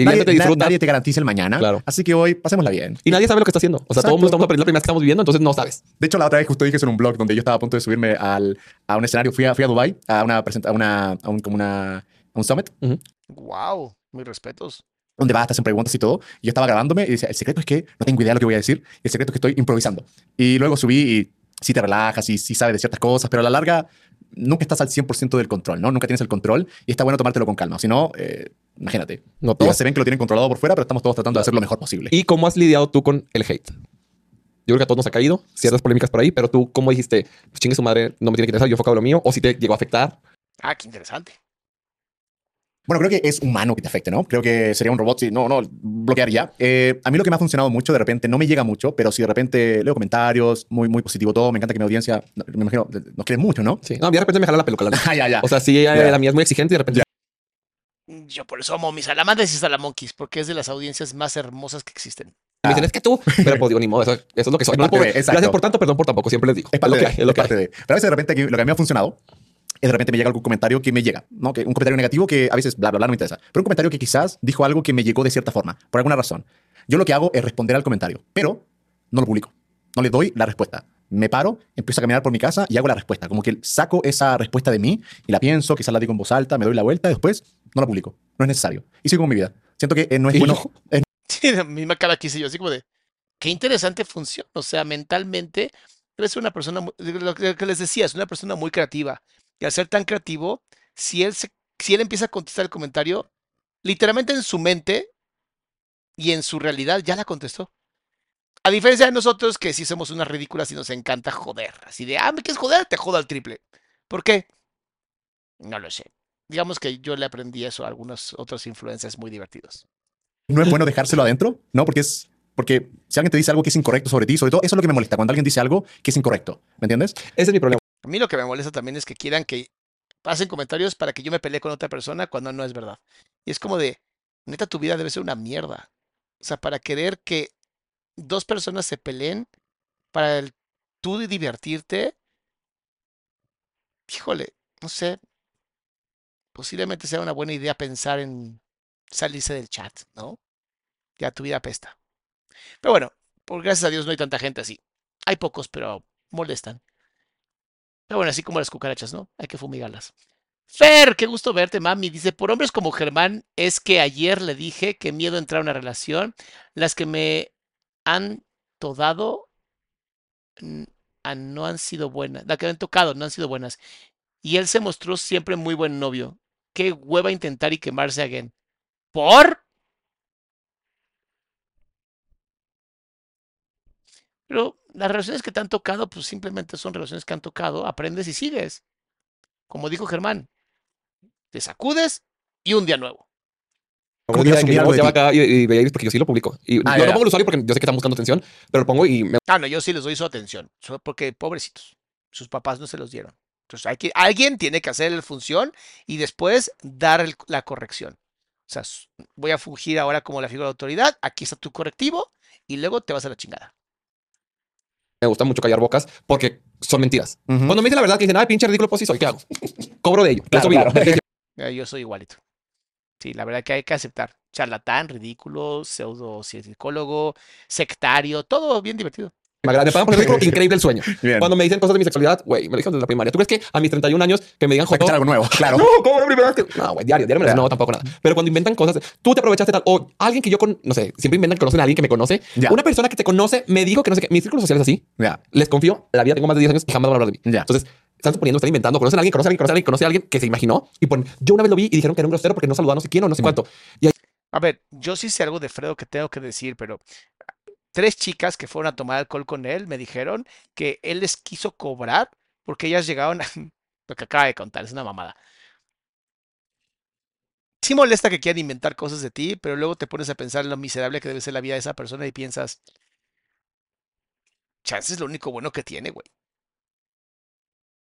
nadie, na- disfruta. nadie te garantiza el mañana. Claro. Así que hoy pasémosla bien. Y nadie sabe lo que está haciendo. O sea, todo el mundo Exacto. estamos aprendiendo la primera vez que estamos viviendo, entonces no sabes. De hecho, la otra vez justo dije eso en un blog donde yo estaba a punto de subirme al, a un escenario. Fui a, fui a Dubai a una presenta- a una, a un, como una, a un summit Wow, mis respetos. donde vas, te hacen preguntas y todo. Y yo estaba grabándome y decía, el secreto es que no tengo idea de lo que voy a decir. El secreto es que estoy improvisando. Y luego subí y sí te relajas y sí sabes de ciertas cosas, pero a la larga nunca estás al 100% del control, ¿no? Nunca tienes el control y está bueno tomártelo con calma. Si no, eh, imagínate. No Todos todas. se ven que lo tienen controlado por fuera, pero estamos todos tratando de hacer lo mejor posible. ¿Y cómo has lidiado tú con el hate? Yo creo que a todos nos ha caído ciertas polémicas por ahí, pero tú, ¿cómo dijiste? Pues chingue su madre, no me tiene que interesar, yo enfocado en lo mío, o si te llegó a afectar. Ah, qué interesante. Bueno, creo que es humano que te afecte, ¿no? Creo que sería un robot si no, no, bloquear ya. Eh, a mí lo que me ha funcionado mucho, de repente, no me llega mucho, pero si de repente leo comentarios, muy, muy positivo todo, me encanta que mi audiencia, no, me imagino, nos quiere mucho, ¿no? Sí. No, a mí de repente me jala la peluca. la. Ah, ya, ya. O sea, sí, Ya. la mía es muy exigente y de repente. Yo por eso amo mis salamantes y salamonquis, porque es de las audiencias más hermosas que existen. me dicen, es que tú, pero pues digo, ni modo, eso, eso es lo que soy. Es No parte de- exacto. gracias por tanto, perdón por tampoco, siempre les digo. Es Es parte, lo que de, hay, es lo es que parte hay. de. Pero a veces de repente aquí- lo que a mí me ha funcionado es de repente me llega algún comentario que me llega, ¿no? Que un comentario negativo que a veces bla, bla, bla, no me interesa. Pero un comentario que quizás dijo algo que me llegó de cierta forma, por alguna razón. Yo lo que hago es responder al comentario, pero no lo publico. No le doy la respuesta. Me paro, empiezo a caminar por mi casa y hago la respuesta. Como que saco esa respuesta de mí y la pienso, quizás la digo en voz alta, me doy la vuelta y después no la publico. No es necesario. Y sigo con mi vida. Siento que eh, no es bueno. Sí, la misma cara que hice yo, así como de, qué interesante función. O sea, mentalmente, eres una persona, lo que les decía, es una persona muy creativa. Y al ser tan creativo, si él, se- si él empieza a contestar el comentario, literalmente en su mente y en su realidad ya la contestó. A diferencia de nosotros, que sí somos unas ridículas y nos encanta joder. Así de, ah, ¿me quieres joder? Te jodo al triple. ¿Por qué? No lo sé. Digamos que yo le aprendí eso a algunos otros influencers muy divertidos. no es bueno dejárselo adentro, ¿no? Porque es. Porque si alguien te dice algo que es incorrecto sobre ti, sobre todo, eso es lo que me molesta, cuando alguien dice algo que es incorrecto. ¿Me entiendes? Ese es mi problema. A mí lo que me molesta también es que quieran que pasen comentarios para que yo me pelee con otra persona cuando no es verdad. Y es como de, neta, tu vida debe ser una mierda. O sea, para querer que dos personas se peleen para el, tú divertirte, híjole, no sé, posiblemente sea una buena idea pensar en salirse del chat, ¿no? Ya tu vida apesta. Pero bueno, por gracias a Dios no hay tanta gente así. Hay pocos, pero molestan. Pero bueno, así como las cucarachas, ¿no? Hay que fumigarlas. Fer, qué gusto verte, mami. Dice, por hombres como Germán, es que ayer le dije que miedo entrar a una relación. Las que me han todado ah, no han sido buenas. Las que me han tocado no han sido buenas. Y él se mostró siempre muy buen novio. Qué hueva intentar y quemarse again. ¿Por? Pero las relaciones que te han tocado, pues simplemente son relaciones que han tocado, aprendes y sigues. Como dijo Germán, te sacudes y un día nuevo. ¿Cómo Como que que yo de acá y, y veía porque yo sí lo publico. Y Ah, yo no pongo el usuario porque yo sé que están buscando atención, pero lo pongo y me Ah, no, yo sí les doy su atención, so- porque pobrecitos, sus papás no se los dieron. Entonces hay que, alguien tiene que hacer la función y después dar el- la corrección. O sea, voy a fungir ahora como la figura de autoridad, aquí está tu correctivo y luego te vas a la chingada. Me gusta mucho callar bocas porque son mentiras. Cuando me dicen la verdad que dicen, ay, pinche ridículo, pues sí soy, ¿qué hago? Cobro de ello. Claro, vivo. Eh, Yo soy igualito. Sí, la verdad que hay que aceptar. Charlatán, ridículo, pseudo psicólogo, sectario, todo bien divertido. Me agrada. Me pagan por el ridículo, increíble el sueño. Bien. Cuando me dicen cosas de mi sexualidad, güey, me lo dijeron desde la primaria. ¿Tú crees que a mis 31 años que me digan echar algo nuevo, claro. No, ¿cómo la primera vez que.? No, güey, diario, diario me lo. No, tampoco nada. Pero cuando inventan cosas, tú te aprovechaste tal, o alguien que yo con, no sé, siempre inventan que conocen a alguien que me conoce. Ya. Una persona que te conoce me dijo que no sé qué. Mis círculos sociales así, Ya, les confío, la vida tengo más de 10 años y jamás van a hablar de mí. Ya. Entonces, están suponiendo, están inventando, conocen a alguien, conocen a alguien, conocen a alguien, conocen a alguien que se imaginó y ponen, yo una vez lo vi y dijeron que era un grosero porque no saludaba no sé quién o no sé cuánto. Y ahí, A ver, yo sí sé algo de Fredo que tengo que decir, pero tres chicas que fueron a tomar alcohol con él me dijeron que él les quiso cobrar porque ellas llegaron a... Lo que acaba de contar, es una mamada. Sí molesta que quieran inventar cosas de ti, pero luego te pones a pensar en lo miserable que debe ser la vida de esa persona y piensas, chance es lo único bueno que tiene, güey.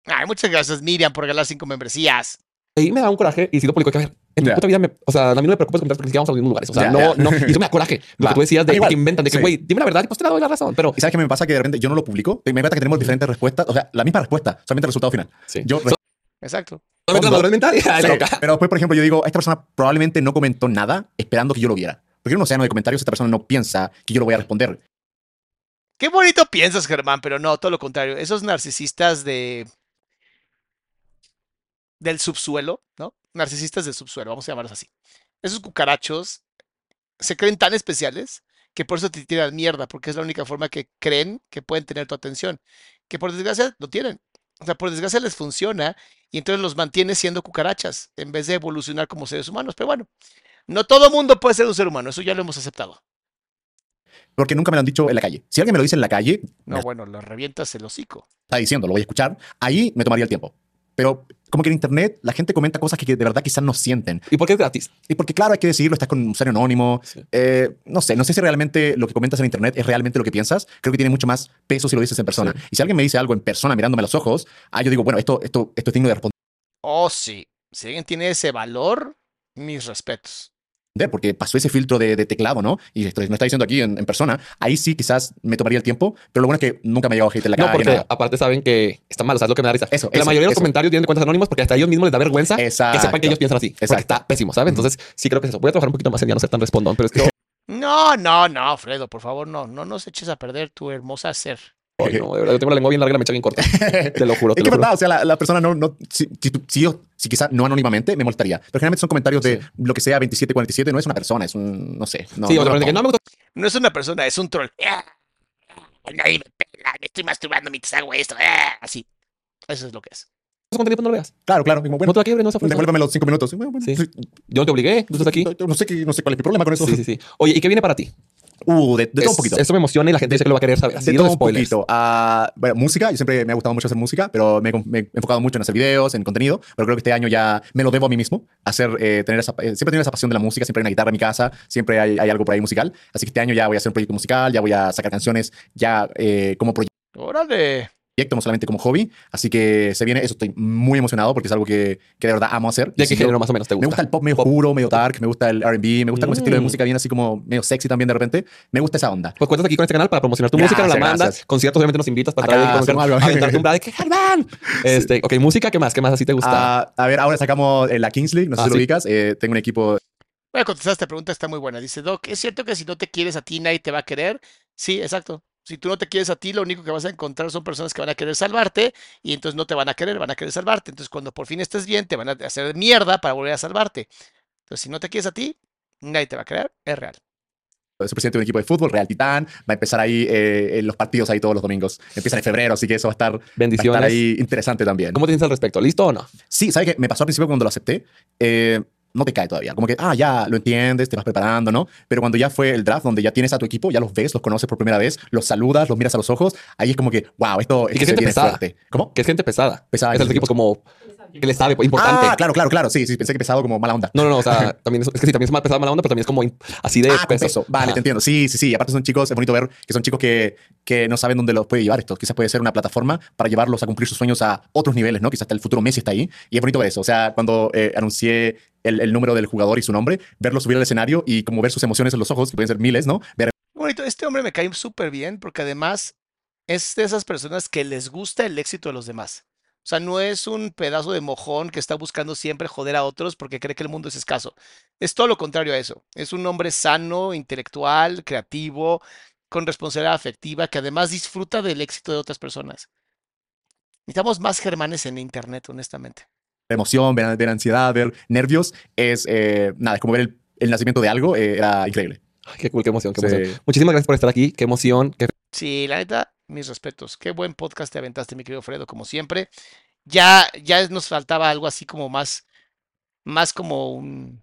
Ay, muchas gracias, Miriam, por regalar cinco membresías. Ahí me da un coraje y si lo publico, que a ver, en tu Ya. puta vida, me, o sea, a mí no me preocupa comentar porque ni siquiera vamos a los mismos lugares. O sea, no, no, y eso me da coraje. Lo que tú decías de Igual, que inventan, de que, sí. güey, dime la verdad y pues te la doy la razón. Pero ¿Y sabes qué me pasa? Que de repente yo no lo publico. Me cuenta que tenemos diferentes respuestas. O sea, la misma respuesta, solamente el resultado final. sí. Yo So- Exacto. solamente la madurez mental. Ay, Sí, loca. pero después, por ejemplo, yo digo, esta persona probablemente no comentó nada esperando que yo lo viera. Porque en un océano de comentarios esta persona no piensa que yo lo voy a responder. Qué bonito piensas, Germán, pero no, todo lo contrario. Esos narcisistas de del subsuelo, ¿no? Narcisistas del subsuelo, vamos a llamarlos así. Esos cucarachos se creen tan especiales que por eso te tiran mierda, porque es la única forma que creen que pueden tener tu atención. Que por desgracia lo tienen. O sea, por desgracia les funciona y entonces los mantiene siendo cucarachas en vez de evolucionar como seres humanos. Pero bueno, no todo mundo puede ser un ser humano, eso ya lo hemos aceptado. Porque nunca me lo han dicho en la calle. Si alguien me lo dice en la calle, No, bueno, lo revientas el hocico. está diciendo, lo voy a escuchar, ahí me tomaría el tiempo. Pero como que en internet la gente comenta cosas que, que de verdad quizás no sienten. ¿Y por qué es gratis? Y porque claro, hay que decirlo, estás con un usuario anónimo. Sí. Eh, no sé, no sé si realmente lo que comentas en internet es realmente lo que piensas. Creo que tiene mucho más peso si lo dices en persona. Sí. Y si alguien me dice algo en persona mirándome a los ojos, ah, yo digo, bueno, esto, esto, esto es digno de responder. Oh, sí. Si alguien tiene ese valor, mis respetos. Porque pasó ese filtro de, de teclado, ¿no? Y esto me está diciendo aquí en, en persona, ahí sí quizás me tomaría el tiempo, pero lo bueno es que nunca me ha llegado hate en la cara. No, porque nada. aparte saben que está mal, o sea, es lo que me da risa. Eso, que la eso, mayoría de los eso. comentarios vienen de cuentas anónimas porque hasta ellos mismos les da vergüenza Exacto. que sepan que ellos piensan así. Exacto. está pésimo, ¿sabes? Entonces, sí creo que es eso. Voy a trabajar un poquito más en ya no ser tan respondón, pero es que No, no, no, Fredo, por favor, no, no nos eches a perder tu hermosa ser. Ay, no, de verdad, yo tengo la lengua bien larga y la mecha bien corta. Te lo juro, te Es lo que juro. verdad, o sea, la, la persona no, no si, si, si yo, si quizás no anónimamente, me molestaría. Pero generalmente son comentarios de lo que sea 2747, no es una persona, es un, no sé. No, sí, no, que no me gusta No es una persona, es un troll. Ah, Nadie me pela, me estoy masturbando mientras hago esto. ah, Así. Eso es lo que es. contenido, pues no lo veas. Claro, claro. Como, bueno, No te la quiebres, no esa devuélveme los cinco minutos. Bueno, bueno, Sí. sí. Yo no te obligué, tú estás aquí. No, no sé, qué- no sé cuál es mi problema con eso. Sí, sí, sí. Oye, ¿y qué viene para ti? Uh, de, de todo Es- un poquito. Eso me emociona y la gente dice que lo va a querer saber. Así de todo un poquito. Ah, bueno, música, yo siempre me ha gustado mucho hacer música, pero me, he- me he enfocado mucho en hacer videos, en contenido, pero creo que este año ya me lo debo a mí mismo, hacer, eh, tener esa, eh, siempre he tenido esa pasión de la música, siempre hay una guitarra en mi casa, siempre hay, hay algo por ahí musical, así que este año ya voy a hacer un proyecto musical, ya voy a sacar canciones ya eh, como proyecto. Órale. No solamente como hobby, así que se viene, eso estoy muy emocionado porque es algo que, que de verdad amo hacer. ¿Y Y a qué si yo- género más o menos te gusta? me gusta el pop medio oscuro, medio dark, me gusta el R&B, me gusta como ese estilo de Mm. música bien así como medio sexy también de repente. Me gusta esa onda. Pues cuentas aquí con este canal para promocionar tu música, Gracias, nos la mandas. Conciertos, obviamente nos invitas para Acá traer aventarte un brade. ¡Qué Germán! Este, ok, música, ¿qué más? ¿Qué más así te gusta? Ah, a ver, ahora sacamos eh, la Kingsley, no sé Ah, si lo sí. ubicas. eh, tengo un equipo Voy a contestar esta pregunta, está muy buena. Dice Doc, ¿es cierto que si no te quieres a ti, nadie te va a querer? Sí, exacto. Si tú no te quieres a ti, lo único que vas a encontrar son personas que van a querer salvarte y entonces no te van a querer, van a querer salvarte. Entonces cuando por fin estés bien, te van a hacer mierda para volver a salvarte. Entonces si no te quieres a ti, nadie te va a querer, es real. soy presidente de un equipo de fútbol, Real Titán. Va a empezar ahí eh, en los partidos ahí todos los domingos. Empiezan en febrero, así que eso va a estar, va a Bendiciones. estar ahí interesante también. ¿Cómo te sientes al respecto? ¿Listo o no? Sí, ¿sabes qué? Me pasó al principio cuando lo acepté. eh, no te cae todavía. Como que, ah, ya lo entiendes, te vas preparando, ¿no? Pero cuando ya fue el draft, donde ya tienes a tu equipo, ya los ves, los conoces por primera vez, los saludas, los miras a los ojos, ahí es como que, wow, esto, ¿Y esto qué se gente pesada? fuerte. ¿Cómo? Que es gente pesada. Pesada, Es el ¿qué equipo como que le sabe, pues, importante. Ah, claro, claro, claro. Sí, sí, pensé que pesado como mala onda. No, no, no, o sea, también es, es que sí, también es más pesada mala onda, pero también es como así de Ah, con peso. peso. Vale, Ajá. te entiendo. Sí, sí, sí. Aparte son chicos, es bonito ver que son chicos que, que no saben dónde los puede llevar esto. Quizás puede ser una plataforma para llevarlos a cumplir sus sueños a otros niveles, ¿no? Quizás hasta el futuro Messi está ahí. Y es bonito ver eso. O sea, cuando eh, anuncié el, el número del jugador y su nombre, verlo subir al escenario y como ver sus emociones en los ojos, que pueden ser miles, ¿no? Ver Bonito, este hombre me cae súper bien porque además es de esas personas que les gusta el éxito de los demás. O sea, no es un pedazo de mojón que está buscando siempre joder a otros porque cree que el mundo es escaso. Es todo lo contrario a eso. Es un hombre sano, intelectual, creativo, con responsabilidad afectiva, que además disfruta del éxito de otras personas. Necesitamos más germanes en internet, honestamente. emoción, ver, ver ansiedad, ver nervios. Es, eh, nada, es como ver el, el nacimiento de algo. eh, era increíble. Ay, qué cool, qué emoción, qué Sí. emoción. Muchísimas gracias por estar aquí. Qué emoción. Qué Sí, la neta, mis respetos. Qué buen podcast te aventaste, mi querido Fredo, como siempre. Ya, ya nos faltaba algo así como más, más como un,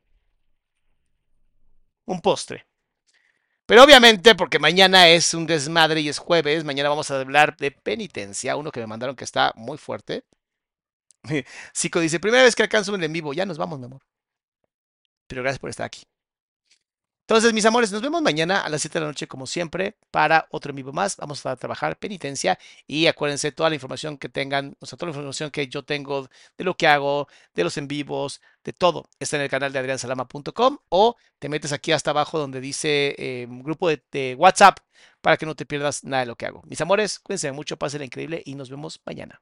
un postre. Pero obviamente, porque mañana es un desmadre y es jueves, mañana vamos a hablar de penitencia, uno que me mandaron que está muy fuerte. Zico dice, primera vez que alcanzo un en vivo, ya nos vamos, mi amor. Pero gracias por estar aquí. Entonces, mis amores, nos vemos mañana a las 7 de la noche, como siempre, para otro vivo más. Vamos a trabajar penitencia y acuérdense toda la información que tengan, o sea, toda la información que yo tengo de lo que hago, de los en vivos, de todo, está en el canal de adriansalama.com o te metes aquí hasta abajo donde dice eh, grupo de, de WhatsApp para que no te pierdas nada de lo que hago. Mis amores, cuídense mucho, pasen increíble y nos vemos mañana.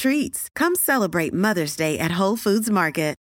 treats. Come celebrate Mother's Day at Whole Foods Market.